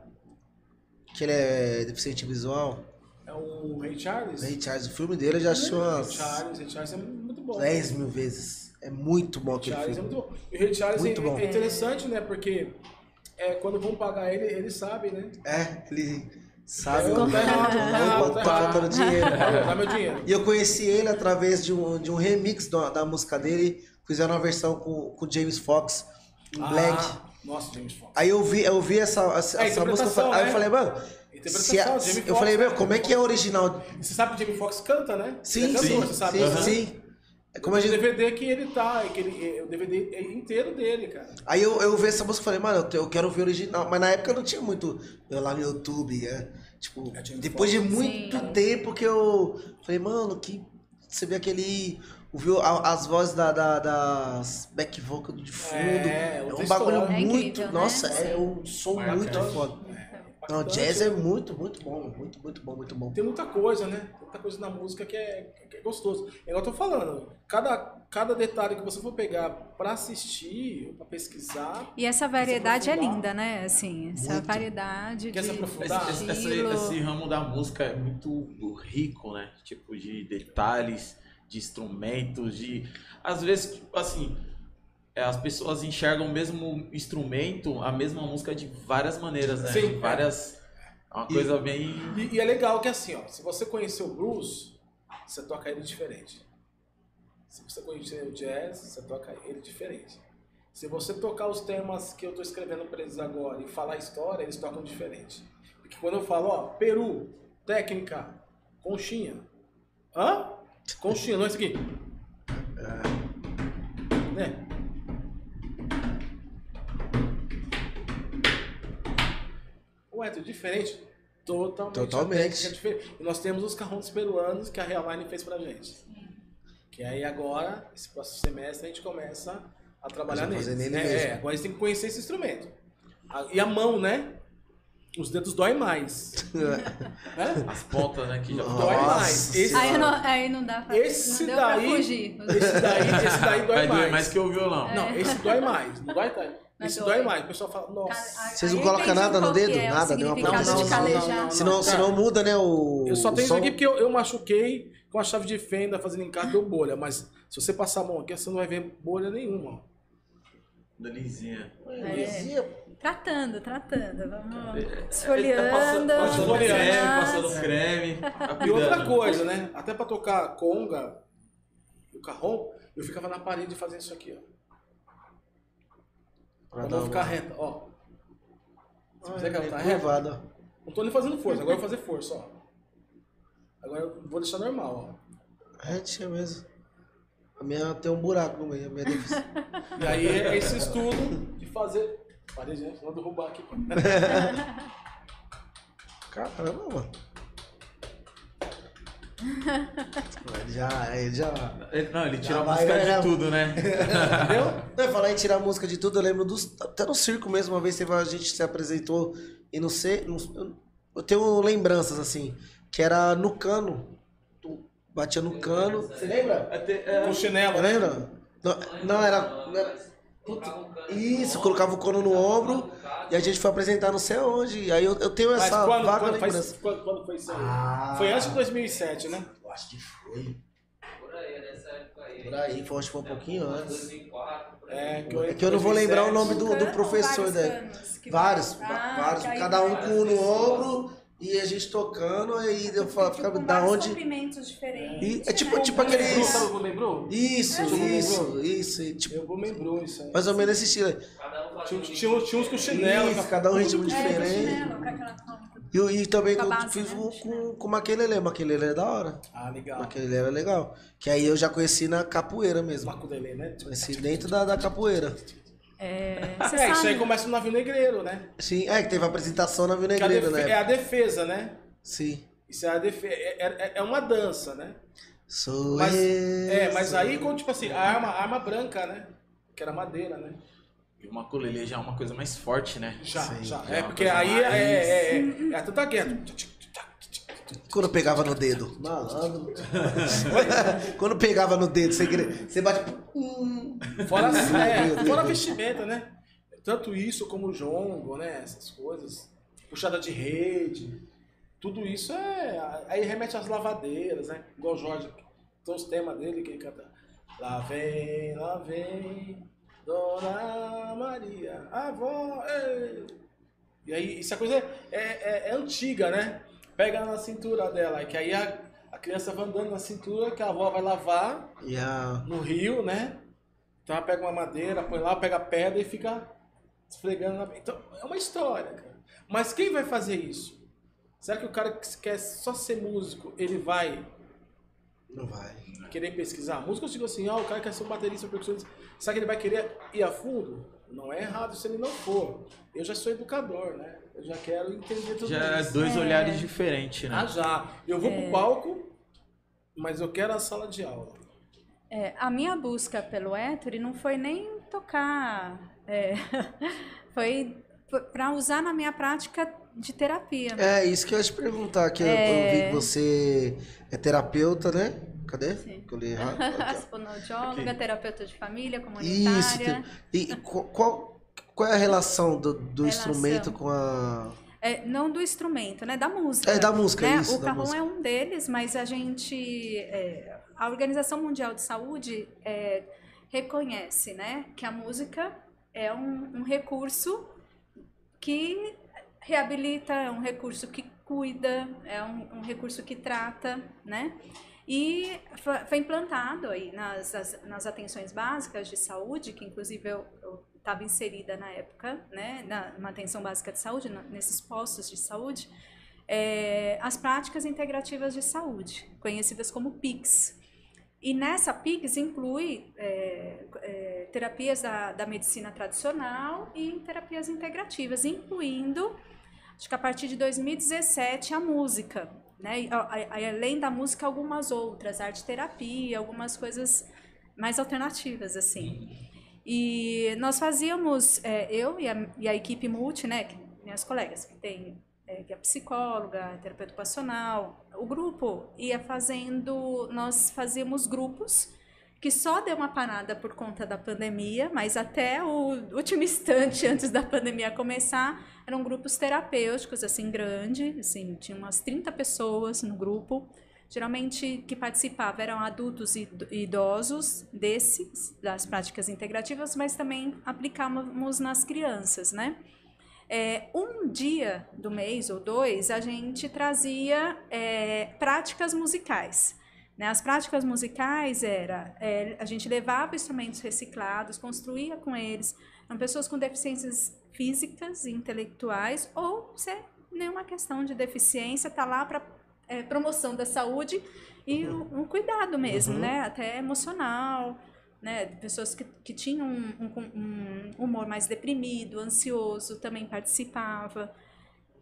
Que ele é deficiente visual.
É o Ray Charles?
Ray Charles, o filme dele eu já assisti
Ray
umas
Charles, Ray Charles é muito bom.
10 mil vezes. É muito bom
Ray
aquele
Charles é
filme.
muito bom. E o Ray Charles
Muito
é,
bom.
é interessante, né? Porque é, quando vão pagar ele, ele sabe, né?
É, ele sabe.
Tá tá tá
Tá
errado.
faltando dinheiro.
Dá meu dinheiro.
E eu conheci ele através de um, de um remix da, da música dele. Fizeram uma versão com com o James Fox em Black.
Ah, nossa, James Fox.
Aí eu vi, eu vi essa, essa,
É,
essa música. eu falei- Aí
né?
eu falei, mano. Se a- eu falei, meu,
né?
como é que é original?
Você sabe que o Jamie Foxx canta, né?
Sim,
é cantor,
sim,
você sabe,
sim,
né?
sim. É como a
O
gente,
DVD que ele tá, é que ele, é o DVD é inteiro dele, cara.
Aí eu, eu vi essa música e falei, mano, eu, eu quero ver o original. Mas na época eu não tinha muito eu lá no YouTube, né? Tipo,
É,
depois de muito
Sim.
tempo que eu falei, mano, que. Você vê aquele. Ouviu as vozes da, da- das back vocal de fundo.
É,
É, um bagulho.
É
muito.
incrível, né?
nossa, é
Sim.
um som muito foda. Não, jazz é muito, muito bom. Muito, muito bom, muito bom.
Tem muita coisa, né? Tem muita coisa na música que é, que é gostoso. É igual eu tô falando, cada, cada detalhe que você for pegar pra assistir, pra pesquisar,
E essa variedade é linda, né? Assim, essa
Muito.
variedade
Quer se
de
aprofundar?
Esse, esse- esse ramo da música é muito rico, né? Tipo, de detalhes, de instrumentos, de. Às vezes, tipo, assim, as pessoas enxergam o mesmo instrumento, a mesma música de várias maneiras, né?
Sim.
Várias. É uma
E-
coisa bem.
E, e é legal que assim, ó, se você conhecer o blues, você toca ele diferente. Se você conhecer o jazz, você toca ele diferente. Se você tocar os temas que eu estou escrevendo para eles agora e falar a história, eles tocam diferente. Porque quando eu falo, ó, Peru, técnica, conchinha. Hã? Conchinha, não é isso aqui. Né? Ué, tudo diferente? Totalmente.
Totalmente.
É diferente. E nós temos os carrões peruanos que a Realline fez pra gente. Que aí agora, esse próximo semestre, a gente começa a trabalhar
fazer nele
é,
mesmo.
é, agora a gente tem que conhecer esse instrumento. A- E a mão, né? Os dedos doem mais. né?
As pontas, né? Que já
Nossa.
Dói mais. Esse,
Aí não, aí não dá pra,
Esse
não deu pra
daí-
fugir.
esse daí, esse daí dói
Vai doer
mais.
mais que o violão.
Não, esse dói mais. Não dói, tá?
Não
Esse
dói.
dói mais. O pessoal fala, nossa.
Vocês não colocam nada no dedo?
é
Nada? Deu uma
de
Não, não, não,
calejar.
não,
Senão, senão muda, né? O,
Eu só
o
tenho isso aqui porque eu, eu machuquei com a chave de fenda fazendo encarte, deu bolha. Mas se você passar a mão aqui, você não vai ver bolha nenhuma. ó.
Delizinha.
É. Tratando, tratando. Vamos
tá
esfoliando.
passando, passando
esfoliando.
creme, passando creme. Tá
E outra coisa, né? Até pra tocar conga e o carrom, eu ficava na parede fazendo isso aqui, ó.
Uma-
reta, ó. Se quiser que ela
é
tá reta, não tô nem fazendo força, agora eu vou fazer força, ó. Agora eu vou deixar normal, ó.
Retinha mesmo. A minha tem um buraco no meio. A minha deve-
E aí é esse estudo de fazer. Parede, né? Vou derrubar aqui.
Caramba, mano. Ele já, ele já.
Ele- Não, ele tira a música
né?
de tudo, né?
Entendeu?
Não, falar em tirar música de tudo, eu lembro dos. Até no circo mesmo, uma vez a gente se apresentou e não sei. não- eu- tenho lembranças assim, que era no cano. Tu batia no cano. Você lembra?
Com chinelo, né?
Lembra? Não, não, era. não era- Isso, colocava o cano no ombro e a gente foi apresentar não sei onde. Aí eu, eu tenho
Mas
essa
quando,
vaga
quando,
lembrança.
faz, quando, quando foi isso aí?
Ah.
Foi antes de 2007, né?
Eu acho que foi.
Por aí, nessa época aí.
Por aí, foi, acho que foi um pouquinho antes.
2004. por aí.
É que eu,
É que eu não vou lembrar o nome do, do professor,
vários
né? Vários,
Ah,
vários,
aí
cada um com um no ombro e a gente tocando, aí eu falava,
Tipo,
da onde.
comprimentos diferentes.
E é tipo,
né?
tipo aquele.
Lembrou, sabe o que lembrou?
Isso, isso, isso. e, Tipo,
Eu vou lembrou isso aí.
mais ou menos esse estilo. aí.
Cada um
Tinha,
um
tinha, uns- tinha uns com chinelo.
Isso, cada um ritmo
É, com
diferente.
chinelo, com aquela.
E, e também
Com base,
fiz
né, chinelo.
com, com maquelele, maquelele é da hora.
Ah, legal.
Maquelele era legal. Que aí eu já conheci na capoeira mesmo.
Macudelê, né?
Conheci dentro da, da capoeira.
É,
É, isso aí começa no navio negreiro, né?
Sim, é que teve a apresentação na
Que a
Vinegreira,
defe-
né?
É a defesa, né?
Sim.
Isso é, a defe- é, é- é uma dança, né?
Sou
Mas,
eu.
é, mas aí, quando, tipo assim, a arma, a arma branca, né? Que era madeira, né?
E o maculelê já é uma coisa mais forte, né?
Já,
Sim.
já.
Já
É,
é uma
porque aí é,
mais-
é, é, é, é tanta guerra.
Quando pegava no dedo. Malandro. Quando pegava no dedo, sem querer. Você bate. Hum.
Fora, é, fora a vestimenta, né? Tanto isso como o jongo, né? Essas coisas. Puxada de rede. Tudo isso é. Aí remete às lavadeiras, né? Igual o Jorge. Tem os temas dele que ele canta. Lá vem, lá vem, Dona Maria, avó. ei." E aí, isso é coisa é, é, é antiga, né? Pega na cintura dela, que aí a, a criança vai andando na cintura, que a avó vai lavar
a.
no rio, né? Então ela pega uma madeira, põe lá, pega pedra e fica esfregando na. Então é uma história, cara. Mas quem vai fazer isso? Será que o cara que quer só ser músico, ele vai
Não vai.
querer pesquisar música? Eu digo assim, ah, o cara quer ser um baterista, um percussionista. Será que ele vai querer ir a fundo? Não é errado se ele não for. Eu já sou educador, né? Eu já quero entender tudo
Já é
isso.
dois olhares diferentes, né?
Ah, já. Eu vou
É.
pro palco, mas eu quero a sala de aula.
É, a minha busca pelo Ettore não foi nem tocar, é, foi para usar na minha prática de terapia.
É, isso que eu ia te perguntar. Que eu- eu,
É.
vi que você é terapeuta, né? Cadê?
Sim.
Que eu li errado. Aqui,
Fonoaudióloga, terapeuta de família.
Isso.
comunitária.
tem- E qual, qual, é a relação do, do
Relação.
instrumento com a.
É, não do instrumento, né? Da música.
É, da música,
né?
isso,
O carrom é um deles, mas a gente. é, a Organização Mundial de Saúde é, reconhece né, que a música é um, um recurso que reabilita, é um recurso que cuida, é um, um recurso que trata, né? E foi, implantado aí nas, as- nas atenções básicas de saúde, que inclusive eu estava inserida na época, né, na, numa atenção básica de saúde, na- nesses postos de saúde, é, as práticas integrativas de saúde, conhecidas como PICs. E nessa PICs inclui é, é, terapias da, da medicina tradicional e terapias integrativas, incluindo, acho que a partir de 2017, a música. Né? Além da música, algumas outras, arte terapia, algumas coisas mais alternativas, assim. E nós fazíamos, é, eu e a, e a equipe multi, né, que- minhas colegas, que tem é, que é psicóloga, terapeuta ocupacional, o grupo ia fazendo, nós fazíamos grupos que só deu uma parada por conta da pandemia, mas até o último instante antes da pandemia começar, eram grupos terapêuticos, assim, grande, assim, tinha umas 30 pessoas no grupo, geralmente que participavam eram adultos e ido- idosos desses, das práticas integrativas, mas também aplicávamos nas crianças, né? É, um dia do mês ou dois, a gente trazia é, práticas musicais. Né? As práticas musicais era, é, a gente levava instrumentos reciclados, construía com eles, eram pessoas com deficiências físicas e intelectuais, ou se nenhuma questão de deficiência, está lá para promoção da saúde e um, um cuidado mesmo,
Uhum.
né? até emocional, né? Pessoas que, que tinham um, um- um humor mais deprimido, ansioso, também participava.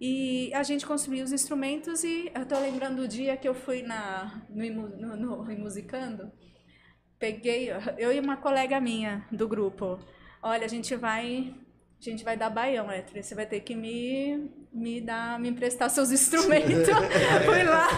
E a gente construía os instrumentos e eu tô lembrando o dia que eu fui na, no, Imu- no, no Imusicando, peguei, eu e uma colega minha do grupo, olha, a gente vai, a gente vai dar baião, Héctor, você vai ter que me, me dar, me emprestar seus instrumentos. fui lá,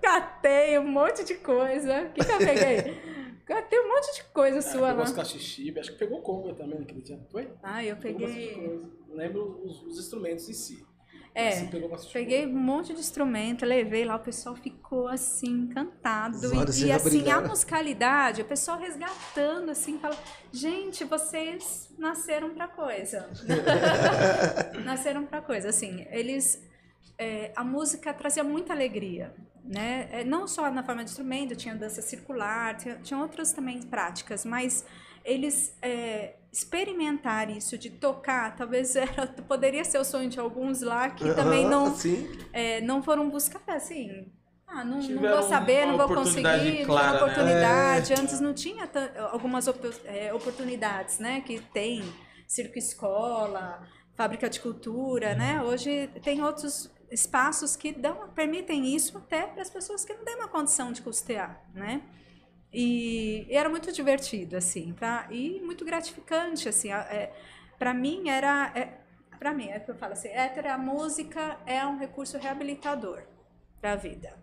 catei um monte de coisa, o que que eu peguei? Catei um monte de coisa sua
pegou
lá.
os caxixibe, acho que pegou conga também naquele dia, foi?
Ah, eu
Pegou
peguei...
Não lembro os, os instrumentos em si.
É,
Mas sim, pegou bastante
Peguei um monte de instrumento, levei lá, o pessoal ficou assim, encantado. E, e assim, a musicalidade, o pessoal resgatando, assim, fala, gente, vocês nasceram pra coisa. nasceram pra coisa, assim, eles. é, a música trazia muita alegria, né? É, Não só na forma de instrumento, tinha dança circular, tinha, tinha outras também práticas, mas eles é, experimentar isso de tocar, talvez era, poderia ser o sonho de alguns lá que também não,
Sim.
é, não foram buscar assim. Ah, não, não vou saber,
uma
não vou conseguir,
clara,
tinha
né?
oportunidade. Antes não tinha algumas opo- é, oportunidades, né? Que tem circo escola, fábrica de cultura, né? Hoje tem outros espaços que dão, permitem isso até para as pessoas que não têm uma condição de custear, né? E, e era muito divertido, assim, pra, e muito gratificante, assim. É, para mim era, é, para mim é que eu falo assim, hétero, a música é um recurso reabilitador para a vida.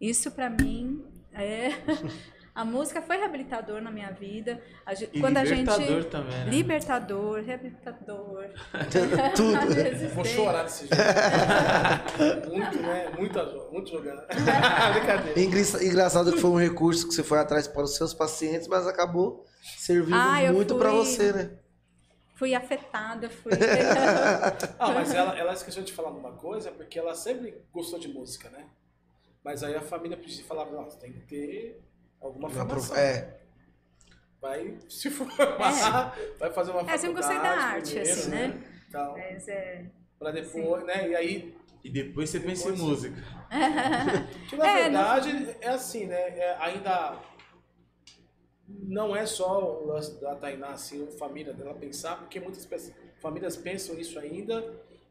Isso para mim é A música foi reabilitador na minha vida. A gente,
E
quando
libertador
a gente
também, né?
libertador, reabilitador.
Tudo.
Vou chorar desse jeito. muito, né? Muito, muito jogando. Brincadeira.
Engra- Engraçado que foi um recurso que você foi atrás para os seus pacientes, mas acabou servindo
Ah,
muito para
fui-
você, né?
Fui afetada, fui.
Ah, mas ela, ela esqueceu de falar uma coisa, porque ela sempre gostou de música, né? Mas aí a família precisa falar, nossa, tem que ter alguma
Uma
formação.
É.
Vai se formar, vai fazer uma
É, eu sempre gostei da
faculdade
arte,
primeiro,
assim, né?
Tal,
Mas é.
pra depois, né? E aí,
E depois você pensa em música.
que na
É,
verdade é assim, né? É, ainda não é só o lance da Tainá, assim, a família dela pensar, porque muitas famílias pensam isso ainda.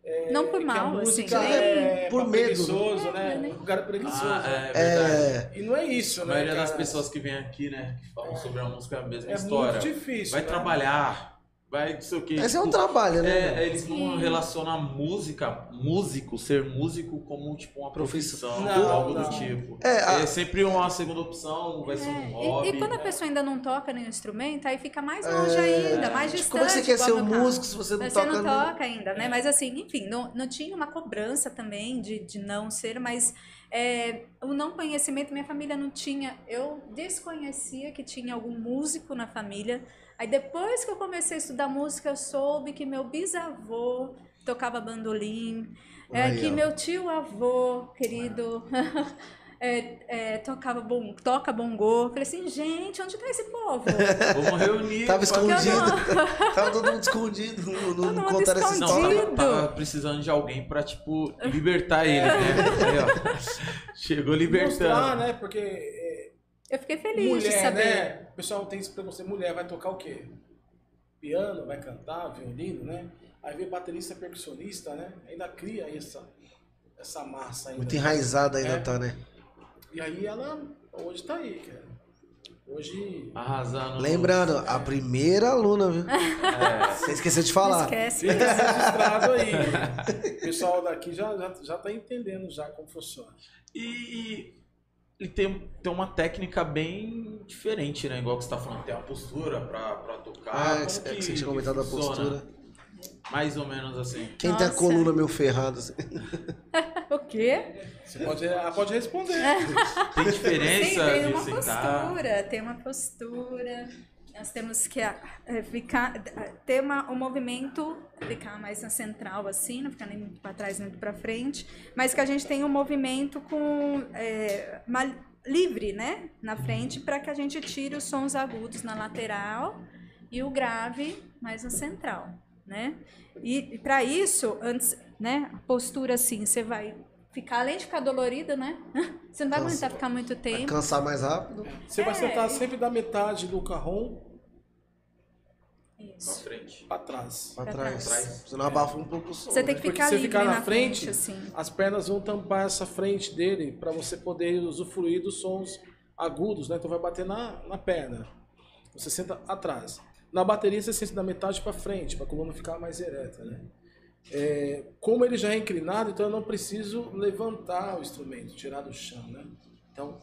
É,
Não por
a
mal, assim,
música é
Por medo.
preguiçoso,
É,
né?
nem-
Um cara preguiçoso.
Ah,
né?
é verdade.
É.
E não é isso,
A
né?
maioria das pessoas que vem aqui, né, que falam sobre a música é a mesma
é
história.
muito difícil.
vai
né?
trabalhar, vai não sei o quê.
Esse é um
tipo,
trabalho, né?
É, eles não
Sim.
relacionam a música, músico, ser músico como tipo uma
Profissão.
Não,
algo
não.
do tipo.
É,
É,
a-
sempre uma segunda opção, vai ser
É,
um
e-
hobby.
E, quando a pessoa ainda não toca nenhum instrumento, aí fica mais longe ainda, mais distante.
Como é que você quer ser um músico se você não
Você
toca
não
no-
toca ainda, né? Mas assim, enfim, não, não tinha uma cobrança também de, de não ser, mas é, o não conhecimento, minha família não tinha. Eu desconhecia que tinha algum músico na família. Aí depois que eu comecei a estudar música, eu soube que meu bisavô tocava bandolim, é,
Aí,
que
ó.
meu tio avô, querido. é, é, tocava bom, toca bongô. Falei assim, gente, onde tá esse povo?
Vamos reunir.
Tava escondido. Tava todo mundo escondido. Não, não,
Todo
não contaram essa
Não,
história.
escondido.
tava, tava precisando de alguém pra, tipo, libertar ele, né? Aí, ó, chegou libertando.
Mostrar, né? Porque
Eu fiquei feliz de
mulher,
saber.
né? O pessoal tem esse preconceito. Mulher vai tocar o quê? Piano, vai cantar, violino, né? Aí vem baterista percussionista, né? Ainda cria essa, essa massa ainda.
Muito enraizada ainda
É.
tá, né?
E aí ela hoje tá aí, cara. Hoje.
Arrasando.
Lembrando, a primeira aluna, viu?
É,
Você esqueceu de
Não
falar.
esquece.
Fica registrado aí. O pessoal daqui já, já, já tá entendendo já como funciona.
E ele tem, tem uma técnica bem diferente, né? Igual que você tá falando, tem uma postura pra, pra tocar.
Ah,
Como
é que você- é que você tinha comentado da
funciona?
postura.
Mais ou menos assim.
Quem tem a
Nossa.
coluna meio ferrada? assim?
O quê?
Você pode, ela pode responder.
Tem
Sim,
diferença
tem
de
uma postura, tem uma postura. Nós temos que ah, eh, ficar, ter uma, um movimento, ficar mais na central assim, não ficar nem muito para trás nem muito para frente, mas que a gente tenha um movimento com eh, ma- livre, né, na frente, para que a gente tire os sons agudos na lateral e o grave mais na central, né? E, para isso, antes, né, a postura assim, você vai ficar além de ficar dolorida, né? Você não vai
Cansa.
aguentar ficar muito tempo.
cansar mais rápido.
Você vai
É.
sentar sempre da metade do carrom
Na
Isso.
frente.
pra trás.
Pra
Pra
trás.
trás.
Senão abafa um pouco o som.
Você tem que
Porque
ficar
se você
livre
ficar
na,
na
frente,
frente,
assim.
As pernas vão tampar essa frente dele para você poder usufruir dos sons agudos, né? Então vai bater na, na perna. Você senta atrás. Na bateria você senta da metade para frente, para a coluna ficar mais ereta, né? É, como ele já é inclinado, então eu não preciso levantar o instrumento, tirar do chão, né? Então,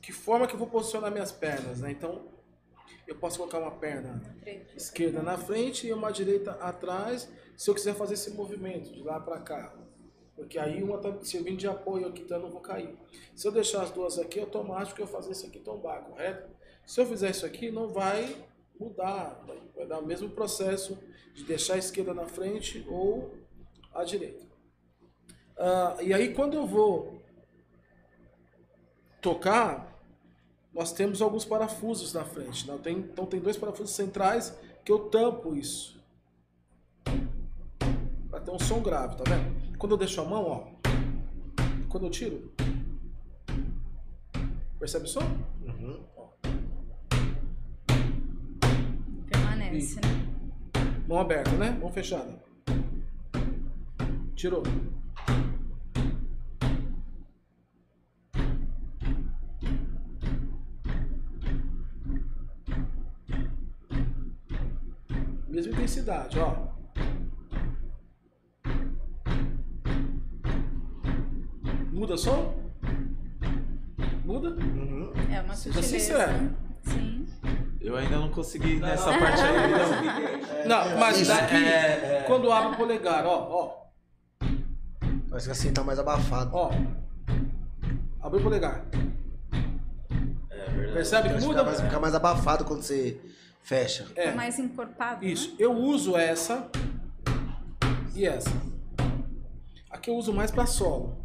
que forma que eu vou posicionar minhas pernas, né? Então, eu posso colocar uma perna esquerda na frente e uma direita atrás, se eu quiser fazer esse movimento de lá para cá. Porque aí uma está servindo de apoio aqui, então eu não vou cair. Se eu deixar as duas aqui, é automático eu fazer isso aqui tombar, correto? Se eu fizer isso aqui, não vai mudar. Vai- Vai dar o mesmo processo de deixar a esquerda na frente ou a direita. Ah, e aí quando eu vou tocar, nós temos alguns parafusos na frente. Não, tem, então tem dois parafusos centrais que eu tampo isso. Para ter um som grave, tá vendo? Quando eu deixo a mão, ó. Quando eu tiro. Percebe o som?
Uhum.
Permanece, né?
Mão aberta, né? Mão fechada. Tirou. Mesma intensidade, ó. Muda som? Muda?
Uhum.
É uma
Seja sincero.
Sim.
Eu ainda não consegui nessa parte aí, não.
Não, mas
isso.
daqui,
É, é.
quando abre o polegar, ó, ó,
Parece que assim tá mais abafado.
ó. Abriu o polegar.
É verdade.
Percebe que muda?
Fica mais, fica mais abafado quando você fecha.
É,
mais encorpado.
isso.
Né?
Eu uso essa e essa. Aqui eu uso mais pra solo.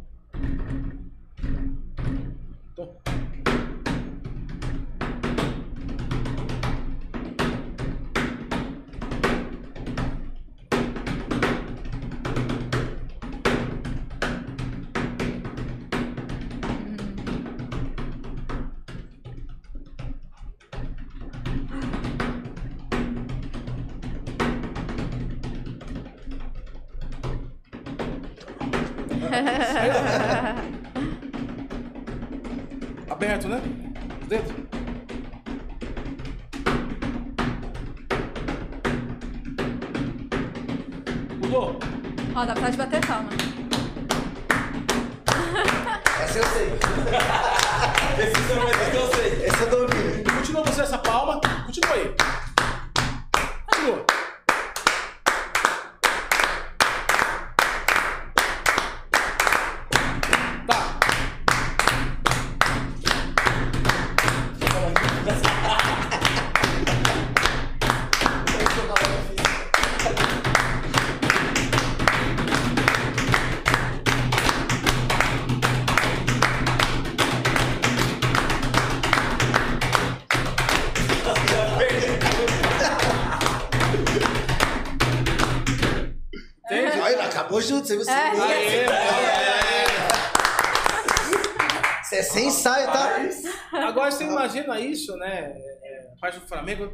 Isso,
né? É, a parte do Flamengo.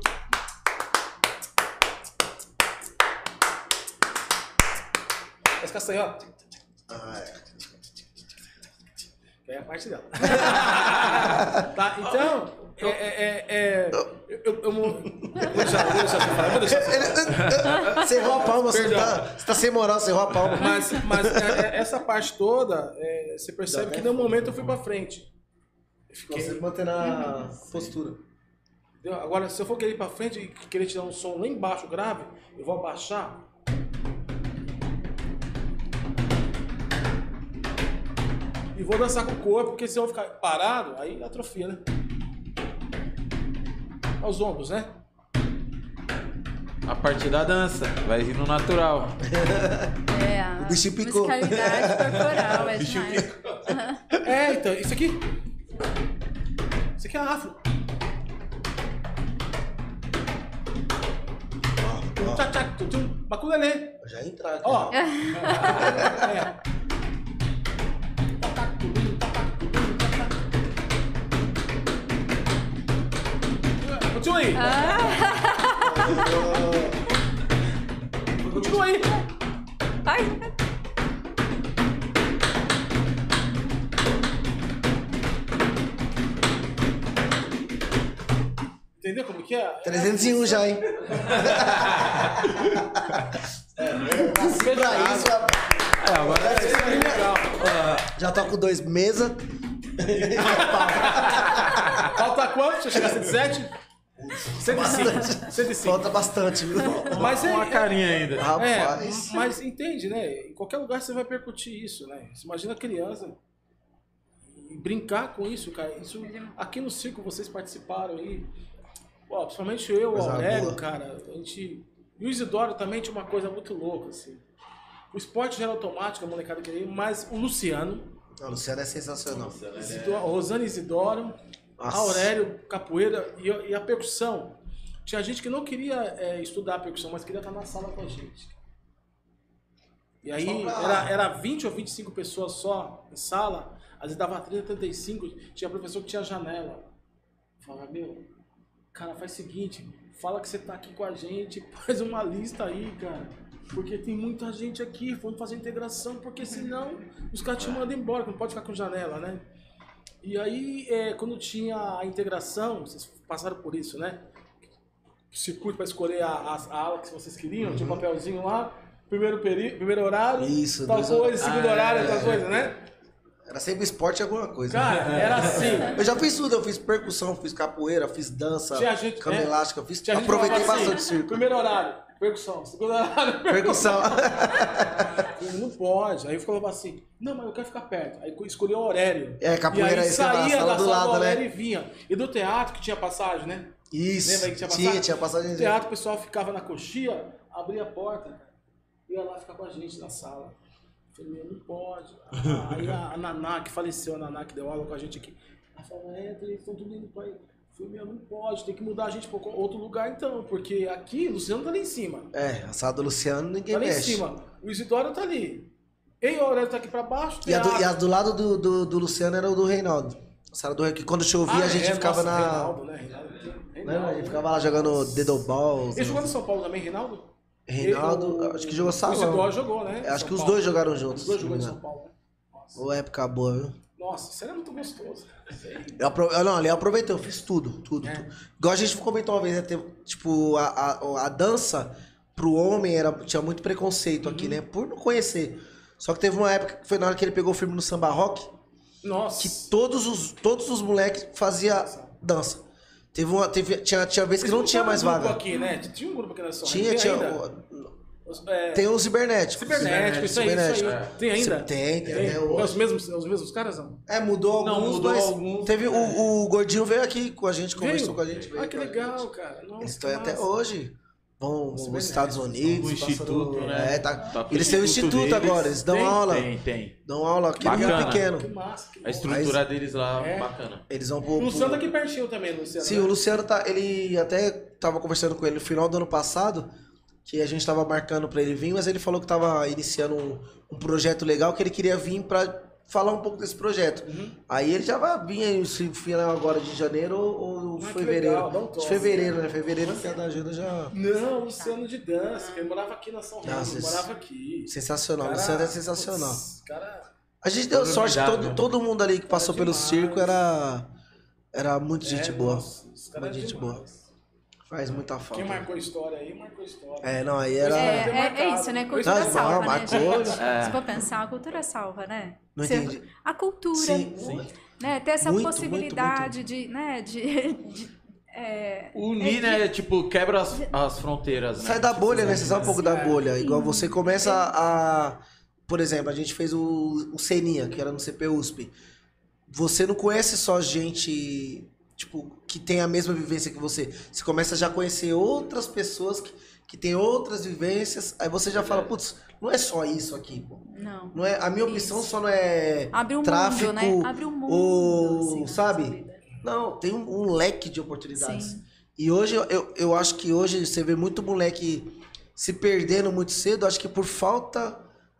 As castanhas, ó.
Ah, é.
Que é a parte dela. tá, então, é, é, é, é, eu, eu, eu vou deixar, vou deixar você falar, vou deixar você falar.
Você errou a palma, você tá, você tá sem moral, você errou a palma.
Mas, mas é, é, essa parte toda, é, você percebe que no momento eu fui pra frente. Fiquei-
Você mantendo a postura.
Entendeu? Agora, se eu for querer ir pra frente e querer tirar um som lá embaixo grave, eu vou abaixar. E vou dançar com o corpo, porque se eu ficar parado, aí atrofia, né? Olha os ombros, né?
A parte da dança vai vir no natural.
É, a
O bichinho picou.
musicalidade corporal é demais.
É, então, isso aqui. Isso aqui é afro.
Ó, ó, já entrar aqui.
Ó. É. Continua aí. Continua aí.
Ai,
Entendeu como que é?
301 já, hein? Nasci pra isso.
É, agora
É bem legal.
Já tô com dois mesa.
Falta quanto? Deixa eu chegar a 107? 105. 105.
Falta bastante, viu?
Mas é,
uma carinha ainda.
É,
Rapaz.
mas entende, né? Em qualquer lugar você vai percutir isso, né? Você imagina a criança e brincar com isso, cara. Isso, aqui no circo vocês participaram aí. Pô, principalmente eu, o Aurélio,
boa.
cara. A gente. E o Isidoro também tinha uma coisa muito louca, assim. O esporte já era automático, a molecada queria mas o Luciano,
Não, Luciano é sensacional.
Isidoro, a Rosana Isidoro,
Nossa.
Aurélio, capoeira e, e a percussão. Tinha gente que não queria é, estudar a percussão, mas queria estar na sala com a gente. E aí era, era 20 ou 25 pessoas só em sala, às vezes dava 30, 35, tinha professor que tinha janela. Falava, meu, cara, faz o seguinte, fala que você tá aqui com a gente, faz uma lista aí, cara. Porque tem muita gente aqui, vamos fazer integração, porque senão os caras te mandam embora, não pode ficar com janela, né? E aí, é, quando tinha a integração, vocês passaram por isso, né? circuito pra escolher a, a- a aula que vocês queriam, tinha um papelzinho lá, primeiro, peri, primeiro horário,
Isso,
tal coisa, segundo
Ah,
horário,
é,
tal coisa, né?
Era sempre esporte e alguma coisa.
Cara, era assim.
Eu já fiz tudo, eu fiz percussão, fiz capoeira, fiz dança,
Tinha gente-
cama
é.
elástica, fiz,
Tinha
aproveitei
assim,
bastante circo.
Primeiro horário, percussão. Segundo horário,
Percussão.
percussão. Não pode. Aí eu falava assim, não, mas eu quero ficar perto. Aí escolhi o Aurélio.
É, capoeira,
e aí
ia falar,
saía
sala
da
do
sala
lado,
do
né?
E vinha. E do teatro, que tinha passagem, né?
Isso.
Lembra aí que tinha
tinha,
passagem?
tinha passagem.
No teatro, o pessoal ficava na coxia, abria a porta. Ia lá ficar com a gente na sala. Falei, não pode. Aí a, a Naná, que faleceu, a Naná, que deu aula com a gente aqui. Ela falou, é, eles estão tudo indo pra aí. Falei, meu, não pode, tem que mudar a gente pra outro lugar então, porque aqui o Luciano tá ali em cima.
É, a sala do Luciano ninguém
Tá ali em
mexe.
cima. O Isidoro tá ali. E o Aurélio tá aqui pra baixo.
E a, do, e a do lado do, do, do Luciano era o do Reinaldo. A sala do que quando chovia
Ah,
a gente
é,
ficava
nossa,
na.
Reinaldo, né? Reinaldo.
Né?
Reinaldo.
A gente ficava lá jogando Dedo Balls.
Ele jogou no São Paulo também, Reinaldo?
Reinaldo,
o-
acho que jogou
O
salão.
Isidoro jogou, né?
Acho
São
que os
Paulo.
dois jogaram
Os
juntos.
dois
se não
jogou em São. Paulo, né? Nossa.
Ô, época boa, viu?
Nossa, isso era muito gostoso.
Eu, apro... não, eu aproveitei, eu fiz tudo, tudo,
É.
tudo. Igual a gente comentou uma vez, né? tipo, a, a, a dança pro homem era, tinha muito preconceito aqui,
Uhum.
né? Por não conhecer. Só que teve uma época que foi na hora que ele pegou o filme no samba rock,
Nossa.
que todos os, todos os moleques faziam dança. Teve uma, teve, tinha, tinha vez que não tinha mais
um
vaga.
aqui, né? Tinha um grupo aqui na sua
Tinha,
Tem
tinha.
Os- é,
Tem os cibernéticos.
Cibernético, isso aí,
Cibernético.
isso aí. Tem ainda?
Tem, tem, até
É os mesmos, os mesmos caras, não?
É, mudou
Não,
alguns,
mudou
mas
alguns.
teve o, o Gordinho veio aqui com a gente, conversou
Veio?
com a gente. veio
Ah, que legal, cara. Nossa,
Eles
que
estão até hoje. Vão nos
Cibernéticos,
Estados Unidos. passando-
instituto, né?
É, tá.
Tá
Eles têm o instituto
deles.
agora, eles dão
Tem,
aula.
Tem, tem.
Dão aula aqui no Rio
Bacana.
Que
Pequeno.
massa, que
A estrutura deles lá,
É.
bacana.
Eles vão pro.
O Luciano tá aqui pertinho também, Luciano.
Sim,
né?
o Luciano tá. Ele até tava conversando com ele no final do ano passado, que a gente tava marcando pra ele vir, mas ele falou que tava iniciando um, um projeto legal, que ele queria vir pra falar um pouco desse projeto.
Uhum.
Aí ele já vai vir aí, se final agora de janeiro ou, ou
Ah,
fevereiro.
legal,
de fevereiro, né? Fevereiro que da agenda já.
Não, o Luciano de dança, que ele morava aqui na São Paulo,
Nossa,
ele morava aqui.
Sensacional. O
Cara,
Luciano é sensacional.
putz, Cara,
A gente deu sorte, todo,
né?
todo mundo ali que passou pelo circo era. Era muito gente
é,
boa.
nossa, os caras
Muito gente
demais.
boa. Faz muita falta.
Quem marcou história aí, marcou história.
É, não, aí era.
É, é- é isso, né? Cultura
Não,
salva, né,
marcou.
gente?
É.
Se for pensar, a cultura salva, né?
Não
Você-
entendi.
A cultura,
Sim,
né? Ter essa
Muito,
possibilidade de, né? De, de, é,
Unir,
é
né? Tipo, quebra as, as fronteiras, né?
Sai da bolha, né? Você sai um pouco da bolha. Igual você começa a. Por exemplo, a gente fez o, o Seninha, que era no CP USP. Você não conhece só gente, tipo, que tem a mesma vivência que você. Você começa a já conhecer outras pessoas que, que têm outras vivências. Aí você já fala, putz, não é só isso aqui, pô.
Não.
Não é, a minha opção
Isso.
só não é
Abre o
tráfico
mundo, né? Abre o mundo.
ou,
assim,
sabe? Não, tem um, um leque de oportunidades.
Sim.
E hoje, eu- eu, eu acho que hoje você vê muito moleque se perdendo muito cedo, acho que por falta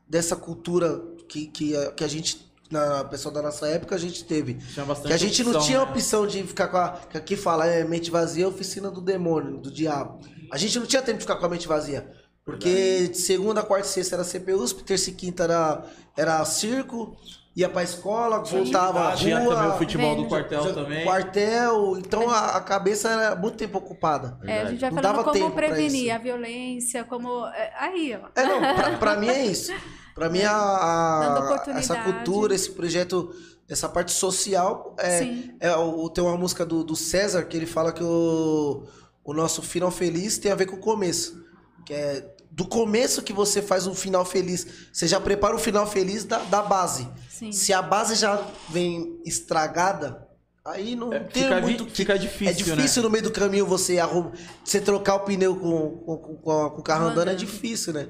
dessa cultura que, que, a, que a gente, na pessoa da nossa época, a gente teve.
Tinha bastante
Que a gente não
opção,
tinha
né?
opção de ficar com a. Que aqui fala, é mente vazia, oficina do demônio, do diabo. A gente não tinha tempo de ficar com a mente vazia. Porque de segunda, quarta e sexta era CPUSP, terça e quinta era, era circo, ia pra escola, voltava à
Tinha
rua,
também o futebol do quartel
já-
também.
quartel. Então a, a cabeça era muito tempo ocupada.
É, a gente vai
Não
falando
dava
como prevenir a violência, como. é, Aí, ó.
É, não, pra, pra mim é isso. Pra mim, a, a-
oportunidade.
essa cultura, esse projeto, essa parte social, é, é o, tem uma música do, do César que ele fala que o, o nosso final feliz tem a ver com o começo. Que é do começo que você faz um final feliz. Você já prepara o final feliz da, da base.
Sim.
Se a base já vem estragada, aí não
É,
tem
fica,
muito que-
fica difícil,
é difícil
né?
no meio do caminho você arruma, você trocar o pneu com, com, com, com a- o carro andando é difícil, né?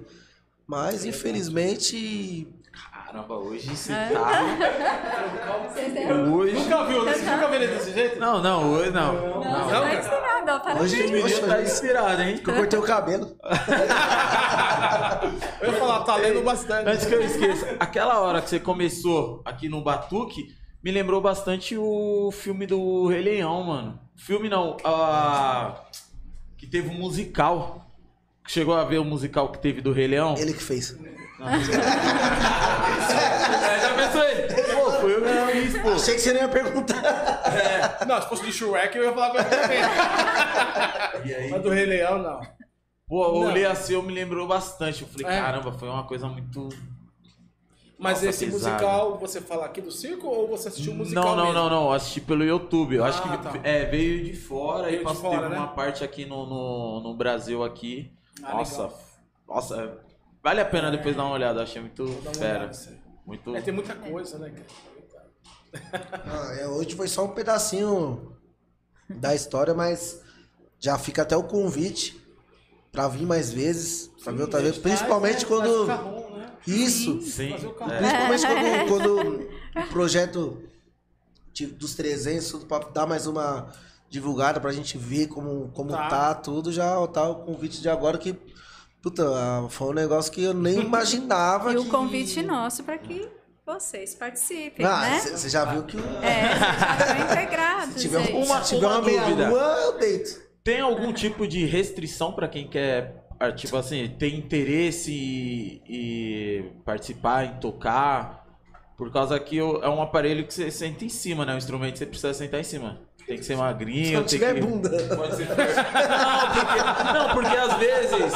Mas infelizmente
Caramba, hoje você
É.
tá...
Vocês deram-
Hoje...
Nunca viu? Você nunca viu ele desse jeito?
Não, não, hoje não.
Não,
Não,
você tá ó. Parabéns.
Hoje-
O menino tá inspirado, hein?
que eu cortei o cabelo.
Eu ia falar, tá lendo bastante.
Antes que eu esqueça, aquela hora que você começou aqui no Batuque, me lembrou bastante o filme do Rei Leão, mano. Filme não, a... que teve um musical. Chegou a ver o musical que teve do Rei Leão?
Ele que fez.
É, já pensou ele? Pô, foi eu que feliz, pô.
Achei que você não ia perguntar.
Não, se fosse do Shrek, eu ia falar com ele também.
E aí,
Mas do Rei Leão, não.
pô, eu olhei assim, eu me lembrou bastante. Eu falei,
É.
caramba, foi uma coisa muito.
Mas
Nossa,
esse
pesado.
musical, você fala aqui do circo ou você assistiu o musical
Não, não,
mesmo?
não, não. Eu assisti pelo YouTube. Eu acho
Ah,
que
tá.
é, veio de fora
Veio
e
de
passou
fora,
teve
né?
uma parte aqui no, no, no Brasil aqui.
Ah,
nossa,
legal.
nossa, vale a pena depois dar uma olhada. Eu achei muito fera.
olhada, aí.
Muito.
É, tem muita coisa, né, cara?
Ah, é, hoje foi só um pedacinho da história, mas já fica até o convite pra vir mais vezes, pra ver outra vez. Principalmente
Faz, né?
quando.
Né?
Isso.
Sim. É.
Principalmente quando, quando o projeto dos 300, tudo pra dar mais uma divulgada pra gente ver como, como
Tá.
tá. tudo, já tá o convite de agora que. Puta, foi um negócio que eu nem imaginava.
E o
que-
convite nosso para que vocês participem,
Ah,
né?
você já viu que. o-
É, já estão integrados,
Se tiver,
gente.
Uma-
se tiver uma,
uma dúvida.
lua, eu deito.
Tem algum tipo de restrição pra quem quer, ah, tipo assim, tem interesse e, e participar, em tocar? Por causa que o- é um aparelho que você senta em cima, né? O instrumento você precisa sentar em cima. Tem que ser
Se
magrinho,
não
tem
tiver
que...
bunda.
Pode ser. Não porque, não, porque às vezes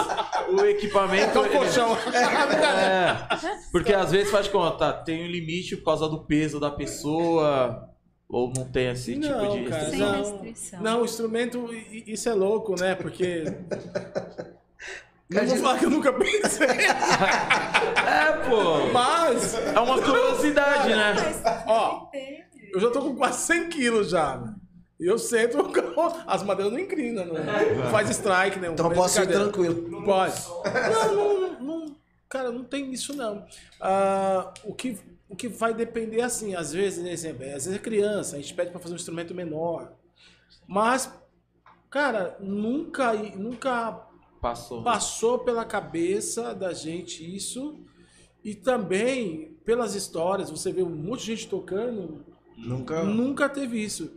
o equipamento.
É um colchão.
ele- É, porque às vezes faz de conta, tem um limite por causa do peso da pessoa. Ou não tem esse tipo
Não,
de
cara,
restrição.
não.
restrição.
Não, o instrumento, isso é louco, né? Porque. Não vou falar que eu nunca pensei,
É, pô.
mas.
É uma curiosidade, né?
Ó, eu já tô com quase 100 quilos já. Né? E eu sento, as madeiras não inclinam, não, não faz strike, né?
Então eu posso ir tranquilo.
Pode. Não, não, não, cara, não tem isso não. Ah, o, que, o que vai depender assim, às vezes, né, exemplo, às vezes é criança, a gente pede para fazer um instrumento menor. Mas, cara, nunca, nunca
Passou.
passou pela cabeça da gente isso. E também, pelas histórias, você vê um monte de gente tocando,
Nunca.
nunca teve isso.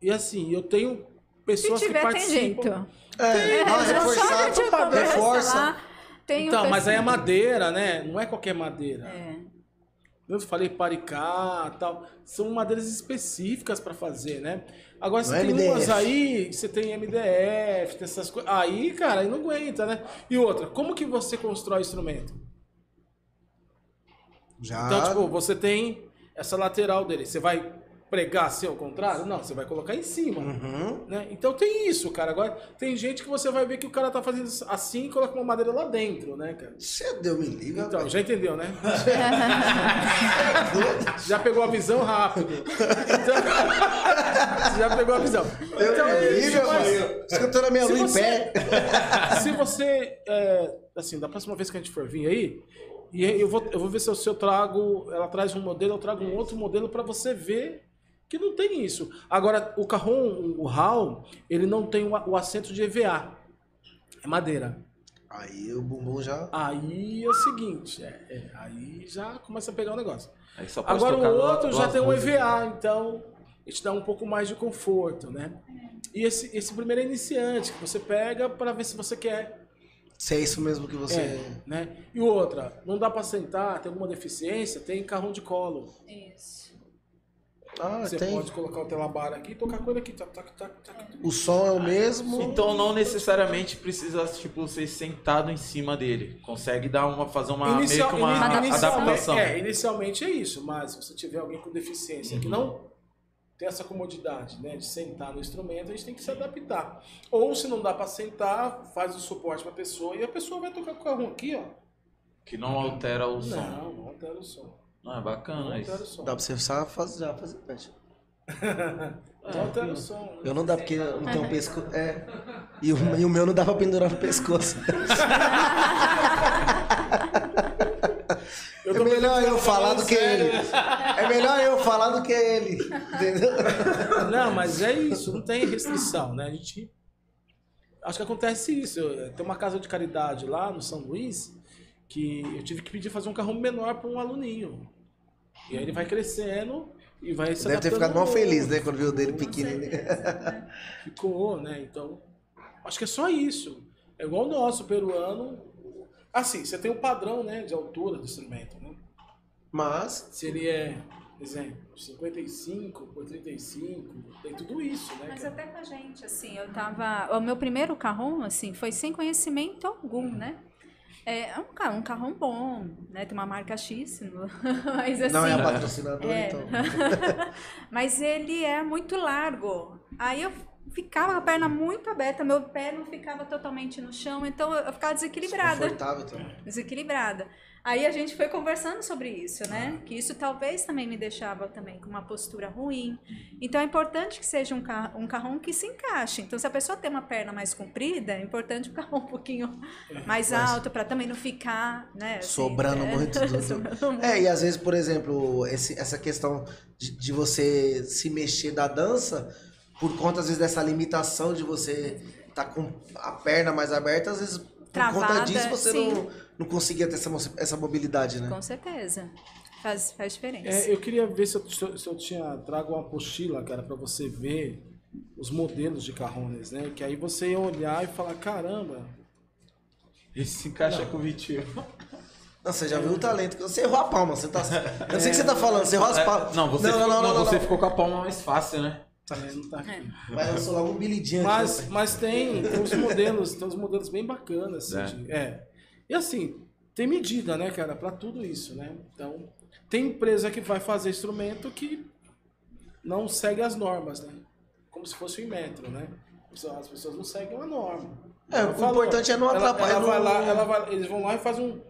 E assim, eu tenho
Se
pessoas
tiver,
que
tem
participam.
jeito.
É,
É,
reforçar,
tipo, conversa
reforça.
tem o
Então, mas aí é
pessoal-
madeira, né? Não é qualquer madeira.
É.
Eu falei paricá tal. São madeiras específicas para fazer, né? Agora você
é
tem
MDF.
umas aí, você tem MDF, tem essas coisas. Aí, cara, aí não aguenta, né? E outra, como que você constrói instrumento?
Já.
Então, tipo, você tem essa lateral dele. Você vai pregar ao contrário? Não, você vai colocar em cima.
Uhum.
Né? Então tem isso, cara. Agora, tem gente que você vai ver que o cara tá fazendo assim e coloca uma madeira lá dentro, né, cara?
Você deu me livre.
Então, já entendeu, né? já pegou a visão rápido. Então, você já pegou a visão.
Deu
Então,
me
é isso, mas-
mano. Escutando a minha lua em pé.
se você, é, assim, da próxima vez que a gente for vir aí, e eu vou, eu vou ver se eu, se eu trago, ela traz um modelo, eu trago um outro modelo para você ver que não tem isso. Agora, o carrom, o HAL, ele não tem o, o assento de EVA, é madeira.
Aí o bumbum já.
Aí é o seguinte, é, é, aí já começa a pegar o negócio.
Aí só pode
Agora
tocar
o outro já tem um
músicas.
EVA, então ele te dá um pouco mais de conforto, né? E esse, esse primeiro é iniciante, que você pega para ver se você quer
Se é isso mesmo que você.
é, né? E outra, não dá pra sentar, tem alguma deficiência, tem carrão de colo.
Isso.
Ah,
Você
tem.
pode colocar o telabar aqui e tocar com ele aqui. Tac, tac, tac, tac.
O som é o mesmo.
Então não necessariamente precisa, tipo, ser sentado em cima dele. Consegue dar uma, fazer uma,
Inicial-
meio que uma
adaptação.
inicialmente,
adaptação.
é, inicialmente é isso, mas se você tiver alguém com deficiência que não tem essa comodidade né, de sentar no instrumento, a gente tem que se adaptar. Ou se não dá pra sentar, faz o suporte pra pessoa e a pessoa vai tocar com o carrão aqui, ó.
Que não altera o som.
Não, não altera o som.
Não, é bacana isso.
som.
Dá pra você só fazer, já fazer
altera o som.
Eu não dá porque eu não tenho um pescoço. É. E o, e o meu não dá pra pendurar no pescoço.
Eu
É melhor eu falar do que
sério.
ele. É melhor eu falar do que ele. Entendeu?
Não, mas é isso, não tem restrição, né? A gente. Acho que acontece isso. Tem uma casa de caridade lá no São Luís que eu tive que pedir fazer um carro menor para um aluninho. E aí ele vai crescendo e vai se
Deve ter ficado mal feliz, né? Quando viu o dele pequenininho.
Ficou, né? Então, acho que é só isso. É igual o nosso peruano. Assim, você tem o padrão, né, de altura do instrumento, né?
Mas.
Se ele é exemplo, 55 por 35, tem tudo isso, né?
Mas
cara?
até com a gente, assim, eu tava. O meu primeiro carrão, assim, foi sem conhecimento algum, né? É um carro, um carrão bom, né? Tem uma marca X, mas assim.
Não é a patrocinadora,
É.
então.
Mas ele é muito largo. Aí eu ficava com a perna muito aberta, meu pé não ficava totalmente no chão, então eu ficava desequilibrada.
Confortável, então.
Desequilibrada. Aí a gente foi conversando sobre isso, né? Que isso talvez também me deixava também com uma postura ruim. Então é importante que seja um, ca um carrão que se encaixe. Então se a pessoa tem uma perna mais comprida, é importante o carrão um pouquinho mais alto para também não ficar, né? assim,
Sobrando
é,
muito. do- do-
sobrando muito.
É, e às vezes, por exemplo, esse- essa questão de, de você se mexer da dança, por conta, às vezes, dessa limitação de você estar com a perna mais aberta, às vezes, por conta
Travada,
disso, você
sim.
não, não conseguia ter essa, essa mobilidade, né?
Com certeza. Faz, faz diferença.
É, eu queria ver se eu, se eu- se eu tinha trago uma apostila, cara, pra você ver os modelos de carrones, né? Que aí você ia olhar e falar, caramba,
Esse se encaixa com o Vitinho.
Não, você já viu o talento. Você errou a palma. Você tá... Eu não sei o que você tá falando, você errou as palmas.
É, Não, você,
não, não, não, não,
você
não.
ficou com a palma mais fácil, né?
Tá vendo? Tá aqui.
Mas eu sou logo um bilidinho
Mas,
aqui.
mas tem, tem uns modelos, tem uns modelos bem bacanas, assim,
É.
de- é. E assim, tem medida, né, cara, pra tudo isso, né? Então, tem empresa que vai fazer instrumento que não segue as normas, né? Como se fosse o Inmetro, né? As pessoas não seguem a norma.
É,
Ela
o importante é não
ela-
atrapalhar,
Ela, vai
não-
lá, ela vai- eles vão lá e fazem um-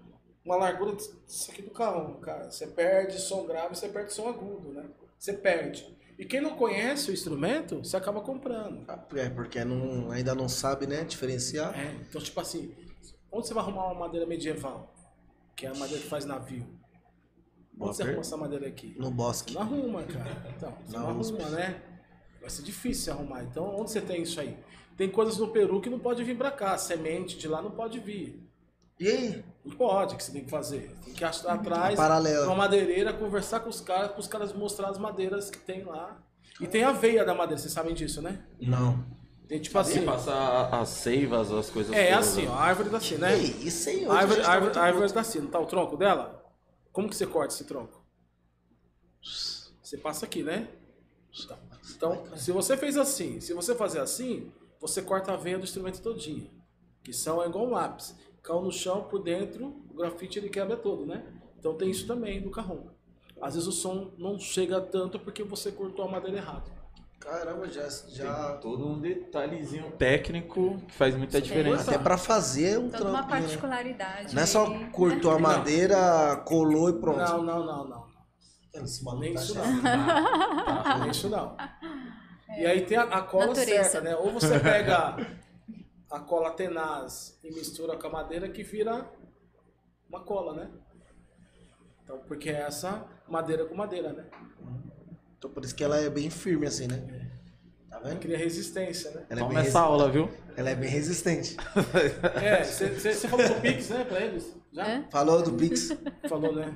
uma largura disso aqui do carro, cara. Você perde som grave, você perde som agudo, né? Você perde. E quem não conhece o instrumento, você acaba comprando.
É, porque não, ainda não sabe, né, diferenciar.
É, então, tipo assim, onde você vai arrumar uma madeira medieval? Que é a madeira que faz navio. Onde você arruma essa madeira aqui?
No bosque.
Não arruma, cara. Então, você
Não
não,
arruma.
né? Vai ser difícil arrumar. Então, onde você tem isso aí? Tem coisas no Peru que não pode vir pra cá. Semente de lá não pode vir.
E aí?
Não pode, que você tem que fazer. Tem que achar atrás,
Paralelo.
uma madeireira, conversar com os caras, para os caras mostrar as madeiras que tem lá. E tem a veia da madeira, vocês sabem disso, né?
Não.
Tem tipo assim.
Você passa a- as seivas, as coisas
É
todas,
assim,
né?
ó, a árvore tá assim, né?
Isso aí, hoje
A
a
árvore,
gente tá
árvore,
muito
a árvore
bruto.
tá o tronco dela? Como que você corta esse tronco? Você passa aqui, né? Então, se você fez assim, se você fazer assim, você corta a veia do instrumento todinho. Que são é igual um lápis. Caiu no chão por dentro, o grafite ele quebra todo, né? Então tem isso também do carrom. Às vezes o som não chega tanto porque você cortou a madeira errado.
Caramba, já... já...
Tem todo um detalhezinho técnico que faz muita diferença.
Até pra fazer um
Toda uma
trampinho, né?
particularidade.
Não é só cortou a madeira, colou e pronto.
Não, não, não, não.
Esse maluco
Nem
tá
isso não. Nem isso não. E aí tem a, a cola
Natureza.
certa, né? Ou você pega a cola tenaz e mistura com a madeira que vira uma cola, né? Então, porque é essa madeira com madeira, né?
Então por isso que ela é bem firme assim, né? Tá vendo?
Cria resistência, né?
Ela é,
Toma
bem
essa aula, viu?
ela é bem resistente.
É, você falou do Pix, né, pra eles? Já?
É?
Falou do Pix.
Falou, né?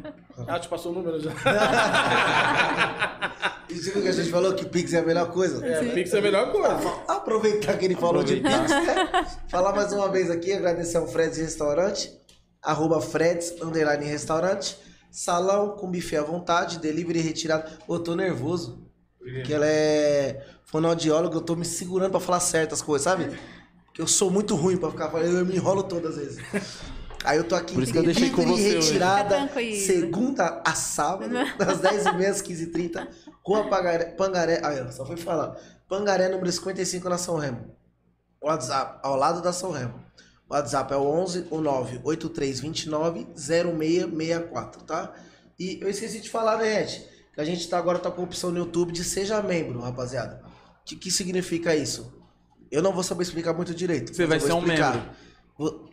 Ah, te passou o número já.
E você viu que a gente falou que Pix é a melhor coisa?
É, Pix é a melhor coisa.
Aproveitar que ele falou de Pix, né? Falar mais uma vez aqui, agradecer ao Freds Restaurante, arroba Freds, underline restaurante, salão com buffet à vontade, delivery retirado. Ô, tô nervoso, porque ela é fonoaudióloga, eu tô me segurando pra falar certas coisas, sabe? Porque eu sou muito ruim pra ficar falando, eu me enrolo todas as vezes. Aí eu tô aqui
Por isso que eu deixei com você hoje.
retirada,
tranquilo.
segunda a sábado, das 10h30 às 15h30, Rua Pangaré, Pangaré, aí, ó, só foi falar, Pangaré número 55 na São Remo. WhatsApp, ao lado da São Remo. O WhatsApp é o 11 o 9 8329 0664, tá? E eu esqueci de falar, né, Ed? Que a gente tá agora tá com a opção no YouTube de seja membro, rapaziada. O que, significa isso? Eu não vou saber explicar muito direito.
Você vai
eu vou
ser um
explicar.
membro.
Vou-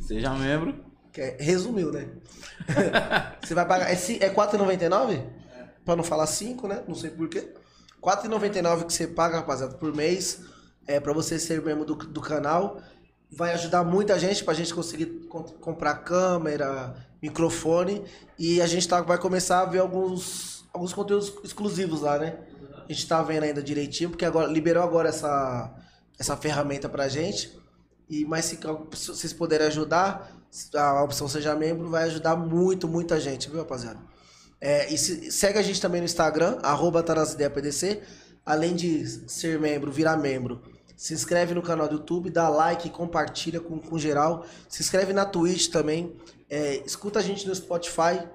Seja membro.
é- resumiu, né? Você vai pagar. É, é 4,99? Pra não falar 5, né? Não sei porquê. 4,99 que você paga, rapaziada, por mês. É pra você ser membro do, do canal. Vai ajudar muita gente pra gente conseguir com- comprar câmera, microfone. E a gente tá, vai começar a ver alguns, alguns conteúdos exclusivos lá, né? A gente tá vendo ainda direitinho, porque agora liberou agora essa, essa ferramenta pra gente. E mas se, se vocês puderem ajudar, a opção seja membro vai ajudar muito, muita gente, viu, rapaziada? É, e se- segue a gente também no Instagram, arroba PDC. Além de ser membro, virar membro. Se inscreve no canal do YouTube, dá like, compartilha com, com geral. Se inscreve na Twitch também. É, escuta a gente no Spotify.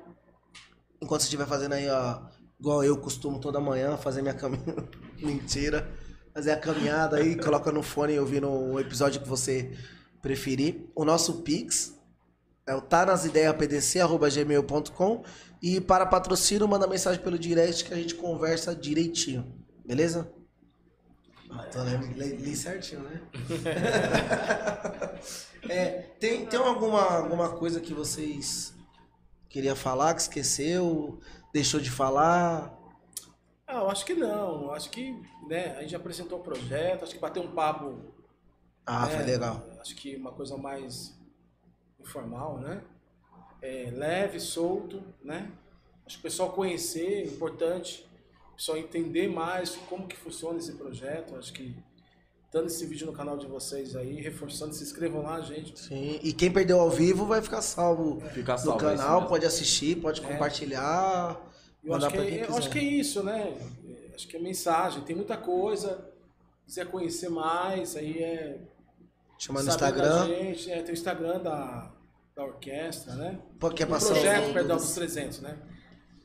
Enquanto você estiver fazendo aí, ó, igual eu costumo toda manhã, fazer minha caminhada. Mentira. Fazer a caminhada aí, coloca no fone e ouvindo o episódio que você preferir. O nosso Pix é o tá nas e para patrocínio manda mensagem pelo direct que a gente conversa direitinho. Beleza? Lendo, li, li certinho, né? É, tem tem alguma, alguma coisa que vocês queria falar que esqueceu, deixou de falar?
Ah, eu acho que não. Eu acho que né, a gente apresentou o projeto, acho que bateu um papo.
Ah,
né,
foi legal.
Acho que uma coisa mais informal, né? É, leve, solto, né? Acho que o pessoal conhecer é importante, o pessoal entender mais como que funciona esse projeto. Acho que dando esse vídeo no canal de vocês aí, reforçando, se inscrevam lá, gente.
Sim. E quem perdeu ao vivo vai ficar salvo
Fica
no
salvo, é isso
canal, pode assistir, pode
É.
compartilhar,
Eu
mandar
acho, que é,
quem
eu
quiser.
acho que é isso, né? É, Acho que é mensagem. Tem muita coisa. Quiser conhecer mais, aí é.
Chama no Instagram.
Gente, é, tem o Instagram da, da orquestra, né?
Pô, Quer
O
passar
projeto,
os-
perdão, dos 300, né?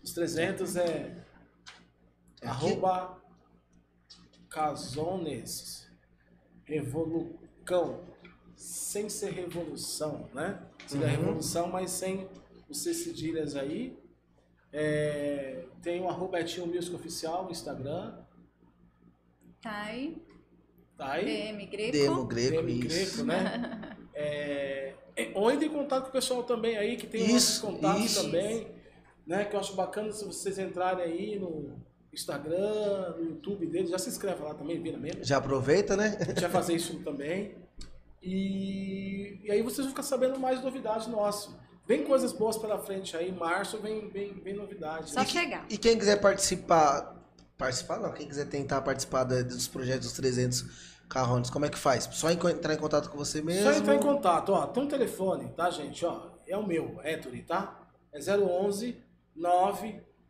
Os 300 é.
É aqui?
arroba Casones Revolucão. Sem ser revolução, né? Seria
Uhum.
revolução, mas sem os C cedilhas aí. É, tem o arroba Etinho Music Oficial no Instagram.
Tá aí.
Tá aí?
DM Greco.
Demo Greco,
DM
isso.
Greco, né? É, é, ou entre em contato com o pessoal também aí, que tem
Isso,
nossos contatos
isso.
também, né? Que eu acho bacana se vocês entrarem aí no Instagram, no YouTube deles, já se inscreve lá também, vira mesmo.
Já aproveita, né?
A gente vai fazer isso também. E, e aí vocês vão ficar sabendo mais novidades nossas. Vem coisas boas pela frente aí, março vem, vem, vem novidades.
Só chegar.
E quem quiser participar, participar não, quem quiser tentar participar dos projetos dos 300 carrones, como é que faz? Só entrar em contato com você mesmo?
Só entrar em contato, ó, tem um telefone, tá, gente, ó, é o meu, Ettore, tá? É 011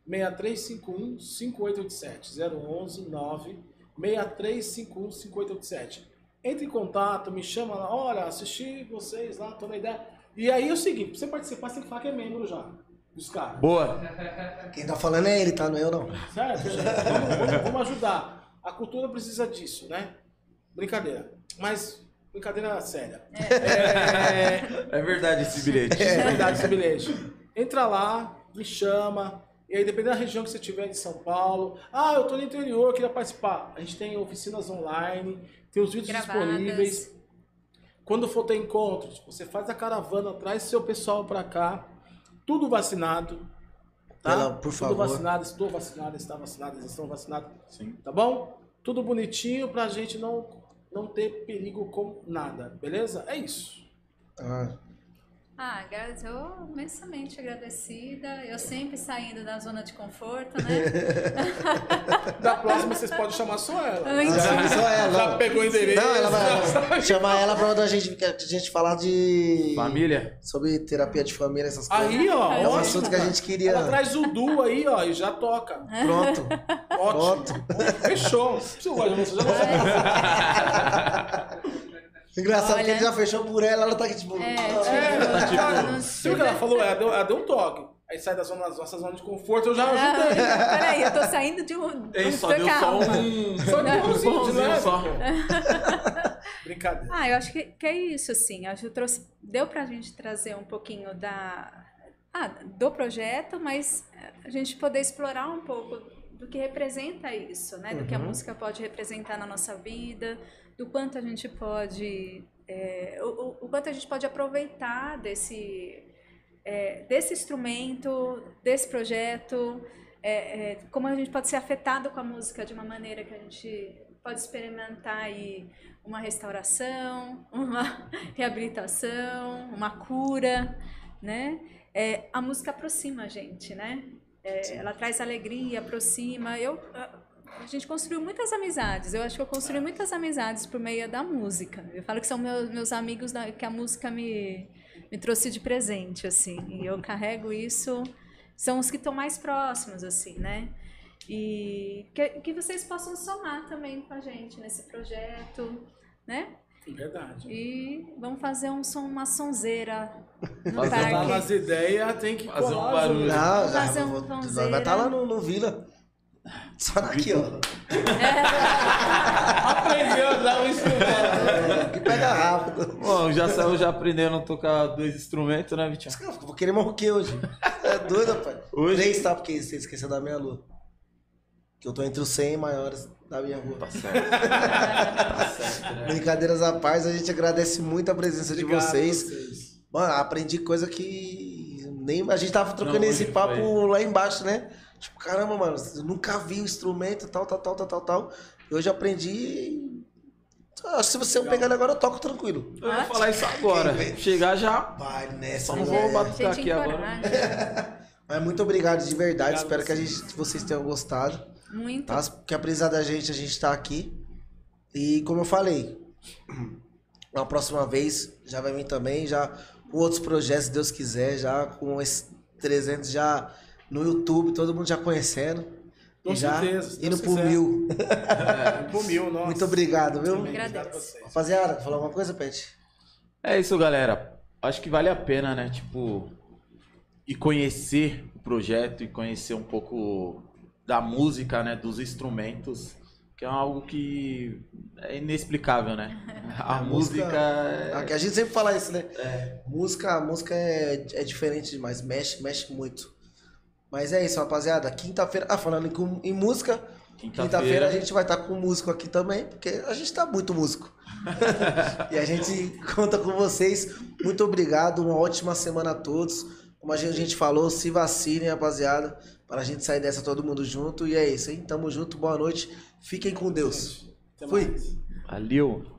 96351 5887. 011 96351 5887. Entre em contato, me chama lá, olha, assisti vocês lá, tô na ideia. E aí é o seguinte, pra você participar, você tem que falar que é membro já, dos caras.
Boa.
Quem tá falando é ele, tá? Não é eu, não.
Certo, vamos- vamos ajudar. A cultura precisa disso, né? Brincadeira. Mas, brincadeira séria. É,
É verdade esse bilhete.
é verdade esse bilhete. Entra lá, me chama. E aí, dependendo da região que você tiver de São Paulo. Ah, eu tô no interior, queria participar. A gente tem oficinas online, tem os vídeos
Gravadas.
disponíveis. Quando for ter encontros, você faz a caravana, traz seu pessoal pra cá. Tudo vacinado. Tá?
Pela- por
Tudo
favor.
vacinado, estou vacinado, está vacinado, eles estão vacinados.
Sim.
Tá bom? Tudo bonitinho pra gente não, não ter perigo com nada, beleza? É isso.
Ah,
Ah, eu imensamente agradecida. Eu sempre saindo da zona de conforto, né?
Da próxima vocês podem chamar só ela.
Antes.
Ah, só ela.
Já pegou o endereço.
Não, ela vai chamar ela pra a gente, a gente falar de.
Família.
Sobre terapia de família, essas coisas.
Aí, ó.
É um
ótimo,
assunto que a gente queria.
Ela traz o Du aí, ó, e já toca.
Pronto.
Ótimo. Fechou. Você gosta de você
Engraçado que
Olha.
ele já fechou por ela, ela tá aqui tipo.
É, tipo,
Cara,
não
Você viu o que ela falou? Ela deu, ela deu um toque. Aí sai da zona, nossa zona de conforto, eu já ajudei.
Ah, Peraí, eu tô saindo de um. Um
só deu só
carro.
um.
Só de bonzinho, de
Bonzinho só.
Brincadeira.
Ah, eu acho que, que é isso, assim. Acho que trouxe, deu pra gente trazer um pouquinho da, ah, do projeto, mas a gente poder explorar um pouco do que representa isso, né? Do que a
Uhum.
música pode representar na nossa vida, do quanto a gente pode. é, o, o- quanto a gente pode aproveitar desse, é, desse instrumento, desse projeto, é, é, como a gente pode ser afetado com a música de uma maneira que a gente pode experimentar aí uma restauração, uma reabilitação, uma cura, né? É, a música aproxima a gente, né? É, ela traz alegria, aproxima. Eu, a, gente construiu muitas amizades. Eu acho que eu construí muitas amizades por meio da música. Eu falo que são meus, meus amigos da- que a música me, me trouxe de presente, assim. E eu carrego isso são os que estão mais próximos, assim, né? E que, que vocês possam somar também com a gente nesse projeto, né?
Verdade.
E vamos fazer um som, uma sonzeira no
Fazer
Tá
parque.
nas ideias, tem que
Fazer um barulho.
Não,
fazer um
vai estar lá no, no Vila. Só aqui, ó.
Aprendeu a dar um instrumento.
Que pega rápido.
Bom, já saiu já aprendendo a tocar dois instrumentos, né, Vitinho?
Vou querer que hoje? É doido, rapaz.
Hoje?
Três, tá? Porque você esqueceu da minha lua. Que eu tô entre os 100 maiores da minha rua.
Tá certo. tá certo, né?
Brincadeiras à paz, a gente agradece muito a presença de
Obrigado a
vocês. Mano, aprendi coisa que nem a gente tava trocando
Não,
esse papo
foi.
lá embaixo, né? Tipo, caramba, mano, eu nunca vi o instrumento, tal, tal, tal, tal, tal, tal. E hoje aprendi. Acho que se você pegar ele agora, eu toco tranquilo.
Eu ia falar isso agora. Chegar já.
Vai nessa,
Só não
né?
vou batucar aqui agora.
encoraja.
Mas muito obrigado de verdade.
Obrigado
Espero que a
vocês.
gente, vocês tenham gostado.
Muito.
Tá? Que apesar da gente, a gente tá aqui. E como eu falei, na próxima vez já vai vir também, já com outros projetos, se Deus quiser, já com esses 300 já no YouTube, todo mundo já conhecendo.
Com
e já
certeza, se
indo pro mil.
Pro mil, nossa.
Muito obrigado, viu?
Agradeço.
obrigado a vocês.
Rapaziada, quer falar alguma coisa, Pet?
É isso, galera. Acho que vale a pena, né? Tipo, e conhecer o projeto e conhecer um pouco da música, né? Dos instrumentos, que é algo que é inexplicável, né? A,
A música-
música.
Aqui A gente sempre fala isso, né? Música, música é, é diferente demais, mexe, mexe muito. Mas é isso, rapaziada. Quinta-feira. Ah, falando em, em música, quinta-feira a gente vai estar com músico aqui também, porque a gente tá muito músico. e a gente conta com vocês. Muito obrigado, uma ótima semana a todos. Como a gente, a gente falou, se vacinem, rapaziada, para a gente sair dessa todo mundo junto. E é isso, hein? Tamo junto, boa noite. Fiquem com Deus.
Até
Fui.
mais.
Valeu.